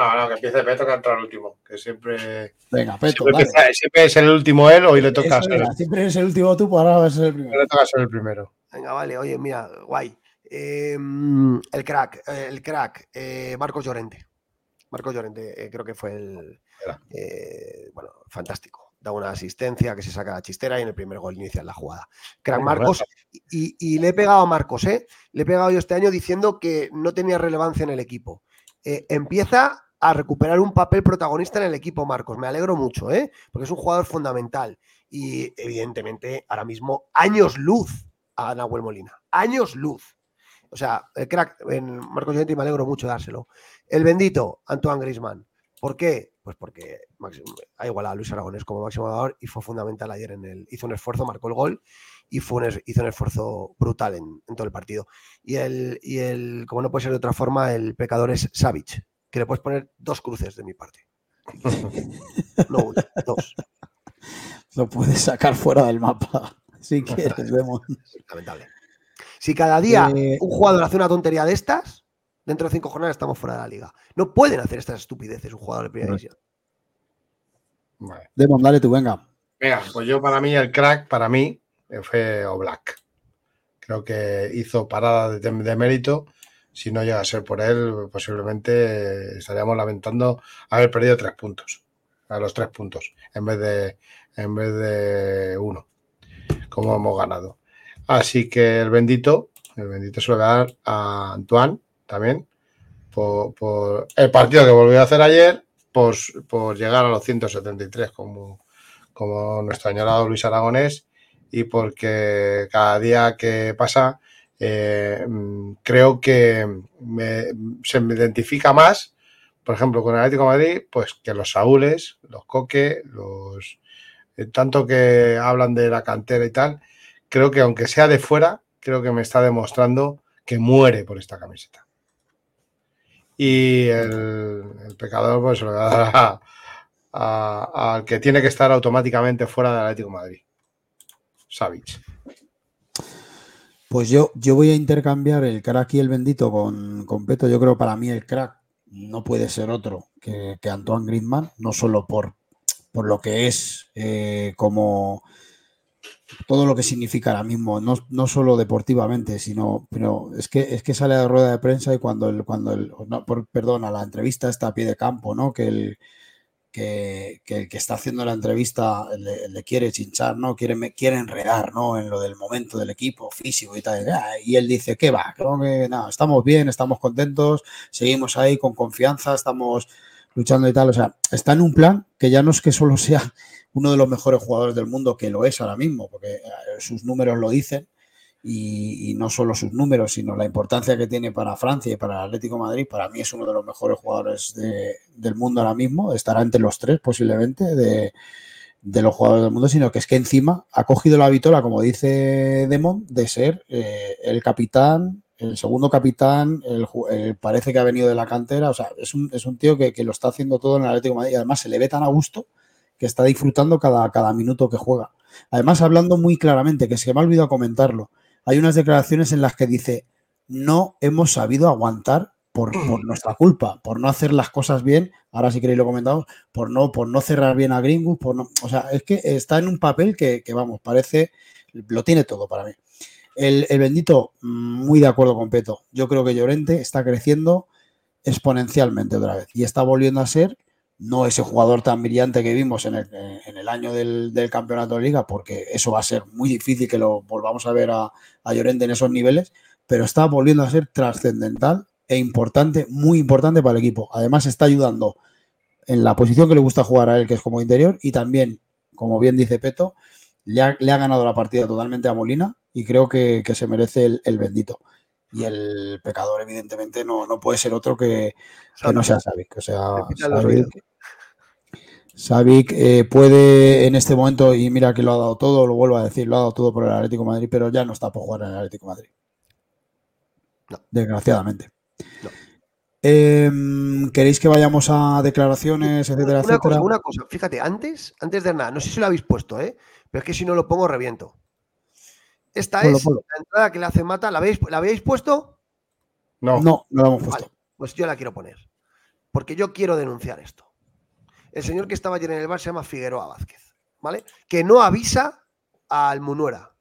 No, no, que empiece Peto que entra el último. Que siempre. Venga, Peto. Siempre, es el último él, hoy le toca ser. Siempre es el último tú, pues ahora vas a ser el primero. Le toca ser el primero. Venga, vale, oye, mira, guay. Em, el crack, el crack, eh, Marcos Llorente. Marcos Llorente eh, creo que fue el. Eh, bueno, fantástico. Da una asistencia que se saca la chistera y en el primer gol inicia la jugada. Crack Marcos. Y, le he pegado a Marcos, ¿eh? Le he pegado yo este año diciendo que no tenía relevancia en el equipo. Eh, empieza a recuperar un papel protagonista en el equipo, Marcos. Me alegro mucho, ¿eh? Porque es un jugador fundamental. Y evidentemente, ahora mismo, años luz a Nahuel Molina. Años luz. O sea, el crack en Marcos Llorente me alegro mucho de dárselo. El bendito, Antoine Grisman. ¿Por qué? Pues porque ha igualado a Luis Aragonés como máximo jugador y fue fundamental ayer en el. Hizo un esfuerzo, marcó el gol y fue hizo un esfuerzo brutal en, todo el partido. Y el, y el, como no puede ser de otra forma, el pecador es Savic, que le puedes poner dos cruces de mi parte. no una, dos. Lo puedes sacar fuera del mapa. Si quieres, vemos. Lamentable. Si cada día eh, un jugador hace una tontería de estas, dentro de cinco jornadas estamos fuera de la liga. No pueden hacer estas estupideces un jugador de primera división. Vale. Demon, dale tú, venga. Venga, pues yo para mí el crack, para mí, fue Oblak. Creo que hizo parada de, mérito. Si no llega a ser por él, posiblemente estaríamos lamentando haber perdido tres puntos. A los tres puntos, en vez de, en vez de uno, como hemos ganado. Así que el bendito, el bendito se lo voy a dar a Antoine también, por, el partido que volvió a hacer ayer, por, por llegar a los 173 como, como nuestro añorado Luis Aragonés y porque cada día que pasa eh, creo que se me identifica más, por ejemplo, con el Atlético Madrid, pues que los Saúles, los Coque, los eh, tanto que hablan de la cantera y tal, creo que aunque sea de fuera, creo que me está demostrando que muere por esta camiseta. Y el, pecador, pues se lo va al que tiene que estar automáticamente fuera del Atlético Madrid. Savic. Pues yo, yo voy a intercambiar el crack y el bendito con, con Peto. Yo creo para mí el crack no puede ser otro que, Antoine Griezmann, no solo por, por lo que es eh, como todo lo que significa ahora mismo, no, no, solo deportivamente, sino, pero es que es que sale a la rueda de prensa y cuando el, cuando el, no, por, perdón, a la entrevista está a pie de campo, ¿no? Que el, que, el que está haciendo la entrevista le, quiere chinchar, ¿no? Quiere, quiere enredar, ¿no? En lo del momento del equipo físico y tal. Y él dice, ¿qué va? Creo que no, estamos bien, estamos contentos, seguimos ahí con confianza, estamos luchando y tal. O sea, está en un plan que ya no es que solo sea uno de los mejores jugadores del mundo, que lo es ahora mismo, porque eh, sus números lo dicen, y, no solo sus números, sino la importancia que tiene para Francia y para el Atlético Madrid, para mí es uno de los mejores jugadores del mundo ahora mismo, estará entre los tres posiblemente de, los jugadores del mundo, sino que es que encima ha cogido la vitola, como dice Demon, de ser eh, el capitán, el segundo capitán, el, parece que ha venido de la cantera, o sea, es un, es un tío que, lo está haciendo todo en el Atlético Madrid. Y además se le ve tan a gusto que está disfrutando cada, cada minuto que juega. Además, hablando muy claramente, que se me ha olvidado comentarlo, hay unas declaraciones en las que dice, no hemos sabido aguantar por, nuestra culpa, por no hacer las cosas bien, ahora si queréis lo comentamos, por no, por no cerrar bien a Greenwood, por no, o sea, es que está en un papel que, vamos, parece, lo tiene todo para mí. El, el, bendito, muy de acuerdo con Peto. Yo creo que Llorente está creciendo exponencialmente otra vez y está volviendo a ser no ese jugador tan brillante que vimos en el, año del, campeonato de liga, porque eso va a ser muy difícil que lo volvamos a ver a, Llorente en esos niveles, pero está volviendo a ser trascendental e importante, muy importante para el equipo. Además está ayudando en la posición que le gusta jugar a él, que es como interior, y también, como bien dice Peto, le ha, ganado la partida totalmente a Molina y creo que, se merece el, bendito. Y el pecador, evidentemente, no, no puede ser otro que, no sea Savic. O sea, Savic eh, puede en este momento, y mira que lo ha dado todo, lo vuelvo a decir, lo ha dado todo por el Atlético Madrid, pero ya no está por jugar en el Atlético Madrid. Desgraciadamente. Em, ¿Queréis que vayamos a declaraciones, etcétera, una Cosa, una cosa, fíjate, antes, antes de nada, no sé si lo habéis puesto, ¿eh? pero es que si no lo pongo, reviento. Esta es la entrada que le hace Mata. ¿La habéis, ¿la habéis puesto? No, no, no la hemos puesto. pues yo la quiero poner. Porque yo quiero denunciar esto el señor que estaba ayer en el bar se llama Figueroa Vázquez, ¿vale? Que no avisa al Munuera.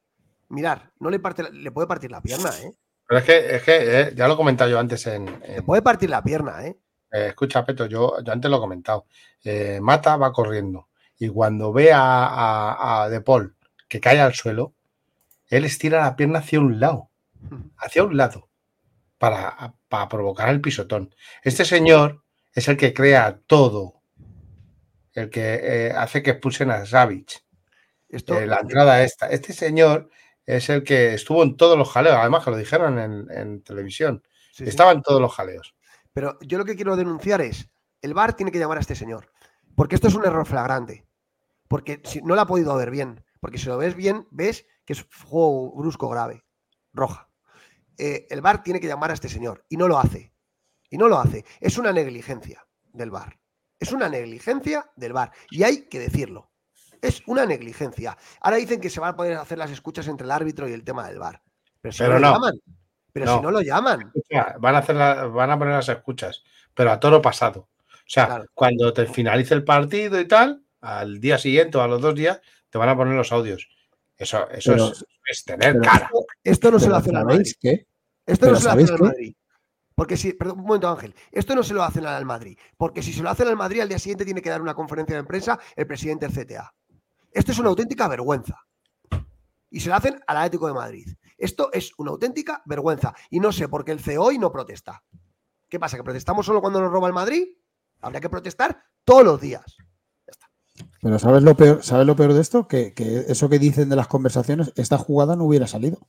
Mirar, no le parte, le puede partir la pierna, ¿eh? Pero es que, es que eh, ya lo he comentado yo antes en, Le puede partir la pierna, ¿eh? eh escucha, Peto, yo, antes lo he comentado. Eh, Mata va corriendo y cuando ve a, a, De Paul que cae al suelo, él estira la pierna hacia un lado, hacia un lado, para, para provocar el pisotón. Este señor es el que crea todo el que eh, hace que expulsen a Savage. Esto, eh, la entrada esta. Este señor es el que estuvo en todos los jaleos, además que lo dijeron en, televisión. Estaba en todos los jaleos. Pero yo lo que quiero denunciar es, el VAR tiene que llamar a este señor, porque esto es un error flagrante. Porque si, no lo ha podido ver bien, porque si lo ves bien, ves que es juego brusco grave, roja. Eh, el VAR tiene que llamar a este señor y no lo hace. Y no lo hace. Es una negligencia del VAR. Es una negligencia del VAR. Y hay que decirlo. Es una negligencia. Ahora dicen que se van a poder hacer las escuchas entre el árbitro y el tema del VAR. Pero si no, lo llaman. Pero si no lo llaman. Van a, hacer van a poner las escuchas, pero a toro pasado. O sea, cuando te finalice el partido y tal, al día siguiente o a los dos días, te van a poner los audios. Eso, eso es, tener cara. Esto, no se lo hace la Madrid. Esto no se lo hace la Madrid. Porque si, perdón, un momento, Ángel, esto no se lo hacen al Madrid, porque si se lo hacen al Madrid, al día siguiente tiene que dar una conferencia de prensa el presidente del CTA. Esto es una auténtica vergüenza. Y se lo hacen al Atlético de Madrid. Esto es una auténtica vergüenza. Y no sé por qué el CEO hoy no protesta. ¿Qué pasa? ¿Que protestamos solo cuando nos roba el Madrid? Habría que protestar todos los días. Ya está. Pero ¿sabes lo peor, ¿sabes lo peor de esto? Que, que eso que dicen de las conversaciones, esta jugada no hubiera salido.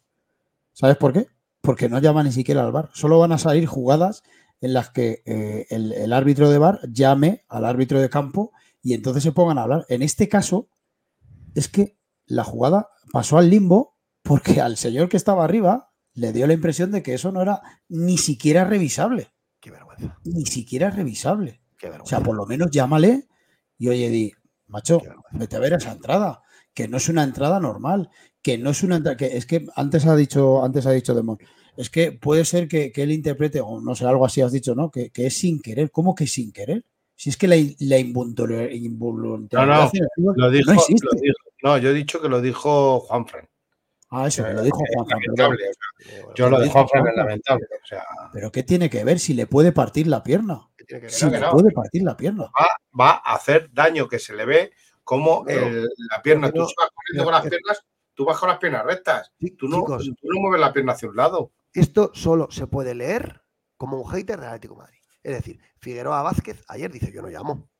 ¿Sabes por qué? Porque no llama ni siquiera al bar. Solo van a salir jugadas en las que eh, el, árbitro de bar llame al árbitro de campo y entonces se pongan a hablar. En este caso, es que la jugada pasó al limbo porque al señor que estaba arriba le dio la impresión de que eso no era ni siquiera revisable. Qué vergüenza. Ni siquiera revisable. O sea, por lo menos llámale y oye, di, macho, vete a ver esa entrada, que no es una entrada normal, que no es una que es que antes ha dicho antes ha dicho Demon es que puede ser que, él interprete o no sé algo así has dicho no que, es sin querer cómo que sin querer si es que la, la involuntariedad no, no, lo dijo, no, yo he dicho que lo dijo Juanfran Ah, eso, que lo dijo Juanfran. Yo lo de Juanfran es lamentable. Pero ¿qué tiene que ver si le puede partir la pierna? Si le puede partir la pierna. Va, a hacer daño que se le ve como la pierna. Tú vas corriendo con las piernas Tú vas con las piernas rectas. tú, no, mueves la pierna hacia un lado. Esto solo se puede leer como un hater del Atlético Madrid. Es decir, Figueroa Vázquez ayer dice: Yo no llamo.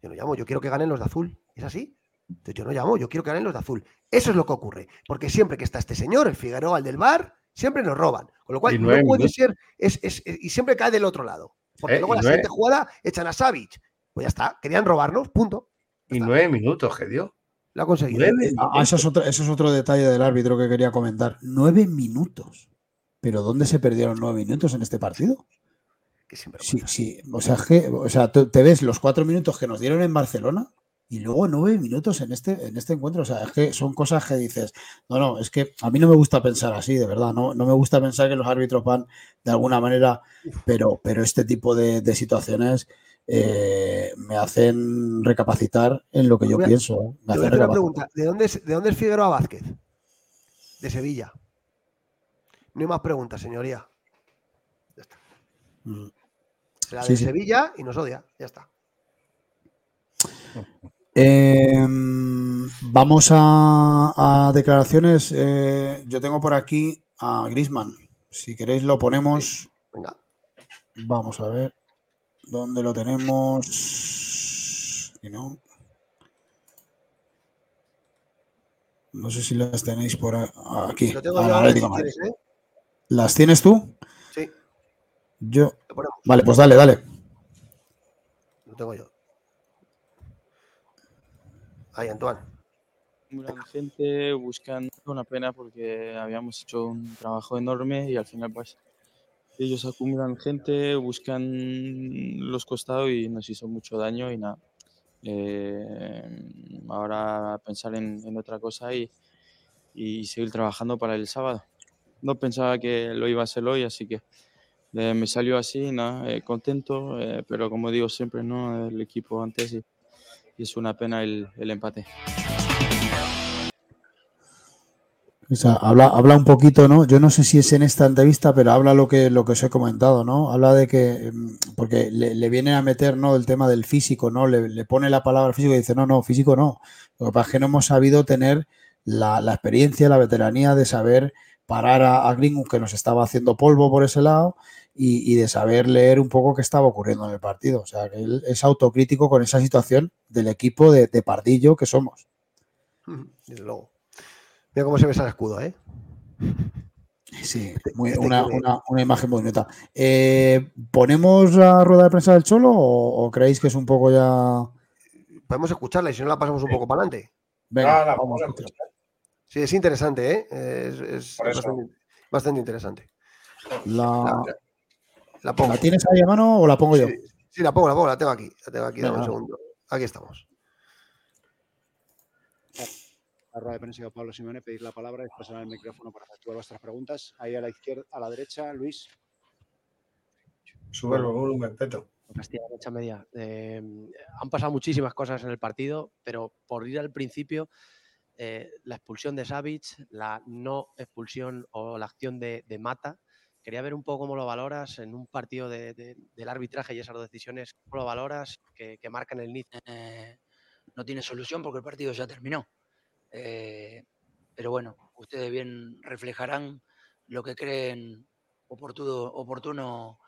Yo no llamo, yo quiero que ganen los de azul. ¿Es así? Entonces yo no llamo, yo quiero que ganen los de azul. Eso es lo que ocurre. Porque siempre que está este señor, el Figueroa, el del bar, siempre nos roban. Con lo cual, no puede ser. y siempre cae del otro lado. Porque eh, luego la siguiente jugada echan a Savic. Pues ya está, querían robarnos, punto. y nueve minutos que dio. Lo ha conseguido. Ah, eso, es otro, eso es otro detalle del árbitro que quería comentar. Nueve minutos. ¿Pero dónde se perdieron nueve minutos en este partido? Sí, sí. O sea, que, o sea, te ves los cuatro minutos que nos dieron en Barcelona y luego nueve minutos en este, en este encuentro. O sea, es que son cosas que dices, no, no, es que a mí no me gusta pensar así, de verdad. No, no me gusta pensar que los árbitros van de alguna manera, pero, pero este tipo de, de situaciones eh, me hacen recapacitar en lo que yo pienso. ¿eh? una pregunta. ¿De dónde, es, ¿De dónde es Figueroa Vázquez? De Sevilla. No hay más preguntas, señoría. Ya está. Mm. de Sevilla y nos odia. Ya está. Em, vamos a, declaraciones. Eh, yo tengo por aquí a Grisman. Si queréis lo ponemos. Venga. Vamos a ver. ¿Dónde lo tenemos? no. No sé si las tenéis por aquí. ¿eh? ¿Las tienes tú? Sí. Yo. Vale, pues dale, dale. Lo tengo yo. Ahí, Antoine. La gente buscando una pena porque habíamos hecho un trabajo enorme y al final pues ellos acumulan gente, buscan los costados y nos hizo mucho daño y nada. Eh, ahora pensar en, otra cosa y, seguir trabajando para el sábado. No pensaba que lo iba a hacer hoy, así que eh, me salió así, nada, eh, contento, pero como digo siempre, ¿no? el equipo antes y, es una pena el empate habla, habla un poquito, ¿no? Yo no sé si es en esta entrevista, pero habla lo que, lo que os he comentado, ¿no? Habla de que, em, porque le, le viene a meter, ¿no? El tema del físico, ¿no? Le, pone la palabra físico y dice, no, no, físico no. Lo que pasa es que no hemos sabido tener la, experiencia, la veteranía de saber parar a, a que nos estaba haciendo polvo por ese lado y, de saber leer un poco qué estaba ocurriendo en el partido. O sea, él es autocrítico con esa situación del equipo de, de pardillo que somos. Desde luego. Mira cómo se ve ese escudo, ¿eh? Sí, este, este una, imagen muy bonita. Eh, ¿Ponemos la rueda de prensa del Cholo o, creéis que es un poco ya. Podemos escucharla y si no la pasamos un poco para adelante. Venga, vamos a escuchar. Sí, es interesante, ¿eh? Es, bastante, interesante. La, la, tienes ahí a mano o la pongo yo? Sí, la pongo, la pongo, la tengo aquí. La tengo aquí, dame un segundo. Aquí estamos la rueda de prensa Pablo Simone, pedir la palabra y pasar el micrófono para efectuar vuestras preguntas. Ahí a la izquierda, a la derecha, Luis. Sube el volumen, Peto. Castilla derecha media. Eh, han pasado muchísimas cosas en el partido, pero por ir al principio, eh, la expulsión de Savic, la no expulsión o la acción de, Mata. Quería ver un poco cómo lo valoras en un partido del arbitraje y esas dos decisiones. ¿Cómo lo valoras que, marcan el inicio? Eh, no tiene solución porque el partido ya terminó. Eh, pero bueno, ustedes bien reflejarán lo que creen oportuno,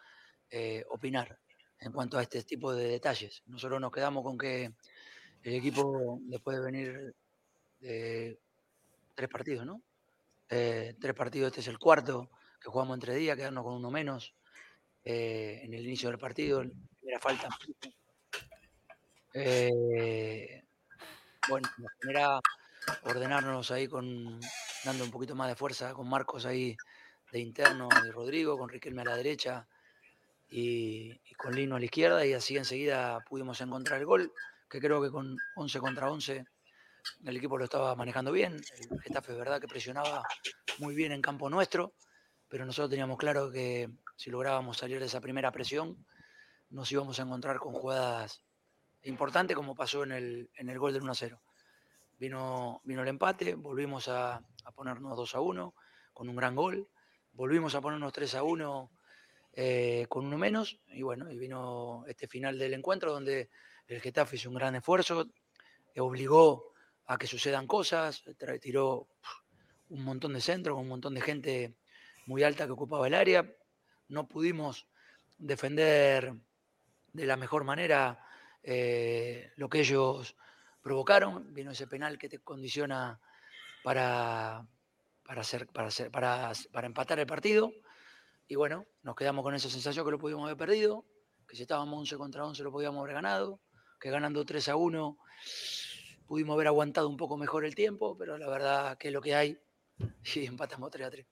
eh, opinar en cuanto a este tipo de detalles. Nosotros nos quedamos con que el equipo después de venir de tres partidos, ¿no? Eh, tres partidos, este es el cuarto que jugamos entre días, quedarnos con uno menos en el inicio del partido, primera falta. bueno, la primera ordenarnos ahí con dando un poquito más de fuerza con Marcos ahí de interno, de Rodrigo, con Riquelme a la derecha y, con Lino a la izquierda y así enseguida pudimos encontrar el gol, que creo que con 11 contra 11 el equipo lo estaba manejando bien. El Getafe, es verdad que presionaba muy bien en campo nuestro, pero nosotros teníamos claro que si lográbamos salir de esa primera presión, nos íbamos a encontrar con jugadas importantes, como pasó en el, en el gol del 1 0. Vino, vino el empate, volvimos a, a ponernos 2 a 1 con un gran gol, volvimos a ponernos 3 a 1 eh, con uno menos, y bueno, y vino este final del encuentro donde el Getafe hizo un gran esfuerzo, obligó a que sucedan cosas, tiró un montón de centros, un montón de gente muy alta que ocupaba el área, no pudimos defender de la mejor manera eh, lo que ellos provocaron, vino ese penal que te condiciona para, para, hacer, para, hacer, para, para empatar el partido. Y bueno, nos quedamos con esa sensación que lo pudimos haber perdido, que si estábamos 11 contra 11 lo podíamos haber ganado, que ganando 3 a 1 pudimos haber aguantado un poco mejor el tiempo, pero la verdad que es lo que hay y empatamos 3 a 3.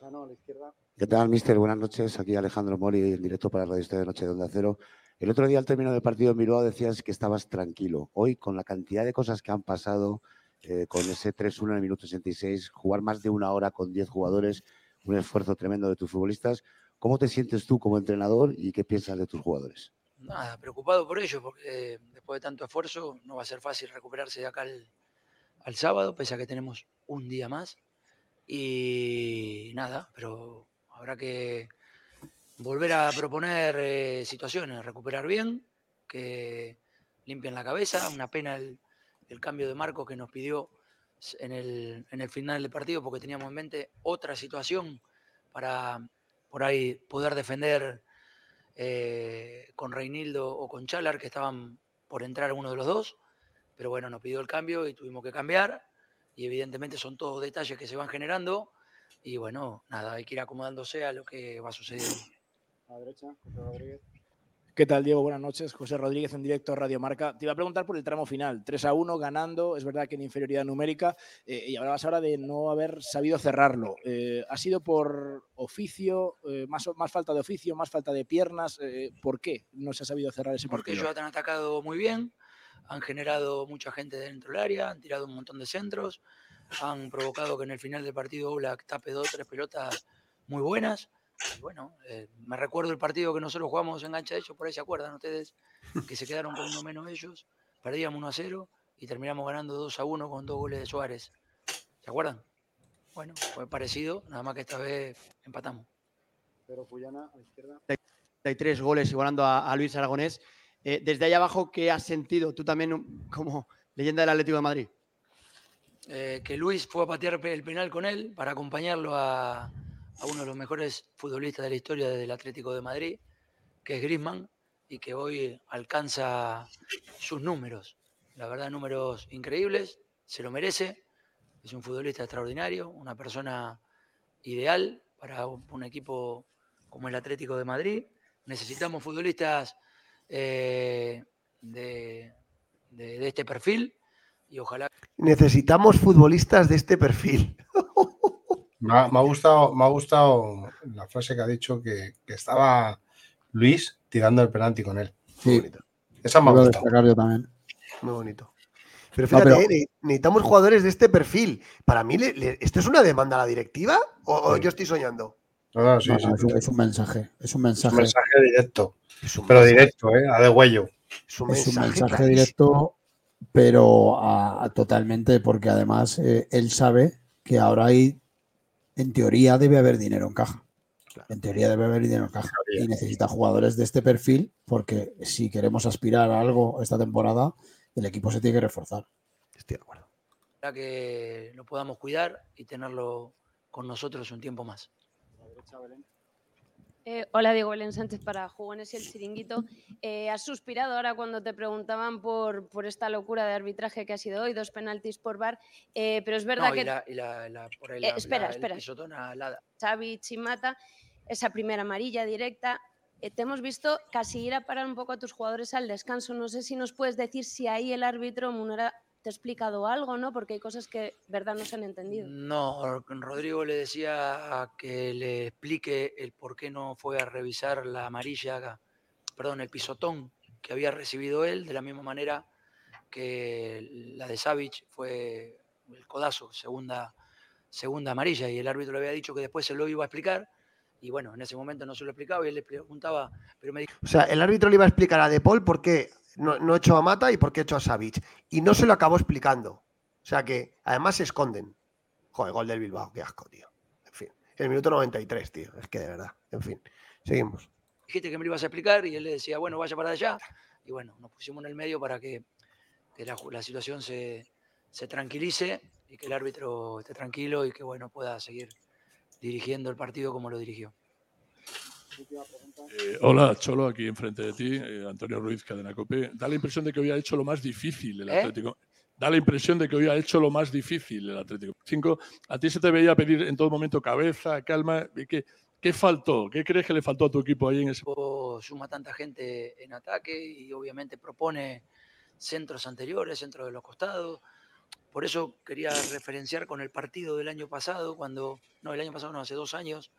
Jano, a la izquierda. ¿Qué tal, mister? Buenas noches. Aquí Alejandro Mori, en directo para Radio Historia de Noche de Onda Cero. El otro día, al término del partido en Bilbao, decías que estabas tranquilo. Hoy, con la cantidad de cosas que han pasado, eh, con ese 3-1 en el minuto 66, jugar más de una hora con 10 jugadores, un esfuerzo tremendo de tus futbolistas, ¿cómo te sientes tú como entrenador y qué piensas de tus jugadores? Nada, preocupado por ello, porque después de tanto esfuerzo no va a ser fácil recuperarse de acá al, al sábado, pese a que tenemos un día más. Y nada, pero habrá que volver a proponer eh, situaciones, recuperar bien, que limpien la cabeza. Una pena el, cambio de marco que nos pidió s- en el, en el final del partido, porque teníamos en mente otra situación para por ahí poder defender eh, con Reinildo o con Chalar, que estaban por entrar uno de los dos. Pero bueno, nos pidió el cambio y tuvimos que cambiar. Y evidentemente son todos detalles que se van generando. Y bueno, nada, hay que ir acomodándose a lo que va sucediendo. A la derecha, José Rodríguez. ¿Qué tal, Diego? Buenas noches. José Rodríguez en directo Radio Marca. Te iba a preguntar por el tramo final. 3 a 1 ganando, es verdad que en inferioridad numérica, eh, y hablabas ahora de no haber sabido cerrarlo. Eh, ¿Ha sido por oficio, eh, más, más falta de oficio, más falta de piernas? Eh, ¿Por qué no se ha sabido cerrar ese Porque partido? ellos han atacado muy bien, han generado mucha gente dentro del área, han tirado un montón de centros, han provocado que en el final del partido Oblak tape dos, tres pelotas muy buenas. Y bueno, eh, me recuerdo el partido que nosotros jugamos en cancha de ellos, por ahí se acuerdan ustedes, que se quedaron con uno menos ellos, perdíamos 1 a 0 y terminamos ganando 2 a 1 con dos goles de Suárez. ¿Se acuerdan? Bueno, fue parecido, nada más que esta vez empatamos. Pedro Fullana, a la izquierda. 33 goles igualando a, a Luis Aragonés. Eh, desde ahí abajo, ¿qué has sentido tú también como leyenda del Atlético de Madrid? eh, que Luis fue a patear el penal con él para acompañarlo a, a uno de los mejores futbolistas de la historia del Atlético de Madrid, que es Griezmann, y que hoy alcanza sus números. La verdad, números increíbles, se lo merece. Es un futbolista extraordinario, una persona ideal para un equipo como el Atlético de Madrid. Necesitamos futbolistas eh, de, de- de este perfil y ojalá Necesitamos futbolistas de este perfil. Me ha, me ha gustado, me ha gustado la frase que ha dicho que, que estaba Luis tirando el penalti con él. Sí, Esa me ha gustado. destacar yo también. Muy bonito. Pero No, fíjate, pero- eh, ne- necesitamos jugadores de este perfil. Para mí, le- le- ¿esto es una demanda a la directiva o, o Sí. yo estoy soñando? No, no, sí, No, sí, no, es, un, es un mensaje, es un es un mensaje, mensaje directo. Es un Pero mensaje- directo, ¿eh? A de huello. Es un es un mensaje, mensaje directo, pero a- a totalmente, porque además eh, él sabe que ahora hay, en teoría, debe haber dinero en caja. En teoría debe haber dinero en caja. Y necesita jugadores de este perfil, porque si queremos aspirar a algo esta temporada, el equipo se tiene que reforzar. Estoy de acuerdo. ojalá que lo podamos cuidar y tenerlo con nosotros un tiempo más. A la derecha, Belén. Eh, hola, Diego Belén Sánchez para Jugones y el Chiringuito. Eh, has suspirado ahora cuando te preguntaban por, por esta locura de arbitraje que ha sido hoy, dos penaltis por bar, eh, pero es verdad No, que y la, y la- la- por ahí espera, espera. pisotón Xavi Chimata, esa primera amarilla directa, te hemos visto casi ir a parar un poco a tus jugadores al descanso. No sé si nos puedes decir si ahí el árbitro Munera te ha explicado algo, ¿no? Porque hay cosas que, verdad, no se han entendido. No, Rodrigo le decía que le explique el por qué no fue a revisar la amarilla, perdón, el pisotón que había recibido él, de la misma manera que la de Savic fue el codazo, segunda, segunda amarilla, y el árbitro le había dicho que después se lo iba a explicar. Y bueno, en ese momento no se lo explicaba y él le preguntaba, pero me dijo. O sea, el árbitro le iba a explicar a De Paul por qué no, no echó a Mata y por qué echó a Savic. Y no se lo acabó explicando. O sea que además se esconden. Joder, gol del Bilbao, qué asco, tío. En fin, el minuto 93, tío. Es que de verdad. En fin, seguimos. dijiste que me lo ibas a explicar y él le decía, bueno, vaya para allá. Y bueno, nos pusimos en el medio para que, que la, la situación se, se tranquilice y que el árbitro esté tranquilo y que bueno, pueda seguir dirigiendo el partido como lo dirigió. Eh, hola, Cholo, aquí enfrente de ti, eh, Antonio Ruiz, Cadena Cope. Da la impresión de que hoy ha hecho lo más difícil el ¿Eh? Atlético. Da la impresión de que hoy ha hecho lo más difícil el Atlético. Cinco, a ti se te veía pedir en todo momento cabeza, calma. ¿Qué, ¿Qué faltó? ¿Qué crees que le faltó a tu equipo ahí en ese? Suma tanta gente en ataque y obviamente propone centros anteriores, centros de los costados. Por eso quería referenciar con el partido del año pasado, cuando, no, el año pasado no, hace dos años,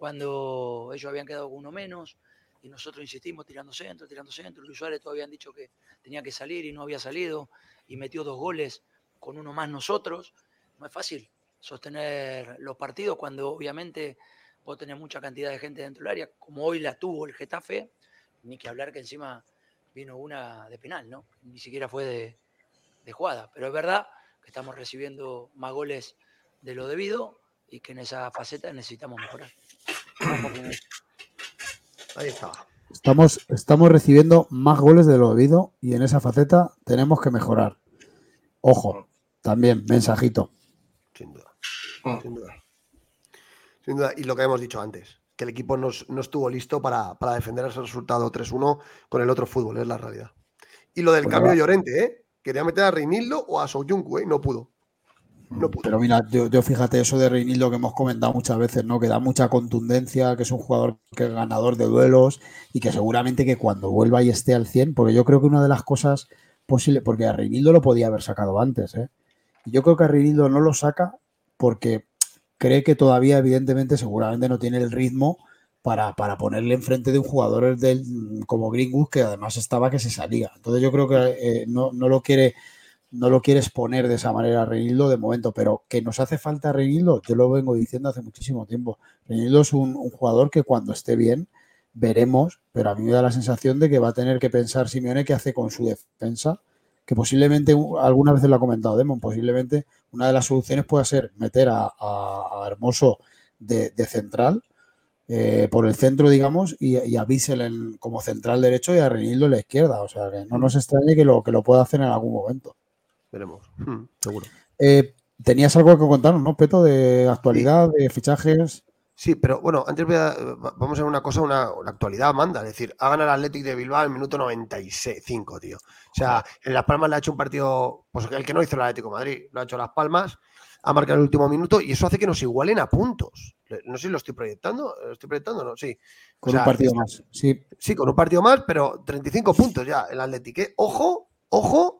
cuando ellos habían quedado con uno menos y nosotros insistimos tirando centro, tirando centro. Luis Suárez todavía han dicho que tenía que salir y no había salido y metió dos goles con uno más nosotros. No es fácil sostener los partidos cuando obviamente vos tenés mucha cantidad de gente dentro del área, como hoy la tuvo el Getafe, ni que hablar que encima vino una de penal, ¿no? Ni siquiera fue de, de jugada. Pero es verdad que estamos recibiendo más goles de lo debido y que en esa faceta necesitamos mejorar. Ahí está. Estamos, estamos recibiendo más goles de lo debido y en esa faceta tenemos que mejorar. Ojo, también, mensajito. Sin duda. Sin duda. Sin duda. Y lo que hemos dicho antes, que el equipo no, no estuvo listo para, para, defender ese resultado 3-1 con el otro fútbol, es la realidad. Y lo del Pues cambio de Llorente, ¿eh? Quería meter a Reinildo o a Soyuncu, ¿eh? No pudo. No pudo. Pero mira, yo, yo fíjate eso de Reinildo que hemos comentado muchas veces, ¿no? Que da mucha contundencia, que es un jugador que es ganador de duelos y que seguramente que cuando vuelva y esté al 100, porque yo creo que una de las cosas posibles, porque a Reinildo lo podía haber sacado antes, ¿eh? Y yo creo que a Reinildo no lo saca porque cree que todavía, evidentemente, seguramente no tiene el ritmo para, para ponerle enfrente de un jugador del, como Greenwood, que además estaba que se salía. Entonces yo creo que eh, no, no lo quiere no lo quieres poner de esa manera Reinildo de momento, pero que nos hace falta Reinildo, yo lo vengo diciendo hace muchísimo tiempo. Reinildo es un, jugador que cuando esté bien veremos, pero a mí me da la sensación de que va a tener que pensar Simeone qué hace con su defensa, que posiblemente, alguna vez lo ha comentado Demon, posiblemente una de las soluciones pueda ser meter a, Hermoso de, central, eh, por el centro, digamos, y, a Bissell en, como central derecho y a Reinildo en la izquierda. O sea, que no nos extrañe que lo, que lo pueda hacer en algún momento. Veremos, hmm, seguro. Eh, Tenías algo que contarnos, ¿no, Peto? De actualidad, sí. de fichajes. Sí, pero bueno, antes voy a, vamos a ver una cosa, una, la actualidad manda. Es decir, ha ganado el Athletic de Bilbao en el minuto 95, tío. O sea, en Las Palmas le ha hecho un partido, pues el que no hizo el Atlético de Madrid, lo ha hecho Las Palmas, ha marcado el último minuto y eso hace que nos igualen a puntos. No sé si lo estoy proyectando, ¿lo estoy proyectando no? Sí. Con o sea, un partido más, sí. Sí, con un partido más, pero 35 puntos ya el Athletic. ¿eh? Ojo, ojo,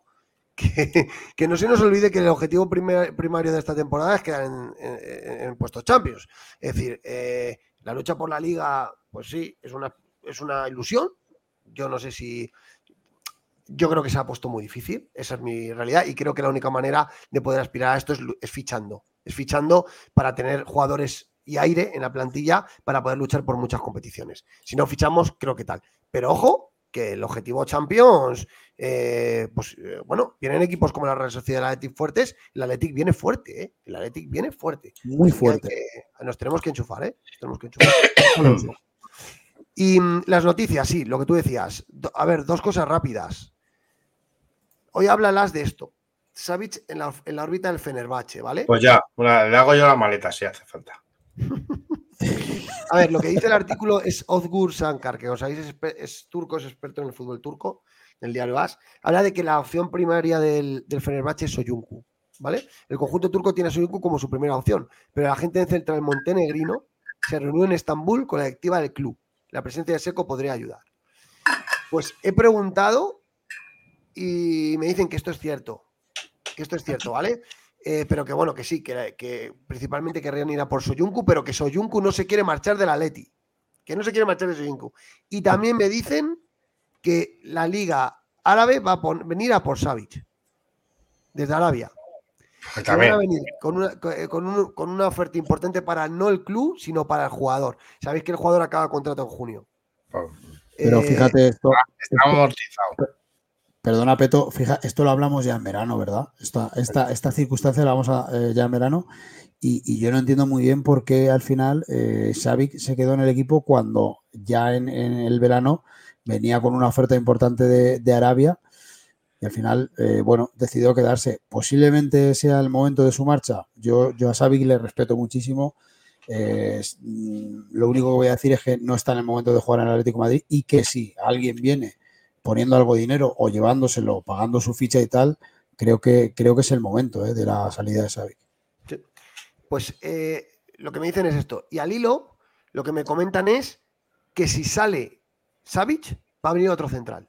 que, no se nos olvide que el objetivo primer, primario de esta temporada es quedar en, en, en puestos champions. Es decir, eh, la lucha por la liga, pues sí, es una, es una ilusión. Yo no sé si. Yo creo que se ha puesto muy difícil, esa es mi realidad, y creo que la única manera de poder aspirar a esto es, es fichando. Es fichando para tener jugadores y aire en la plantilla para poder luchar por muchas competiciones. Si no fichamos, creo que tal. Pero ojo, que el objetivo Champions, eh, pues eh, bueno, vienen equipos como la Real Sociedad y el Athletic fuertes, el Athletic viene fuerte, ¿eh? el Athletic viene fuerte. Muy fuerte. Que, nos tenemos que enchufar, ¿eh? Nos tenemos que enchufar. y mm, las noticias, sí, lo que tú decías. A ver, dos cosas rápidas. Hoy háblalas de esto. Savic en la, en la órbita del Fenerbahce, ¿vale? Pues ya, una, le hago yo la maleta si hace falta. A ver, lo que dice el artículo es Ozgur Sankar, que os sabéis es, turco, es experto en el fútbol turco, del diario AS. Habla de que la opción primaria del, del Fenerbahce es Soyuncu, ¿vale? El conjunto turco tiene a Soyuncu como su primera opción, pero la gente central montenegrino se reunió en Estambul con la directiva del club. La presencia de Seco podría ayudar. Pues he preguntado y me dicen que esto es cierto, que esto es cierto, ¿vale? Eh, pero que bueno, que sí, que, que, principalmente querrían ir a por Soyuncu, pero que Soyuncu no se quiere marchar de la Leti, que no se quiere marchar de Soyuncu. Y también me dicen que la liga árabe va a pon- venir a por Savic. Desde Arabia. Pues Que van a venir con una, co- con, un- con una oferta importante para no el club, sino para el jugador. Sabéis que el jugador acaba contrato en junio. Pero Eh, fíjate esto. Está amortizado. Perdona, Peto, fija, esto lo hablamos ya en verano, ¿verdad? Esta, esta, esta circunstancia la vamos a eh, ya en verano y, y yo no entiendo muy bien por qué al final eh, Xavi se quedó en el equipo cuando ya en, en el verano venía con una oferta importante de, de Arabia y al final, eh, bueno, decidió quedarse. Posiblemente sea el momento de su marcha. Yo, yo a Xavi le respeto muchísimo. Eh, mm, lo único que voy a decir es que no está en el momento de jugar en el Atlético de Madrid y que si alguien viene poniendo algo de dinero o llevándoselo, pagando su ficha y tal, creo que, creo que es el momento eh, de la salida de Xavi. Pues eh, lo que me dicen es esto. Y al hilo, lo que me comentan es que si sale Savic, va a venir otro central.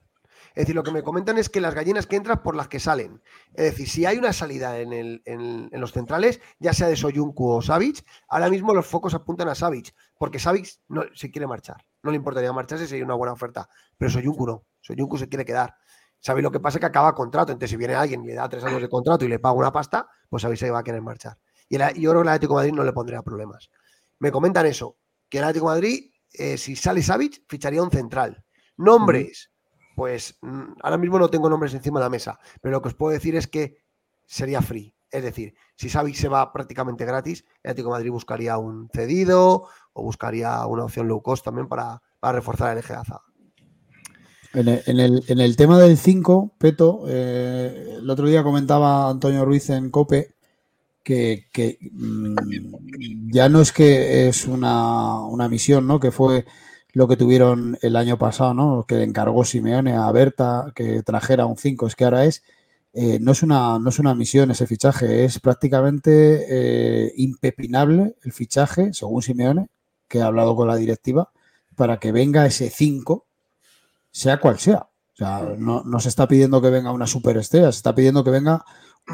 Es decir, lo que me comentan es que las gallinas que entran por las que salen. Es decir, si hay una salida en, el- en- los centrales, ya sea de Soyuncu o Savic, ahora mismo los focos apuntan a Savic, porque Savic no, se quiere marchar. No le importaría marcharse hay una buena oferta. Pero Soyuncu no. Soyuncu se quiere quedar. ¿Sabéis lo que pasa? Que acaba contrato. Entonces, si viene alguien y le da tres años de contrato y le paga una pasta, pues sabéis que va a querer marchar. Y el- yo creo que el Atlético de Madrid no le pondría problemas. Me comentan eso, que el Atlético Madrid, eh, si sale Savic, ficharía un central. Nombres, pues mm, ahora mismo no tengo nombres encima de la mesa, pero lo que os puedo decir es que sería free. Es decir, si Savic se va prácticamente gratis, el Atlético Madrid buscaría un cedido o buscaría una opción low cost también para, reforzar el eje de la zaga. En el, tema del 5, Peto, eh, el otro día comentaba Antonio Ruiz en Cope que, que, mm, ya no es que es una, una misión, ¿no? Que fue lo que tuvieron el año pasado, ¿no? Que encargó Simeone a Berta que trajera un 5, es que ahora es, eh, no, es una, no es una misión ese fichaje, es prácticamente eh, impepinable el fichaje, según Simeone, que ha hablado con la directiva, para que venga ese 5 sea cual sea. O sea, no, no se está pidiendo que venga una superestrella, se está pidiendo que venga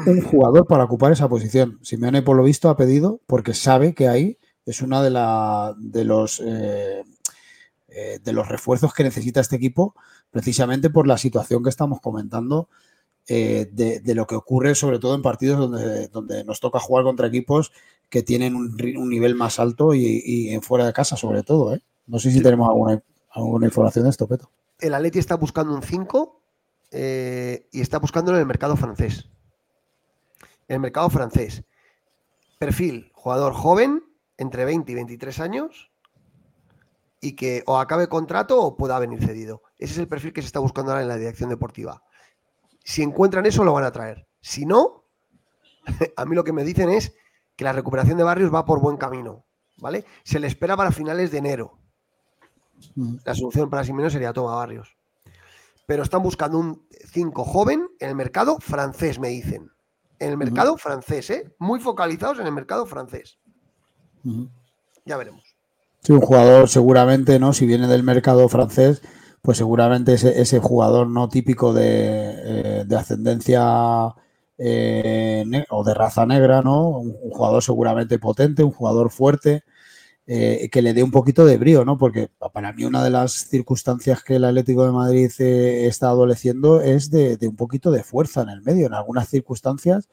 un jugador para ocupar esa posición. Simeone, por lo visto, ha pedido, porque sabe que ahí es una de, la, de los eh, eh, de los refuerzos que necesita este equipo, precisamente por la situación que estamos comentando eh, de, de lo que ocurre, sobre todo en partidos donde, donde nos toca jugar contra equipos que tienen un, nivel más alto y, y en fuera de casa, sobre todo. ¿eh? No sé si tenemos alguna, alguna información de esto, Peto. El Atleti está buscando un 5 eh, y está buscándolo en el mercado francés. En el mercado francés. Perfil, jugador joven, entre 20 y 23 años, y que o acabe contrato o pueda venir cedido. Ese es el perfil que se está buscando ahora en la dirección deportiva. Si encuentran eso, lo van a traer. Si no, a mí lo que me dicen es que la recuperación de Barrios va por buen camino. ¿Vale? Se le espera para finales de enero. La solución para Simeone sería toma Barrios. Pero están buscando un 5 joven en el mercado francés, me dicen. En el mercado francés, ¿eh? Muy focalizados en el mercado francés. Ya veremos. Sí, un jugador seguramente, ¿no? Si viene del mercado francés, pues seguramente ese, ese jugador no típico de, eh, de ascendencia eh, o de raza negra, ¿no? Un, jugador seguramente potente, un jugador fuerte, eh, que le dé un poquito de brío, ¿no? Porque para mí una de las circunstancias que el Atlético de Madrid está adoleciendo es de, de un poquito de fuerza en el medio, en algunas circunstancias.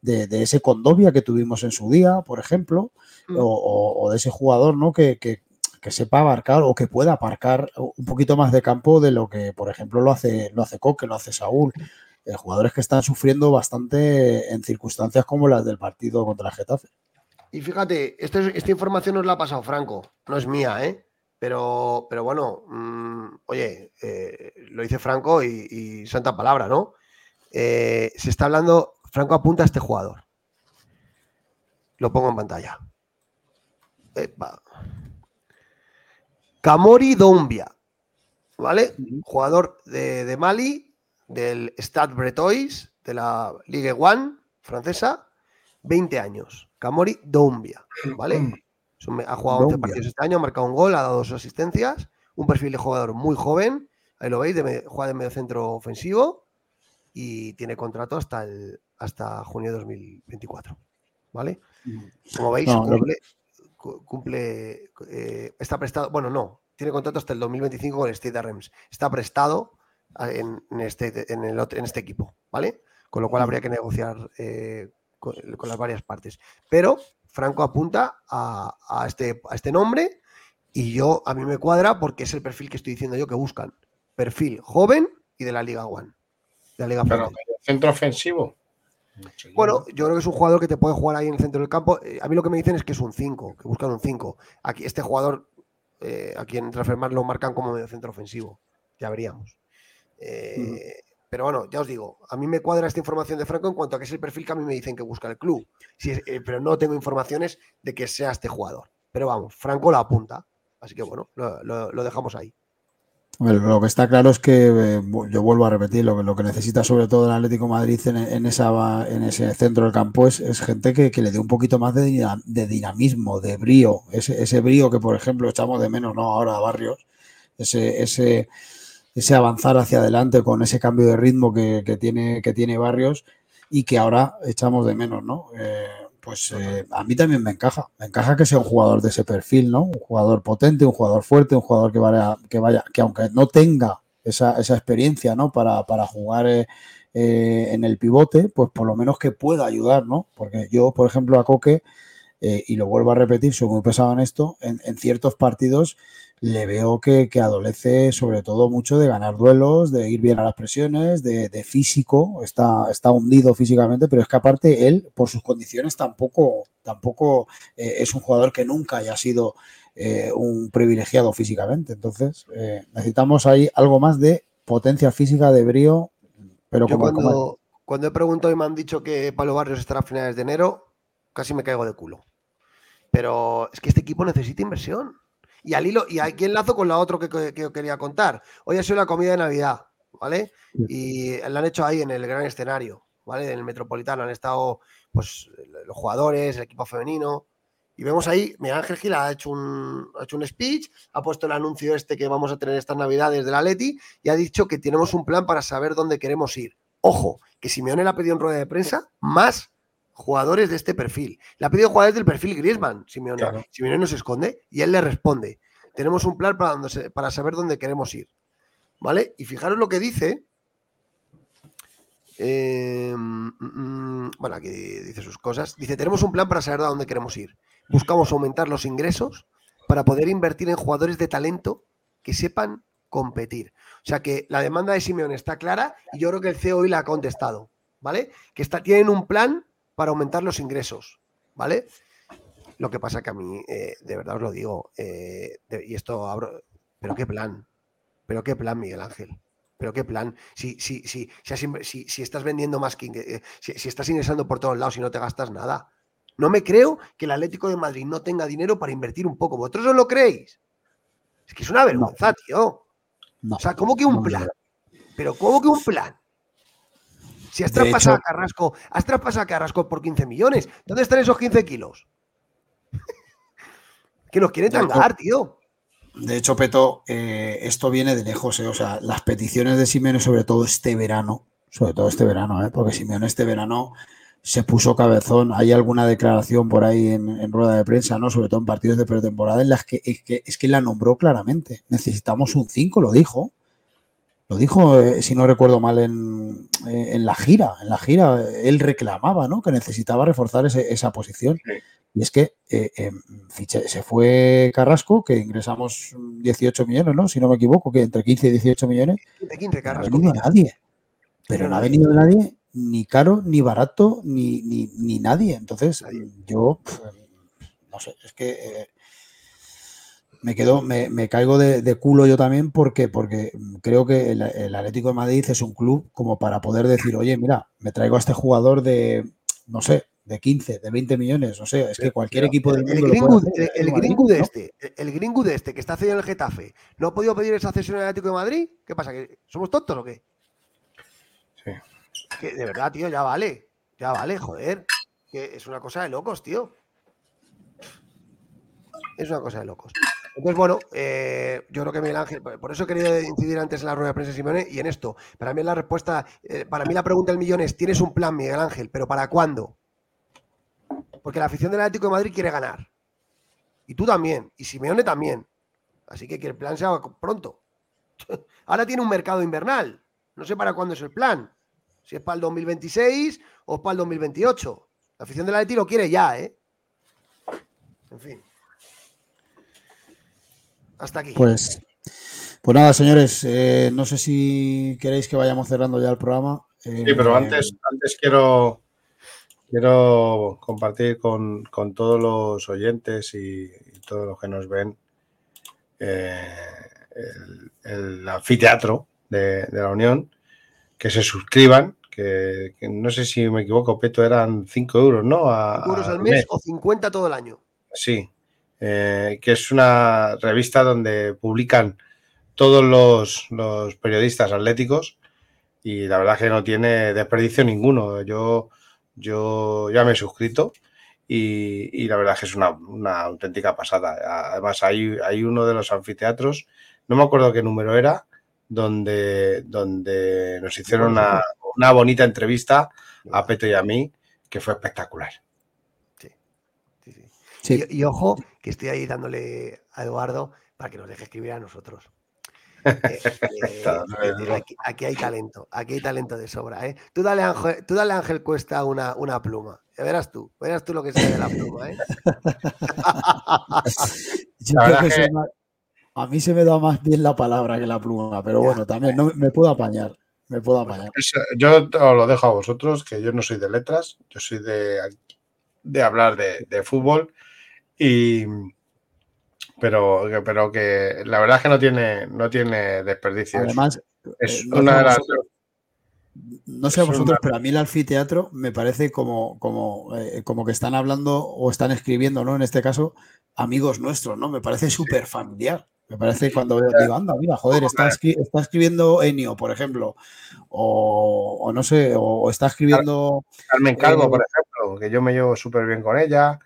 De, de ese Condovia que tuvimos en su día, por ejemplo, o, o- o de ese jugador ¿no? que, que- que sepa abarcar o que pueda aparcar un poquito más de campo de lo que, por ejemplo, lo hace, lo hace Coque, lo hace Saúl. Eh, jugadores que están sufriendo bastante en circunstancias como las del partido contra el Getafe. Y fíjate, esto es- esta información nos la ha pasado Franco, no es mía, ¿eh? Pero, pero bueno, mm, oye, eh, lo dice Franco y, y santa palabra, ¿no? Eh, se está hablando, Franco apunta a este jugador. Lo pongo en pantalla. Epa. Kamori Doumbia, ¿vale? Jugador de, de Mali, del Stade Bretois, de la Ligue 1 francesa, 20 años. Kamori Doumbia, ¿vale? Ha jugado 11 Doumbia. partidos este año, ha marcado un gol, ha dado dos asistencias, un perfil de jugador muy joven, ahí lo veis, de juega de medio centro ofensivo y tiene contrato hasta, el, hasta junio de 2024, ¿vale? Como veis, No, cumple, cu- cumple, eh, está prestado, bueno, no, tiene contrato hasta el 2025 con el Stade de Reims. Está prestado en, en este, en, el ot- en este equipo, ¿vale? Con lo cual habría que negociar eh, con, con las varias partes. Pero Franco apunta a, a este, a este nombre y yo a mí me cuadra porque es el perfil que estoy diciendo yo que buscan. Perfil joven y de la Liga One. De la Liga Pero centro ofensivo. Bueno, yo creo que es un jugador que te puede jugar ahí en el centro del campo. Eh, A mí lo que me dicen es que es un 5, que buscan un 5. Aquí, este jugador, eh, aquí en Transfermarkt lo marcan como medio centro ofensivo. Ya veríamos. Eh, Pero bueno, ya os digo, a mí me cuadra esta información de Franco en cuanto a que es el perfil que a mí me dicen que busca el club. Si es- eh, pero no tengo informaciones de que sea este jugador. Pero vamos, Franco la apunta. Así que bueno, lo, lo- lo dejamos ahí. Lo que está claro es que, eh, yo vuelvo a repetir, lo que, lo que necesita sobre todo el Atlético Madrid en, en esa, en ese centro del campo es, gente que, que le dé un poquito más de, de dinamismo, de brío, ese, ese brío que, por ejemplo, echamos de menos ¿no? ahora a Barrios, ese, ese, ese avanzar hacia adelante con ese cambio de ritmo que, que tiene, que tiene Barrios y que ahora echamos de menos, ¿no? Eh, pues eh, a mí también me encaja. Me encaja que sea un jugador de ese perfil, ¿no? Un jugador potente, un jugador fuerte, un jugador que vaya, que vaya, que aunque no tenga esa, esa experiencia, ¿no? Para, para jugar eh, eh, en el pivote, pues por lo menos que pueda ayudar, ¿no? Porque yo, por ejemplo, a Coque, y lo vuelvo a repetir, soy muy pesado en esto, en, en ciertos partidos le veo que, que adolece sobre todo mucho de ganar duelos, de ir bien a las presiones, de, de físico, está, está hundido físicamente, pero es que aparte él, por sus condiciones, tampoco, tampoco eh, es un jugador que nunca haya sido eh, un privilegiado físicamente. Entonces, eh, necesitamos ahí algo más de potencia física, de brío, pero Yo como, como- cuando, cuando he preguntado y me han dicho que Pablo Barrios estará a finales de enero, casi me caigo de culo. Pero es que este equipo necesita inversión. Y al hilo, y aquí enlazo con la otra que, que- que quería contar. Hoy ha sido la comida de Navidad, ¿vale? Y la han hecho ahí en el gran escenario, ¿vale? En el Metropolitano. Han estado pues los jugadores, el equipo femenino. Y vemos ahí, Miguel Ángel Gil ha hecho, un, ha hecho un speech, ha puesto el anuncio este que vamos a tener estas navidades de la Leti y ha dicho que tenemos un plan para saber dónde queremos ir. Ojo, que Simeone le ha pedido en rueda de prensa más jugadores de este perfil. Le ha pedido jugadores del perfil Griezmann, Simeone. Claro. Simeone no se esconde y él le responde. Tenemos un plan para, donde se- para saber dónde queremos ir. ¿Vale? Y fijaros lo que dice. Eh, mm, mm, bueno, aquí dice sus cosas. Dice, tenemos un plan para saber a dónde queremos ir. Buscamos aumentar los ingresos para poder invertir en jugadores de talento que sepan competir. O sea que la demanda de Simeone está clara y yo creo que el CEO hoy la ha contestado, ¿vale? Que está, tienen un plan para aumentar los ingresos, ¿vale? Lo que pasa que a mí, eh, de verdad os lo digo, eh, de- y esto abro, pero qué plan, pero qué plan, Miguel Ángel. Pero qué plan. Si, si, si, si, si- estás vendiendo más que. eh, Si, estás ingresando por todos lados y no te gastas nada. No me creo que el Atlético de Madrid no tenga dinero para invertir un poco. ¿Vosotros os lo creéis? Es que es una vergüenza, tío. No. O sea, ¿cómo que un No, plan? Pero ¿cómo que un plan? Si has traspasado hecho- a Carrasco, has traspasado a Carrasco por 15 millones. ¿Dónde están esos 15 kilos? que nos quieren tangar, tío. De hecho, Peto, eh, esto viene de lejos, eh, o sea, las peticiones de Simeone, sobre todo este verano, sobre todo este verano, eh, porque Simeone este verano se puso cabezón. Hay alguna declaración por ahí en, en rueda de prensa, ¿no? Sobre todo en partidos de pretemporada, en las que es que, es que la nombró claramente. Necesitamos un 5, lo dijo. Lo dijo, eh, si no recuerdo mal, en, eh, en la gira. En la gira él reclamaba, ¿no? Que necesitaba reforzar ese- esa posición. Y es que eh, fiche- se fue Carrasco, que ingresamos 18 millones, ¿no? Si no me equivoco, que entre 15 y 18 millones. 15, 15 No ha Carrasco. venido nadie. Pero no ha venido nadie, ni caro, ni barato, ni, ni, ni nadie. Entonces, yo, no sé, es que eh, me quedo, me, me caigo de, de culo yo también porque, porque creo que el, el Atlético de Madrid es un club como para poder decir, oye, mira, me traigo a este jugador de, no sé, de 15, de 20 millones, no sé, es que cualquier equipo del El mundo lo gringo, hacer, el, el Madrid, gringo de ¿no? este, el gringo de este que está cedido en el Getafe, ¿no ha podido pedir esa cesión al Atlético de Madrid? ¿Qué pasa? ¿Que ¿Somos tontos o qué? Sí. Que de verdad, tío, ya vale. Ya vale, joder. Que es una cosa de locos, tío. Es una cosa de locos. Entonces, bueno, eh, yo creo que Miguel Ángel, por eso he querido incidir antes en la rueda de prensa Simone y en esto. Para mí la respuesta, eh, para mí la pregunta del millón es, ¿tienes un plan, Miguel Ángel? ¿Pero para cuándo? Porque la afición del Atlético de Madrid quiere ganar. Y tú también. Y Simeone también. Así que que el plan sea pronto. Ahora tiene un mercado invernal. No sé para cuándo es el plan. Si es para el 2026 o para el 2028. La afición del Atleti lo quiere ya, ¿eh? En fin. Hasta aquí. Pues, pues nada, señores, eh, no sé si queréis que vayamos cerrando ya el programa. Sí, pero Eh, antes, antes quiero, quiero compartir con, con todos los oyentes y, y todos los que nos ven eh, el, el anfiteatro de, de la Unión, que se suscriban, que, que no sé si me equivoco, Peto, eran 5 euros, ¿no? A- 5 euros al al mes o 50 todo el año. Sí, eh, que es una revista donde publican todos los, los periodistas atléticos y la verdad es que no tiene desperdicio ninguno. Yo, yo ya me he suscrito y, y la verdad es que es una, una auténtica pasada. Además, hay, hay uno de los anfiteatros, no me acuerdo qué número era, donde, donde nos hicieron una, una bonita entrevista a Peto y a mí, que fue espectacular. Sí. Y, y ojo, que estoy ahí dándole a Eduardo para que nos deje escribir a nosotros. Eh, eh, eh, aquí, aquí hay talento, aquí hay talento de sobra. ¿eh? Tú, dale a Ángel, tú dale a Ángel Cuesta una, una pluma. Ya verás tú, verás tú lo que sale de la pluma. ¿eh? Yo La creo verdad que que- soy más- a mí se me da más bien la palabra que la pluma, pero bueno, también no, me puedo apañar. Me puedo apañar. Yo os lo dejo a vosotros, que yo no soy de letras, yo soy de, de hablar de, de fútbol y pero, pero que la verdad es que no tiene, no tiene desperdicio. Es- Además, es eh, no una de las No sé a vosotros, una- pero a mí el anfiteatro me parece como, como, eh, como que están hablando o están escribiendo, ¿no? En este caso, amigos nuestros, ¿no? Me parece súper familiar. Me parece cuando veo, digo, anda, mira, joder, está, escri- está escribiendo Enio, por ejemplo, o, o no sé, o, o está escribiendo. Carmen Calvo, eh, por ejemplo, que yo me llevo súper bien con ella.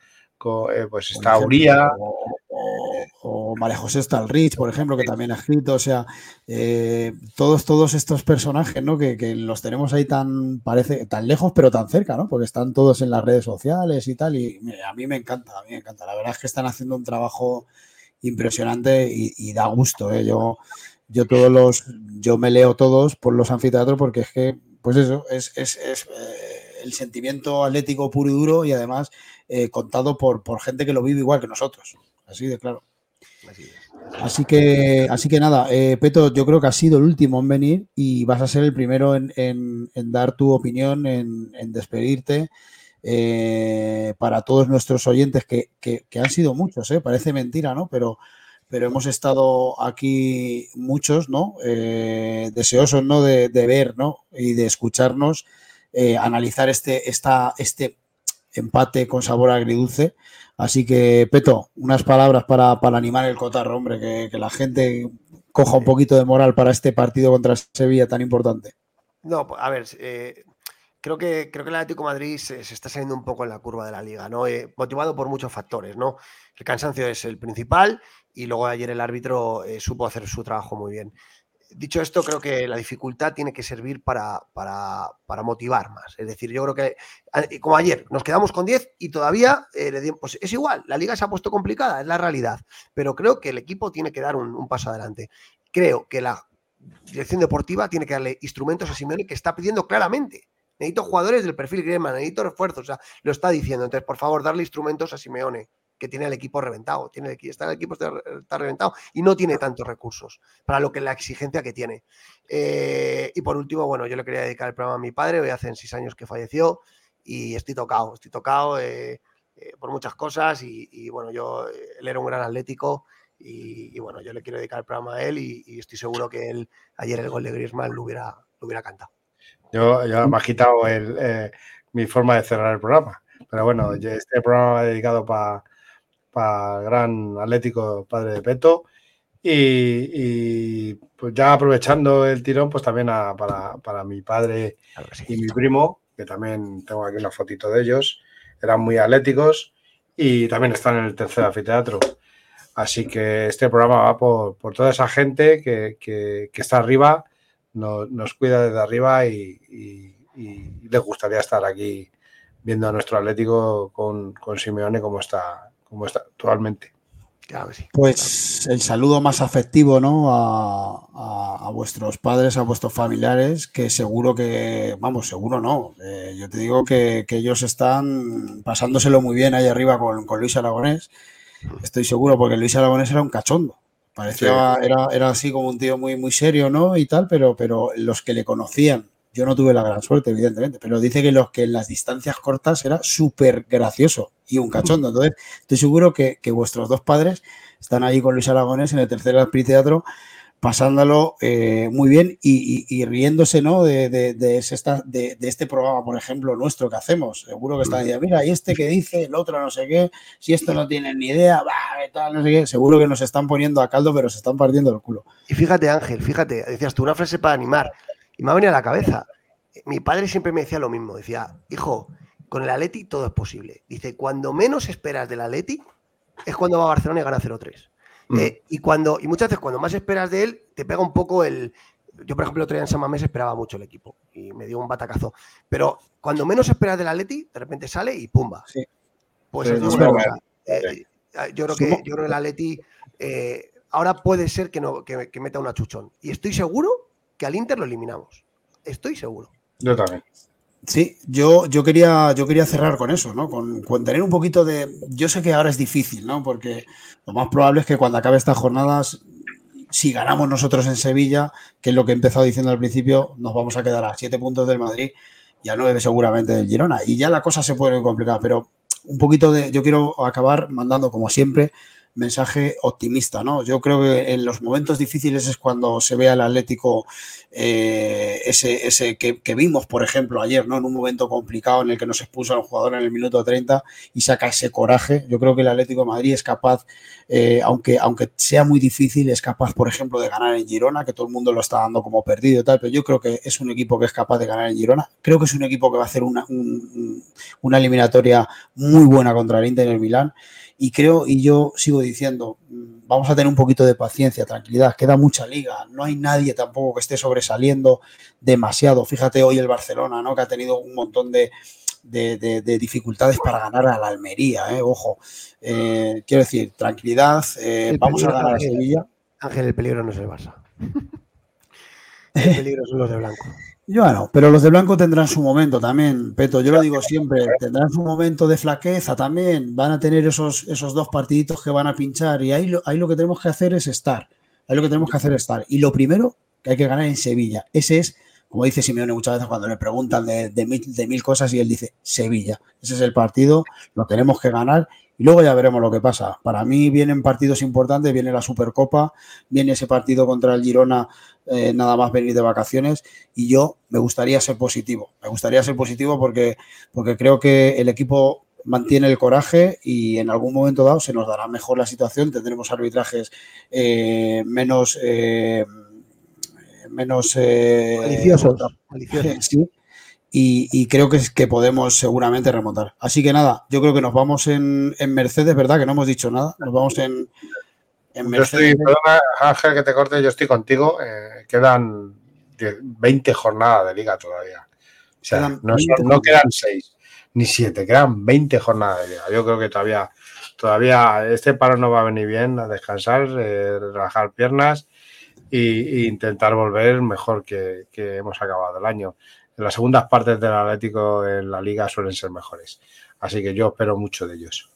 Eh, pues está ejemplo, Uría. O, o- o María José Stalrich, por ejemplo, que también ha escrito. O sea, eh, todos, todos estos personajes, ¿no? Que, que los tenemos ahí tan, parece, tan lejos, pero tan cerca, ¿no? Porque están todos en las redes sociales y tal. Y a mí me encanta, a mí me encanta. La verdad es que están haciendo un trabajo impresionante y, y da gusto, ¿eh? Yo, yo todos los, yo me leo todos por los anfiteatros porque es que, pues eso, es, es, es, eh, el sentimiento atlético puro y duro y además eh, contado por, por gente que lo vive igual que nosotros. Así de claro. Así que, así que nada, eh, Peto, yo creo que has sido el último en venir y vas a ser el primero en, en- en dar tu opinión, en, en despedirte. eh, para todos nuestros oyentes, que, que- que han sido muchos, ¿eh? parece mentira, ¿no? Pero, pero hemos estado aquí muchos, ¿no? Eh, deseosos, ¿no? De, de ver, ¿no? Y de escucharnos, eh, analizar este, esta, este empate con sabor agridulce. Así que, Peto, unas palabras para, para animar el cotarro, hombre, que, la gente coja un poquito de moral para este partido contra Sevilla tan importante. No, pues, a ver, eh, creo, que, creo que el Atlético Madrid se, está saliendo un poco en la curva de la liga, ¿no? Eh, motivado por muchos factores, ¿no? El cansancio es el principal y luego ayer el árbitro supo hacer su trabajo muy bien. Dicho esto, creo que la dificultad tiene que servir para, para, motivar más. Es decir, yo creo que, como ayer, nos quedamos con 10 y todavía eh, pues es igual, la liga se ha puesto complicada, es la realidad. Pero creo que el equipo tiene que dar un, un paso adelante. Creo que la dirección deportiva tiene que darle instrumentos a Simeone que está pidiendo claramente. Necesito jugadores del perfil Griezmann, necesito refuerzos, o sea, lo está diciendo. Entonces, por favor, darle instrumentos a Simeone, que tiene el equipo reventado, tiene el, está el equipo está, está reventado y no tiene tantos recursos para lo que la exigencia que tiene. Eh, y por último, bueno, yo le quería dedicar el programa a mi padre, hoy hace seis años que falleció y estoy tocado, estoy tocado eh, eh, por muchas cosas y, y, bueno, yo, él era un gran atlético y, y, bueno, yo le quiero dedicar el programa a él y, y estoy seguro que él ayer el gol de Griezmann lo hubiera, lo hubiera cantado. Yo me has quitado el, eh, mi forma de cerrar el programa. Pero bueno, este programa dedicado para el gran Atlético Padre de Peto. Y, y, pues ya aprovechando el tirón, pues también a- para, para mi padre y mi primo, que también tengo aquí una fotito de ellos, eran muy atléticos y también están en el tercer anfiteatro. Así que este programa va por, por toda esa gente que, que- que está arriba, nos, nos cuida desde arriba y, y- y les gustaría estar aquí viendo a nuestro Atlético con, con Simeone como está, como está actualmente. Claro que sí. Pues el saludo más afectivo, ¿no? A, a- a vuestros padres, a vuestros familiares, que seguro que, vamos, seguro no. Eh, yo te digo que, que ellos están pasándoselo muy bien ahí arriba con, con Luis Aragonés. Estoy seguro, porque Luis Aragonés era un cachondo. Parecía, era, era así como un tío muy, muy serio, ¿no? Y tal, pero, pero los que le conocían, yo no tuve la gran suerte, evidentemente, pero dice que los que en las distancias cortas era súper gracioso y un cachondo. Entonces, estoy seguro que, vuestros dos padres están ahí con Luis Aragonés en el tercer Teatro pasándolo eh, muy bien y, riéndose ¿no? de- de este programa, por ejemplo, nuestro que hacemos. Seguro que están diciendo, mira, y este que dice, el otro no sé qué, si esto no tienen ni idea, bah, tal, no sé qué. Seguro que nos están poniendo a caldo, pero se están partiendo el culo. Y fíjate, Ángel, fíjate, decías tú una frase para animar. Y me ha venido a la cabeza. Mi padre siempre me decía lo mismo. Decía, hijo, con el Atleti todo es posible. Dice, cuando menos esperas del Atleti es cuando va a Barcelona y gana 0-3. Mm. Eh, y, cuando, y muchas veces cuando más esperas de él, te pega un poco el... Yo, por ejemplo, el otro día en San Mamés esperaba mucho el equipo y me dio un batacazo. Pero cuando menos esperas del Atleti, de repente sale y pumba. Pues Sí, digo es una cosa, eh, yo creo que yo creo que el Atleti eh, ahora puede ser que, no, que, que meta una chuchón. Y estoy seguro que al Inter lo eliminamos. Estoy seguro. Yo también. Sí, yo, yo, quería, yo quería cerrar con eso, ¿no? Con, con tener un poquito de. Yo sé que ahora es difícil, ¿no? Porque lo más probable es que cuando acabe estas jornadas, si ganamos nosotros en Sevilla, que es lo que he empezado diciendo al principio, nos vamos a quedar a siete puntos del Madrid y a nueve seguramente del Girona. Y ya la cosa se puede complicar, pero un poquito de. Yo quiero acabar mandando, como siempre, mensaje optimista, ¿no? Yo creo que en los momentos difíciles es cuando se ve al Atlético eh, ese, ese que, que vimos, por ejemplo, ayer, ¿no? En un momento complicado en el que nos expuso a un jugador en el minuto 30 y saca ese coraje. Yo creo que el Atlético de Madrid es capaz, eh, aunque, aunque sea muy difícil, es capaz, por ejemplo, de ganar en Girona, que todo el mundo lo está dando como perdido y tal, pero yo creo que es un equipo que es capaz de ganar en Girona. Creo que es un equipo que va a hacer una, un- una eliminatoria muy buena contra el Inter en el Milán. Y creo, y yo sigo diciendo, mm, vamos a tener un poquito de paciencia, tranquilidad, queda mucha liga, no hay nadie tampoco que esté sobresaliendo demasiado. Fíjate hoy el Barcelona, ¿no? Que ha tenido un montón de, de- de- de dificultades para ganar a la Almería, ¿eh? Ojo, Eh, quiero decir, tranquilidad, eh, vamos a ganar a Sevilla. Ángel, el peligro no es el Barça. El peligro son los de blanco. Bueno, pero los de blanco tendrán su momento también, Peto. Yo lo digo siempre, tendrán su momento de flaqueza también. Van a tener esos, esos dos partiditos que van a pinchar y ahí lo, ahí lo que tenemos que hacer es estar. Ahí lo que tenemos que hacer es estar. Y lo primero que hay que ganar en Sevilla. Ese es, como dice Simeone muchas veces cuando le preguntan de, de mil, de mil cosas y él dice Sevilla. Ese es el partido, lo tenemos que ganar y luego ya veremos lo que pasa. Para mí vienen partidos importantes, viene la Supercopa, viene ese partido contra el Girona, eh, nada más venir de vacaciones y yo me gustaría ser positivo. Me gustaría ser positivo porque, porque creo que el equipo mantiene el coraje y en algún momento dado se nos dará mejor la situación, tendremos arbitrajes eh, menos... eh, menos Maliciosos, maliciosos. sí, y, y creo que, que podemos seguramente remontar. Así que nada, yo creo que nos vamos en, en Mercedes, ¿verdad? Que no hemos dicho nada. Nos vamos en, en Yo estoy, Mercedes. perdona, Ángel, que te corte, yo estoy contigo. eh, quedan 10 20 jornadas de liga todavía. O sea, Quedan no, 20 son- no quedan 6 ni 7, quedan 20 jornadas de liga. Yo creo que todavía, todavía este paro no va a venir bien a descansar, eh, relajar piernas y, y intentar volver mejor que, que hemos acabado el año. En las segundas partes del Atlético en la liga suelen ser mejores. Así que yo espero mucho de ellos.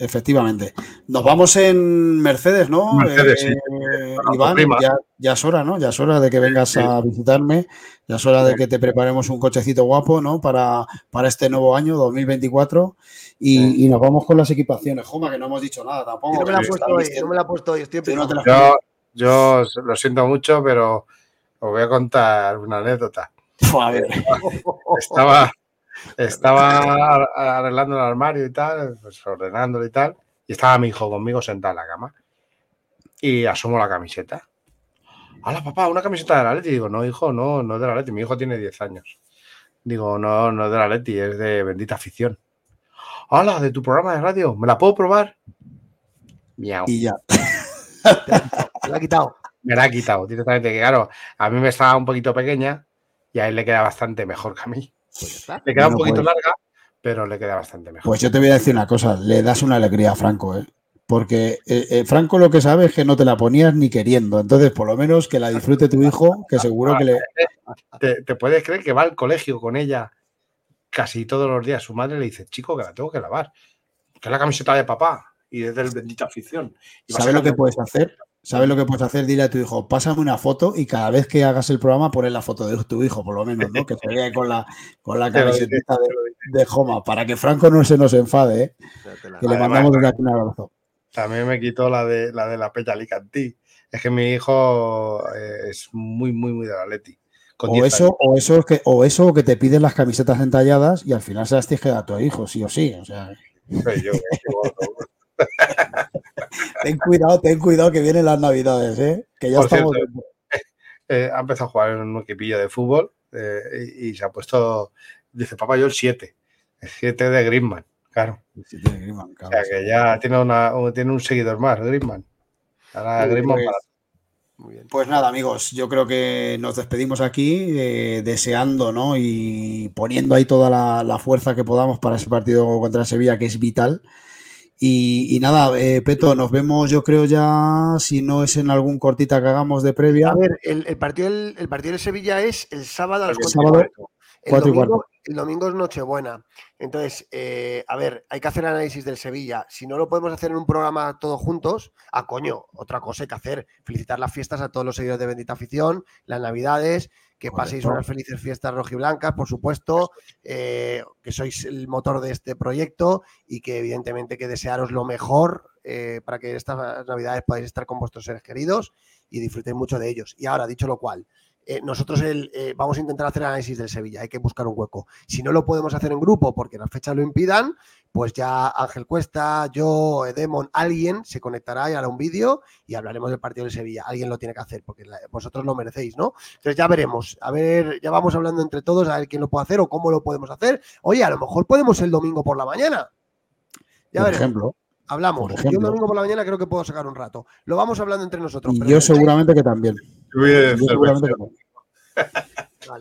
Efectivamente. Nos vamos en Mercedes, ¿no? Mercedes, sí. Eh, Iván, prima. ya, ya es hora, ¿no? Ya es hora de que vengas a visitarme, ya es hora de que te preparemos un cochecito guapo, ¿no? Para, para este nuevo año, 2024, y, y nos vamos con las equipaciones. Joma, que no hemos dicho nada tampoco. No me la que puesto hoy, no me la ha puesto hoy. Estoy Sí, no Yo, yo lo siento mucho, pero os voy a contar una anécdota. A ver. Estaba, estaba arreglando el armario y tal, pues ordenándolo y tal, y estaba mi hijo conmigo sentado en la cama. Y asomo la camiseta. Hola, papá, una camiseta de la Leti. Digo, no, hijo, no, no es de la Leti. Mi hijo tiene 10 años. Digo, no, no es de la Leti, es de Bendita Afición. Hola, de tu programa de radio, ¿me la puedo probar? Miau. Y ya. Me la ha quitado. Me la ha quitado directamente, que claro, a mí me estaba un poquito pequeña y a él le queda bastante mejor que a mí. Le queda un poquito pues- larga, pero le queda bastante mejor. Pues yo te voy a decir una cosa, le das una alegría a Franco, ¿eh? Porque eh, eh, Franco lo que sabe es que no te la ponías ni queriendo. Entonces, por lo menos que la disfrute tu hijo, que seguro que le. ¿Te, te puedes creer que va al colegio con ella casi todos los días? Su madre le dice, chico, que la tengo que lavar. Que es la camiseta de papá. Y es del bendita afición. Y ¿Sabes lo que puedes hacer? ¿Sabes lo que puedes hacer? Dile a tu hijo, pásame una foto y cada vez que hagas el programa pones la foto de tu hijo, por lo menos, ¿no? Que se vea con la, con la camiseta de, de Joma, para que Franco no se nos enfade, ¿eh? Que le Además, mandamos aquí un abrazo. También me quitó la de la de la Peña Alicantí. Es que mi hijo eh, es muy, muy, muy de la Leti. O 10 eso, o eso que, o eso que te piden las camisetas entalladas y al final se las tienes que dar a tu hijo, sí o sí. O sea, Soy yo, ten cuidado, ten cuidado que vienen las navidades, ¿eh? Que ya Por estamos. cierto, eh, ha empezado a jugar en un equipillo de fútbol eh, y, y se ha puesto, dice, papá, yo el 7. El 7 de Griezmann, claro. O sea que ya tiene, una, un- tiene un seguidor más, Griezmann. Ahora Muy Griezmann bien. para Pues nada, amigos, yo creo que nos despedimos aquí eh, deseando ¿no? y poniendo ahí toda la, la fuerza que podamos para ese partido contra Sevilla, que es vital. Y, y nada, eh, Peto, nos vemos yo creo ya, si no es en algún cortita que hagamos de previa. A ver, el, el partido, el partido de Sevilla es el sábado a las El 4 y sábado, cuarto. El cuatro y domingo, el domingo es Nochebuena. Entonces, eh, a ver, hay que hacer análisis del Sevilla. Si no lo podemos hacer en un programa todos juntos, a coño, otra cosa hay que hacer. Felicitar las fiestas a todos los seguidores de Bendita Afición, las Navidades, que paséis unas felices fiestas rojiblancas, por supuesto, eh, que sois el motor de este proyecto y que evidentemente que desearos lo mejor eh, para que estas Navidades podáis estar con vuestros seres queridos y disfrutéis mucho de ellos. Y ahora, dicho lo cual, eh, nosotros el, eh, vamos a intentar hacer análisis del Sevilla, hay que buscar un hueco. Si no lo podemos hacer en grupo porque las fechas lo impidan, pues ya Ángel Cuesta, yo, Edemon, alguien se conectará y hará un vídeo y hablaremos del partido del Sevilla. Alguien lo tiene que hacer porque la- vosotros lo merecéis, ¿no? Entonces ya veremos, a ver, ya vamos hablando entre todos a ver quién lo puede hacer o cómo lo podemos hacer. Oye, a lo mejor podemos el domingo por la mañana. Ya por veremos. ejemplo. Hablamos. por Yo el domingo por la mañana creo que puedo sacar un rato. Lo vamos hablando entre nosotros. Y pero yo seguramente que también.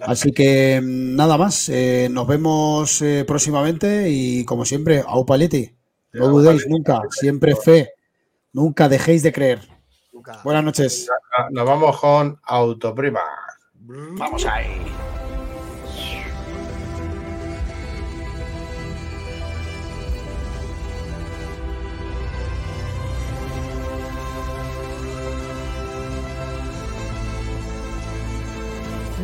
Así que mm, nada más, eh, nos vemos eh, próximamente y como siempre, au. No dudéis nunca, siempre fe, nunca dejéis de creer. Buenas noches. Nos vamos con Autoprima. Vamos ahí.